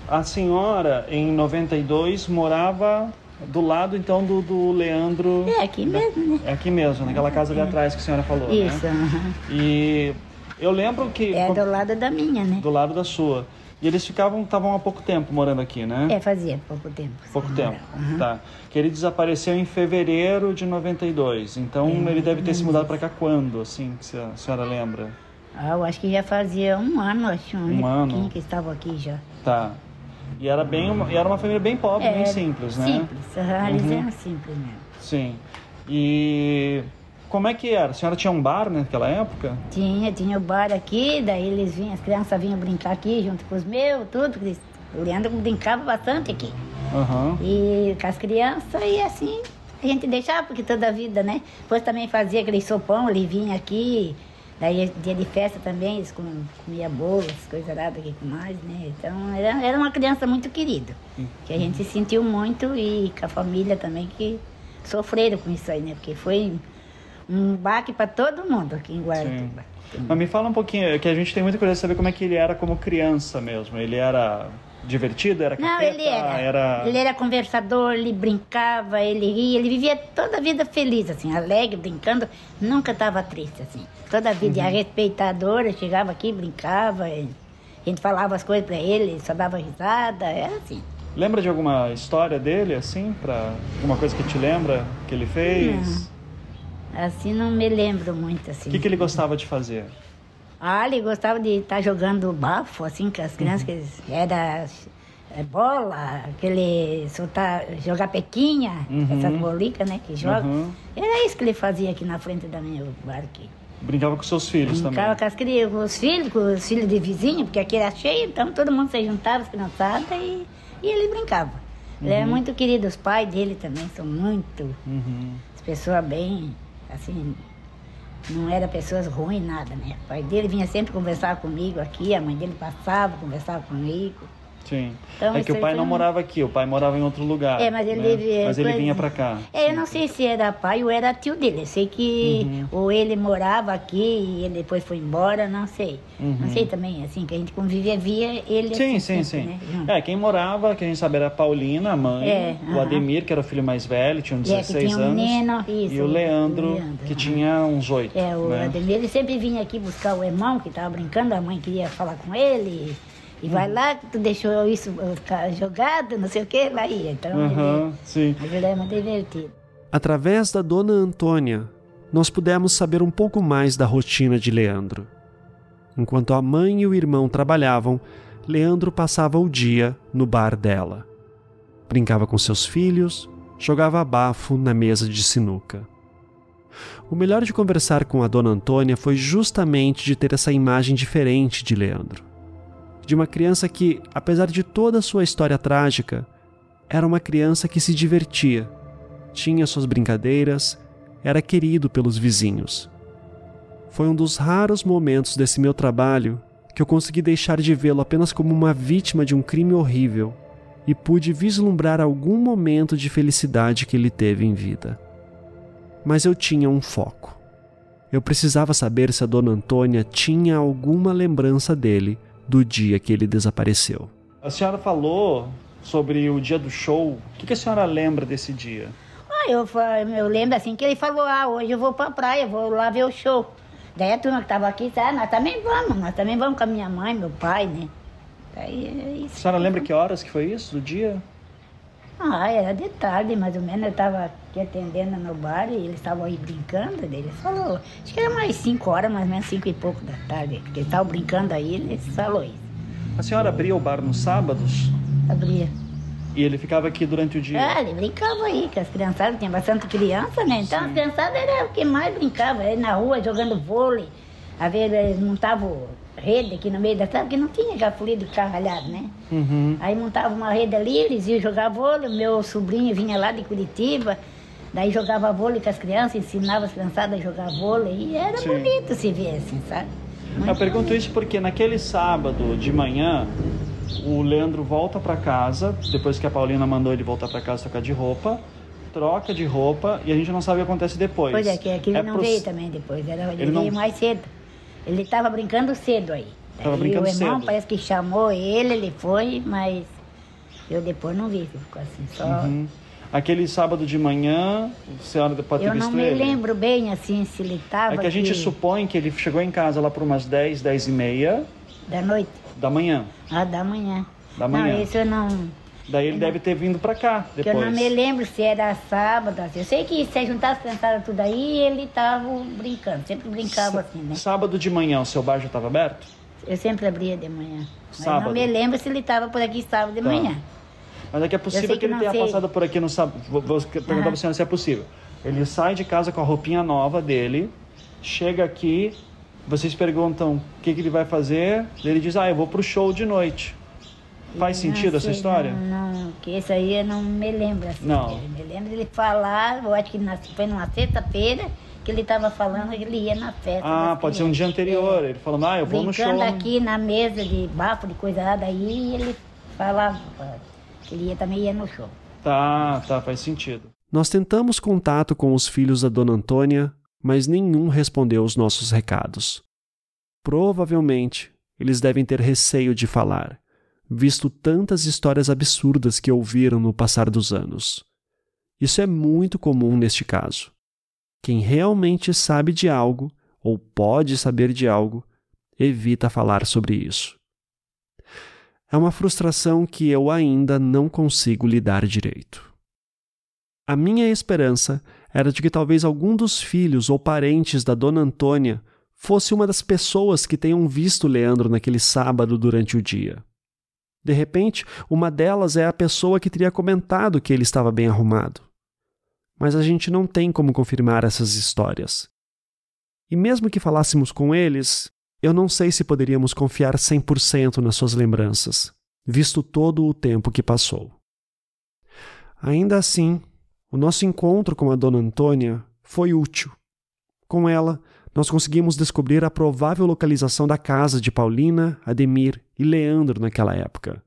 a senhora, em 92, morava do lado, então, do, do Leandro... É, aqui mesmo, né? É aqui mesmo, naquela casa ali atrás que a senhora falou, Isso, né? E eu lembro que... É do lado da minha, né? Do lado da sua. E eles ficavam, estavam há pouco tempo morando aqui, né? É, fazia pouco tempo. Pouco tempo, uhum. tá. Que ele desapareceu em fevereiro de 92. Então é, ele deve ter se mudado para cá quando, assim, se a senhora lembra? Ah, eu acho que já fazia um ano, acho, um, um ano que estava aqui já. Tá. E era bem uma, e era uma família bem pobre, é, bem simples, né? Simples, uhum. eles eram simples mesmo. Sim. E como é que era? A senhora tinha um bar naquela época? Tinha, tinha o um bar aqui, daí eles vinham, as crianças vinham brincar aqui junto com os meus, tudo. O Leandro brincava bastante aqui. Uhum. E com as crianças, e assim, a gente deixava, porque toda a vida, né? Depois também fazia aquele sopão, ele vinha aqui, daí dia de festa também, eles comiam bolos, coisas nada aqui com nós, né? Então era, era uma criança muito querida, que a gente sentiu muito e com a família também que sofreram com isso aí, né? Porque foi um baque para todo mundo aqui em Guaratuba. Mas me fala um pouquinho, que a gente tem muita curiosidade de saber como é que ele era como criança mesmo. Ele era divertido, era capeta, Não, ele era, era... Ele era conversador, ele brincava, ele ria, ele vivia toda a vida feliz, assim, alegre, brincando, nunca estava triste, assim. Toda a vida uhum. respeitadora, chegava aqui, brincava, a gente falava as coisas para ele, ele só dava risada, é assim. Lembra de alguma história dele, assim, para alguma coisa que te lembra que ele fez? Não. Assim não me lembro muito assim. O que, que ele gostava de fazer? Ah, ele gostava de estar tá jogando bafo, assim, com as crianças, uhum. que era é, bola, aquele soltar, jogar pequinha, uhum. essas bolicas, né, que joga. Uhum. Era isso que ele fazia aqui na frente da minha bar aqui. Brincava com seus filhos Brincava também? com, as, crianças, com os filhos, com os filhos de vizinho, porque aqui era cheio, então todo mundo se juntava, as criançadas, e, e ele brincava. Ele era uhum. muito querido, os pais dele também são muito, uhum. as pessoas bem assim, não era pessoas ruins, nada, né? O pai dele vinha sempre conversar comigo aqui, a mãe dele passava, conversava comigo. Sim. Então, é que o pai não um... morava aqui, o pai morava em outro lugar. É, mas ele, né? mas ele vinha para cá. É, eu não sei se era pai ou era tio dele. Eu sei que uhum. ou ele morava aqui e ele depois foi embora, não sei. Uhum. Não sei também, assim, que a gente convivia, via ele Sim, assim, sim, sempre, sim. Né? É, quem morava, que a gente sabe, era a Paulina, a mãe, é, o Ademir, que era o filho mais velho, tinha uns 16 é, tinha um anos. Menino, isso, e o Leandro, o Leandro que tinha uns 8. É, o né? Ademir, ele sempre vinha aqui buscar o irmão que estava brincando, a mãe queria falar com ele. E vai lá, tu deixou isso jogado, não sei o que, lá ia. Então, uhum, ele, sim. ele é muito divertido. Através da dona Antônia, nós pudemos saber um pouco mais da rotina de Leandro. Enquanto a mãe e o irmão trabalhavam, Leandro passava o dia no bar dela. Brincava com seus filhos, jogava bafo na mesa de sinuca. O melhor de conversar com a dona Antônia foi justamente de ter essa imagem diferente de Leandro de uma criança que, apesar de toda a sua história trágica, era uma criança que se divertia, tinha suas brincadeiras, era querido pelos vizinhos. Foi um dos raros momentos desse meu trabalho que eu consegui deixar de vê-lo apenas como uma vítima de um crime horrível e pude vislumbrar algum momento de felicidade que ele teve em vida. Mas eu tinha um foco. Eu precisava saber se a dona Antônia tinha alguma lembrança dele do dia que ele desapareceu. A senhora falou sobre o dia do show. O que, a senhora lembra desse dia? Ah, eu, eu lembro assim que ele falou: ah, hoje eu vou pra praia, vou lá ver o show. Daí a turma que tava aqui ah, nós também vamos, nós também vamos com a minha mãe, meu pai, né? Daí é isso. A senhora lembra que horas que foi isso, do dia? Ah, era de tarde, mais ou menos. Eu estava aqui atendendo no bar e eles estavam aí brincando. Ele falou, acho que era mais 5 horas, mais ou menos 5 e pouco da tarde. Porque eles estavam brincando aí, ele falou isso. A senhora abria o bar nos sábados? Abria. E ele ficava aqui durante o dia? É, ele brincava aí, com as criançadas, tinha bastante criança, né? Então Sim. as criançadas era o que mais brincava, aí na rua jogando vôlei. A ver, eles montavam rede aqui no meio da cidade, porque não tinha já de carvalhado, né? Uhum. Aí montava uma rede ali, eles iam jogar vôlei, meu sobrinho vinha lá de Curitiba, daí jogava vôlei com as crianças, ensinava as criançadas a jogar vôlei, e era Sim. bonito se ver assim, sabe? Muito Eu pergunto bonito. isso porque naquele sábado de manhã, o Leandro volta para casa, depois que a Paulina mandou ele voltar para casa trocar de roupa, troca de roupa e a gente não sabe o que acontece depois. Pois é, que aquele é não pro... veio também depois, ele, ele veio não... mais cedo. Ele estava brincando cedo aí. Tava brincando o irmão cedo. parece que chamou ele, ele foi, mas eu depois não vi, ficou assim, só... Uhum. Aquele sábado de manhã, a senhora pode ter eu ele? Não me lembro bem, assim, se ele estava... É que a gente supõe que ele chegou em casa lá por umas 10, 10 e meia... Da noite? Da manhã. Ah, da manhã. Da manhã. Não, isso eu não... Daí ele deve ter vindo para cá depois. eu não me lembro se era sábado. Assim. Eu sei que se juntasse criançada tudo aí, ele estava brincando. Sempre brincava assim, né? Sábado de manhã o seu bar já estava aberto? Eu sempre abria de manhã. Sábado. Mas não me lembro se ele estava por aqui sábado de tá. manhã. Mas é que é possível que, que, ele tenha sei. passado por aqui no sábado. Vou, vou perguntar uhum. para a senhora se é possível. Ele sai de casa com a roupinha nova dele, chega aqui, vocês perguntam o que, que ele vai fazer, ele diz, ah, eu vou pro show de noite. Faz sentido essa história? Não, não, que isso aí eu não me lembro assim. Não. Me lembro dele falar, eu acho que foi numa sexta-feira que ele estava falando que ele ia na festa. Ah, pode ser um dia anterior, ele falando, ah, eu vou no show. Brincando aqui na mesa de bafo, de coisa daí ele falava que ele ia, também ia no show. Tá, tá, faz sentido. Nós tentamos contato com os filhos da dona Antônia, mas nenhum respondeu os nossos recados. Provavelmente, eles devem ter receio de falar visto tantas histórias absurdas que ouviram no passar dos anos. Isso é muito comum neste caso. Quem realmente sabe de algo, ou pode saber de algo, evita falar sobre isso. É uma frustração que eu ainda não consigo lidar direito. A minha esperança era de que talvez algum dos filhos ou parentes da dona Antônia fosse uma das pessoas que tenham visto Leandro naquele sábado durante o dia. De repente, uma delas é a pessoa que teria comentado que ele estava bem arrumado. Mas a gente não tem como confirmar essas histórias. E mesmo que falássemos com eles, eu não sei se poderíamos confiar 100% nas suas lembranças, visto todo o tempo que passou. Ainda assim, o nosso encontro com a dona Antônia foi útil. Com ela, nós conseguimos descobrir a provável localização da casa de Paulina, Ademir e Leandro naquela época.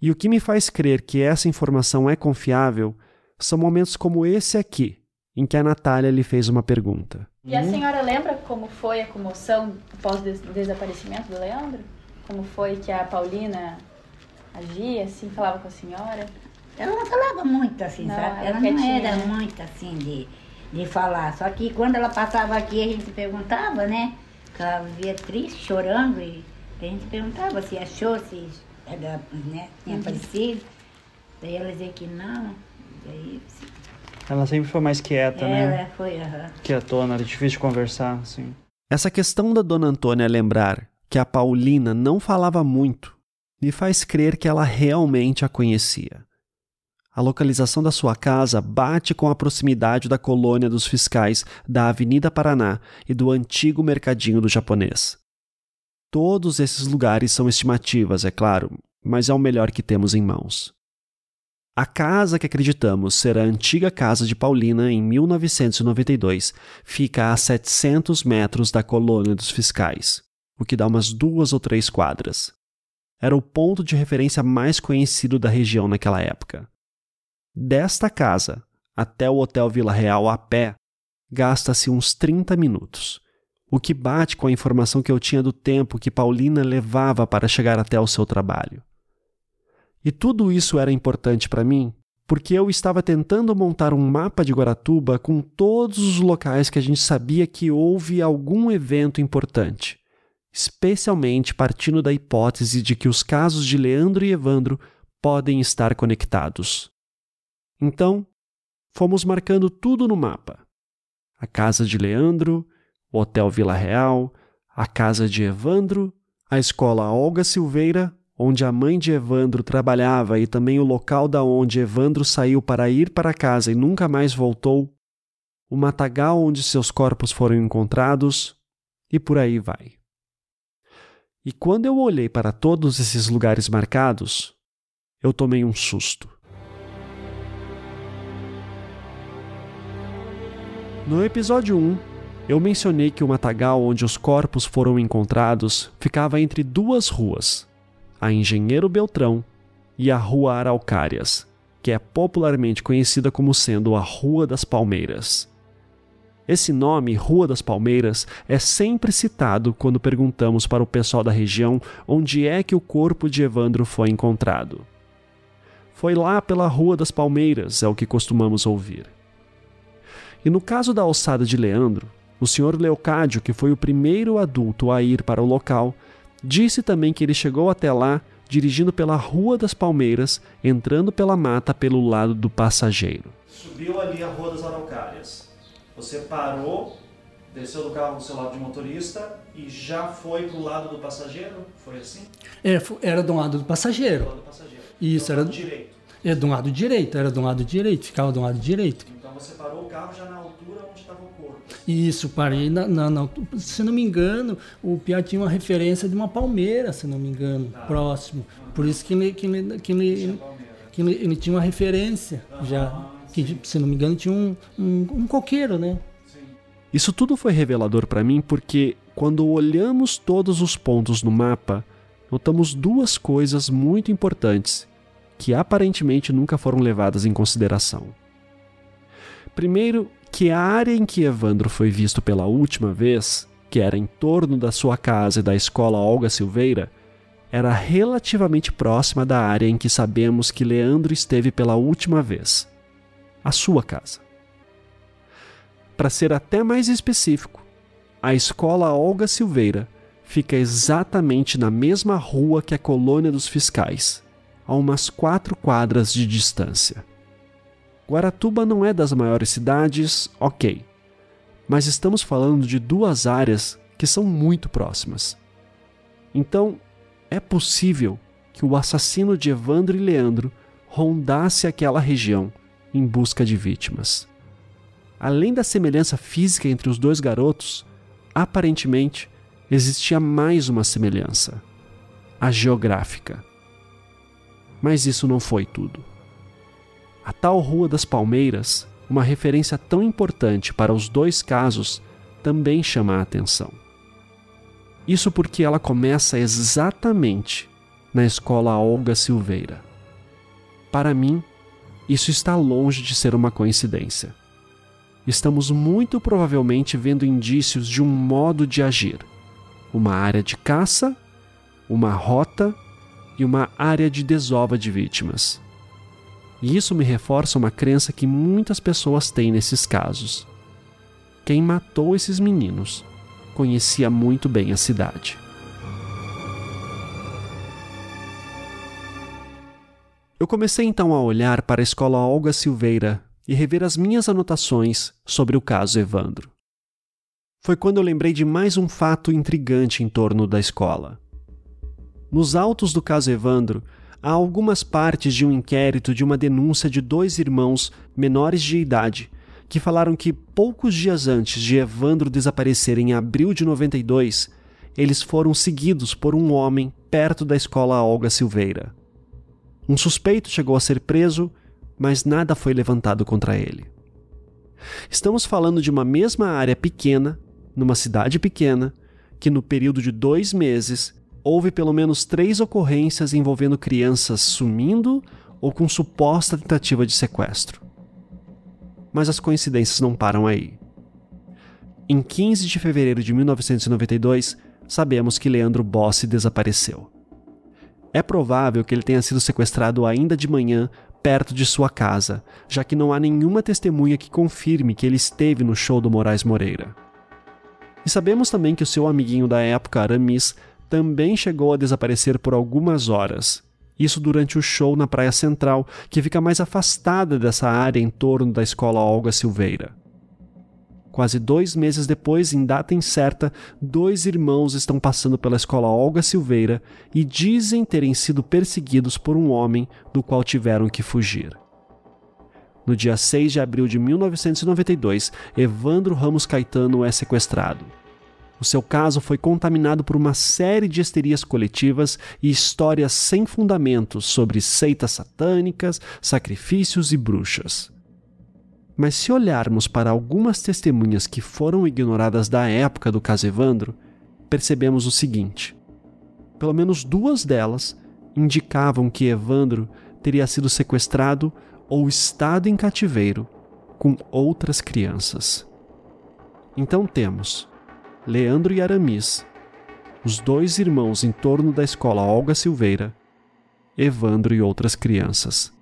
E o que me faz crer que essa informação é confiável são momentos como esse aqui, em que a Natália lhe fez uma pergunta. E a senhora lembra como foi a comoção após o desaparecimento do Leandro? Como foi que a Paulina agia, assim, falava com a senhora? Ela não falava muito assim, não, sabe? Ela, ela não era né? muito assim de de falar. Só que quando ela passava aqui, a gente perguntava, né? Que ela via triste, chorando, e a gente perguntava se achou, se era, né, tinha uhum. aparecido. Daí ela dizia que não. Daí, assim, ela sempre foi mais quieta, ela né? Ela foi, aham. Quietona, era difícil de conversar, assim. Essa questão da dona Antônia lembrar que a Paulina não falava muito me faz crer que ela realmente a conhecia. A localização da sua casa bate com a proximidade da colônia dos fiscais da Avenida Paraná e do antigo mercadinho do japonês. Todos esses lugares são estimativas, é claro, mas é o melhor que temos em mãos. A casa que acreditamos ser a antiga casa de Paulina em 1992 fica a 700 metros da colônia dos fiscais, o que dá umas duas ou três quadras. Era o ponto de referência mais conhecido da região naquela época. Desta casa até o Hotel Vila Real a pé, gasta-se uns 30 minutos, o que bate com a informação que eu tinha do tempo que Paulina levava para chegar até o seu trabalho. E tudo isso era importante para mim porque eu estava tentando montar um mapa de Guaratuba com todos os locais que a gente sabia que houve algum evento importante, especialmente partindo da hipótese de que os casos de Leandro e Evandro podem estar conectados. Então, fomos marcando tudo no mapa: a casa de Leandro, o Hotel Vila Real, a casa de Evandro, a escola Olga Silveira, onde a mãe de Evandro trabalhava e também o local da onde Evandro saiu para ir para casa e nunca mais voltou, o matagal onde seus corpos foram encontrados, e por aí vai. E quando eu olhei para todos esses lugares marcados, eu tomei um susto. No episódio 1, eu mencionei que o matagal onde os corpos foram encontrados ficava entre duas ruas, a Engenheiro Beltrão e a Rua Araucárias, que é popularmente conhecida como sendo a Rua das Palmeiras. Esse nome, Rua das Palmeiras, é sempre citado quando perguntamos para o pessoal da região onde é que o corpo de Evandro foi encontrado. Foi lá pela Rua das Palmeiras, é o que costumamos ouvir. E no caso da alçada de Leandro, o senhor Leocádio, que foi o primeiro adulto a ir para o local, disse também que ele chegou até lá dirigindo pela Rua das Palmeiras, entrando pela mata pelo lado do passageiro. Subiu ali a Rua das Araucárias. Você parou, desceu do carro do seu lado de motorista e já foi para o lado do passageiro? Foi assim? É, era do lado do passageiro. Do lado do passageiro. Isso, do era. Lado direito. É, do lado direito, era do lado direito, ficava do lado direito. Você parou o carro já na altura onde estava o corpo. Isso, parei na, na, na, Se não me engano, o Pia tinha uma referência de uma palmeira, se não me engano, ah. próximo. Por isso que ele, que ele, que ele, que ele, ele tinha uma referência já. Que, se não me engano, tinha um, um, um coqueiro, né? Isso tudo foi revelador para mim porque, quando olhamos todos os pontos no mapa, notamos duas coisas muito importantes que aparentemente nunca foram levadas em consideração. Primeiro, que a área em que Evandro foi visto pela última vez, que era em torno da sua casa e da escola Olga Silveira, era relativamente próxima da área em que sabemos que Leandro esteve pela última vez a sua casa. Para ser até mais específico, a escola Olga Silveira fica exatamente na mesma rua que a colônia dos fiscais, a umas quatro quadras de distância. Guaratuba não é das maiores cidades, ok. Mas estamos falando de duas áreas que são muito próximas. Então, é possível que o assassino de Evandro e Leandro rondasse aquela região em busca de vítimas. Além da semelhança física entre os dois garotos, aparentemente existia mais uma semelhança: a geográfica. Mas isso não foi tudo. A tal Rua das Palmeiras, uma referência tão importante para os dois casos, também chama a atenção. Isso porque ela começa exatamente na escola Olga Silveira. Para mim, isso está longe de ser uma coincidência. Estamos muito provavelmente vendo indícios de um modo de agir, uma área de caça, uma rota e uma área de desova de vítimas. E isso me reforça uma crença que muitas pessoas têm nesses casos. Quem matou esses meninos conhecia muito bem a cidade. Eu comecei então a olhar para a escola Olga Silveira e rever as minhas anotações sobre o caso Evandro. Foi quando eu lembrei de mais um fato intrigante em torno da escola. Nos autos do caso Evandro, há algumas partes de um inquérito de uma denúncia de dois irmãos menores de idade que falaram que poucos dias antes de Evandro desaparecer em abril de 92, eles foram seguidos por um homem perto da escola Olga Silveira. Um suspeito chegou a ser preso, mas nada foi levantado contra ele. Estamos falando de uma mesma área pequena, numa cidade pequena, que no período de dois meses houve pelo menos três ocorrências envolvendo crianças sumindo ou com suposta tentativa de sequestro. Mas as coincidências não param aí. Em 15 de fevereiro de 1992, sabemos que Leandro Bossi desapareceu. É provável que ele tenha sido sequestrado ainda de manhã perto de sua casa, já que não há nenhuma testemunha que confirme que ele esteve no show do Moraes Moreira. E sabemos também que o seu amiguinho da época, Aramis, também chegou a desaparecer por algumas horas. Isso durante o show na Praia Central, que fica mais afastada dessa área em torno da escola Olga Silveira. Quase dois meses depois, em data incerta, dois irmãos estão passando pela escola Olga Silveira e dizem terem sido perseguidos por um homem do qual tiveram que fugir. No dia 6 de abril de 1992, Evandro Ramos Caetano é sequestrado. O seu caso foi contaminado por uma série de histerias coletivas e histórias sem fundamentos sobre seitas satânicas, sacrifícios e bruxas. Mas se olharmos para algumas testemunhas que foram ignoradas da época do caso Evandro, percebemos o seguinte: pelo menos duas delas indicavam que Evandro teria sido sequestrado ou estado em cativeiro com outras crianças. Então temos Leandro e Aramis, os dois irmãos em torno da escola Olga Silveira, Evandro e outras crianças.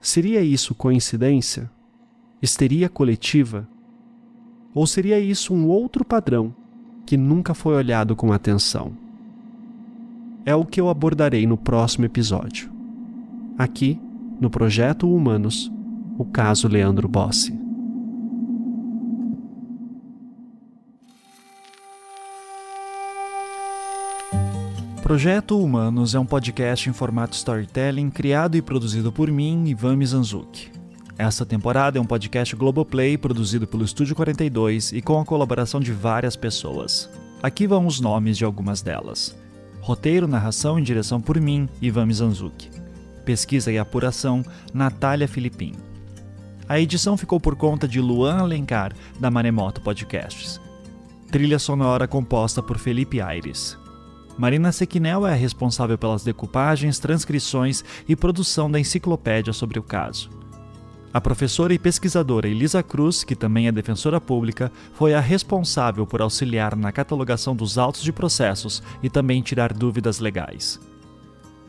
Seria isso coincidência? histeria coletiva? Ou seria isso um outro padrão que nunca foi olhado com atenção? É o que eu abordarei no próximo episódio. Aqui, no Projeto Humanos, o caso Leandro Bossi. Projeto Humanos é um podcast em formato storytelling criado e produzido por mim, Ivan Mizanzuki. Essa temporada é um podcast Globoplay produzido pelo Estúdio 42 e com a colaboração de várias pessoas. Aqui vão os nomes de algumas delas. Roteiro, narração e direção por mim, Ivan Mizanzuki. Pesquisa e apuração, Natália Filipim. A edição ficou por conta de Luan Alencar, da Maremoto Podcasts. Trilha sonora composta por Felipe Aires. Marina Sequinel é a responsável pelas decupagens, transcrições e produção da enciclopédia sobre o caso. A professora e pesquisadora Elisa Cruz, que também é defensora pública, foi a responsável por auxiliar na catalogação dos autos de processos e também tirar dúvidas legais.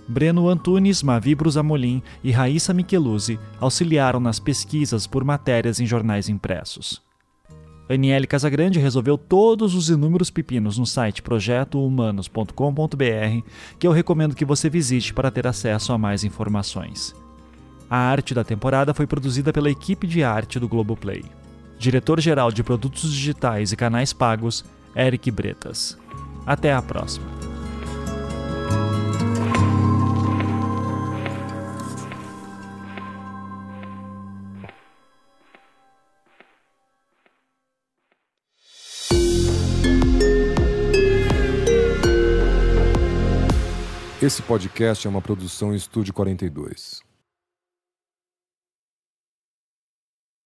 Breno Antunes, Mavi Brusamolim e Raíssa Micheluzzi auxiliaram nas pesquisas por matérias em jornais impressos. Aniele Casagrande resolveu todos os inúmeros pepinos no site projetohumanos.com.br, que eu recomendo que você visite para ter acesso a mais informações. A arte da temporada foi produzida pela equipe de arte do Globoplay. Diretor-geral de produtos digitais e canais pagos, Eric Bretas. Até a próxima. Esse podcast é uma produção Estúdio 42.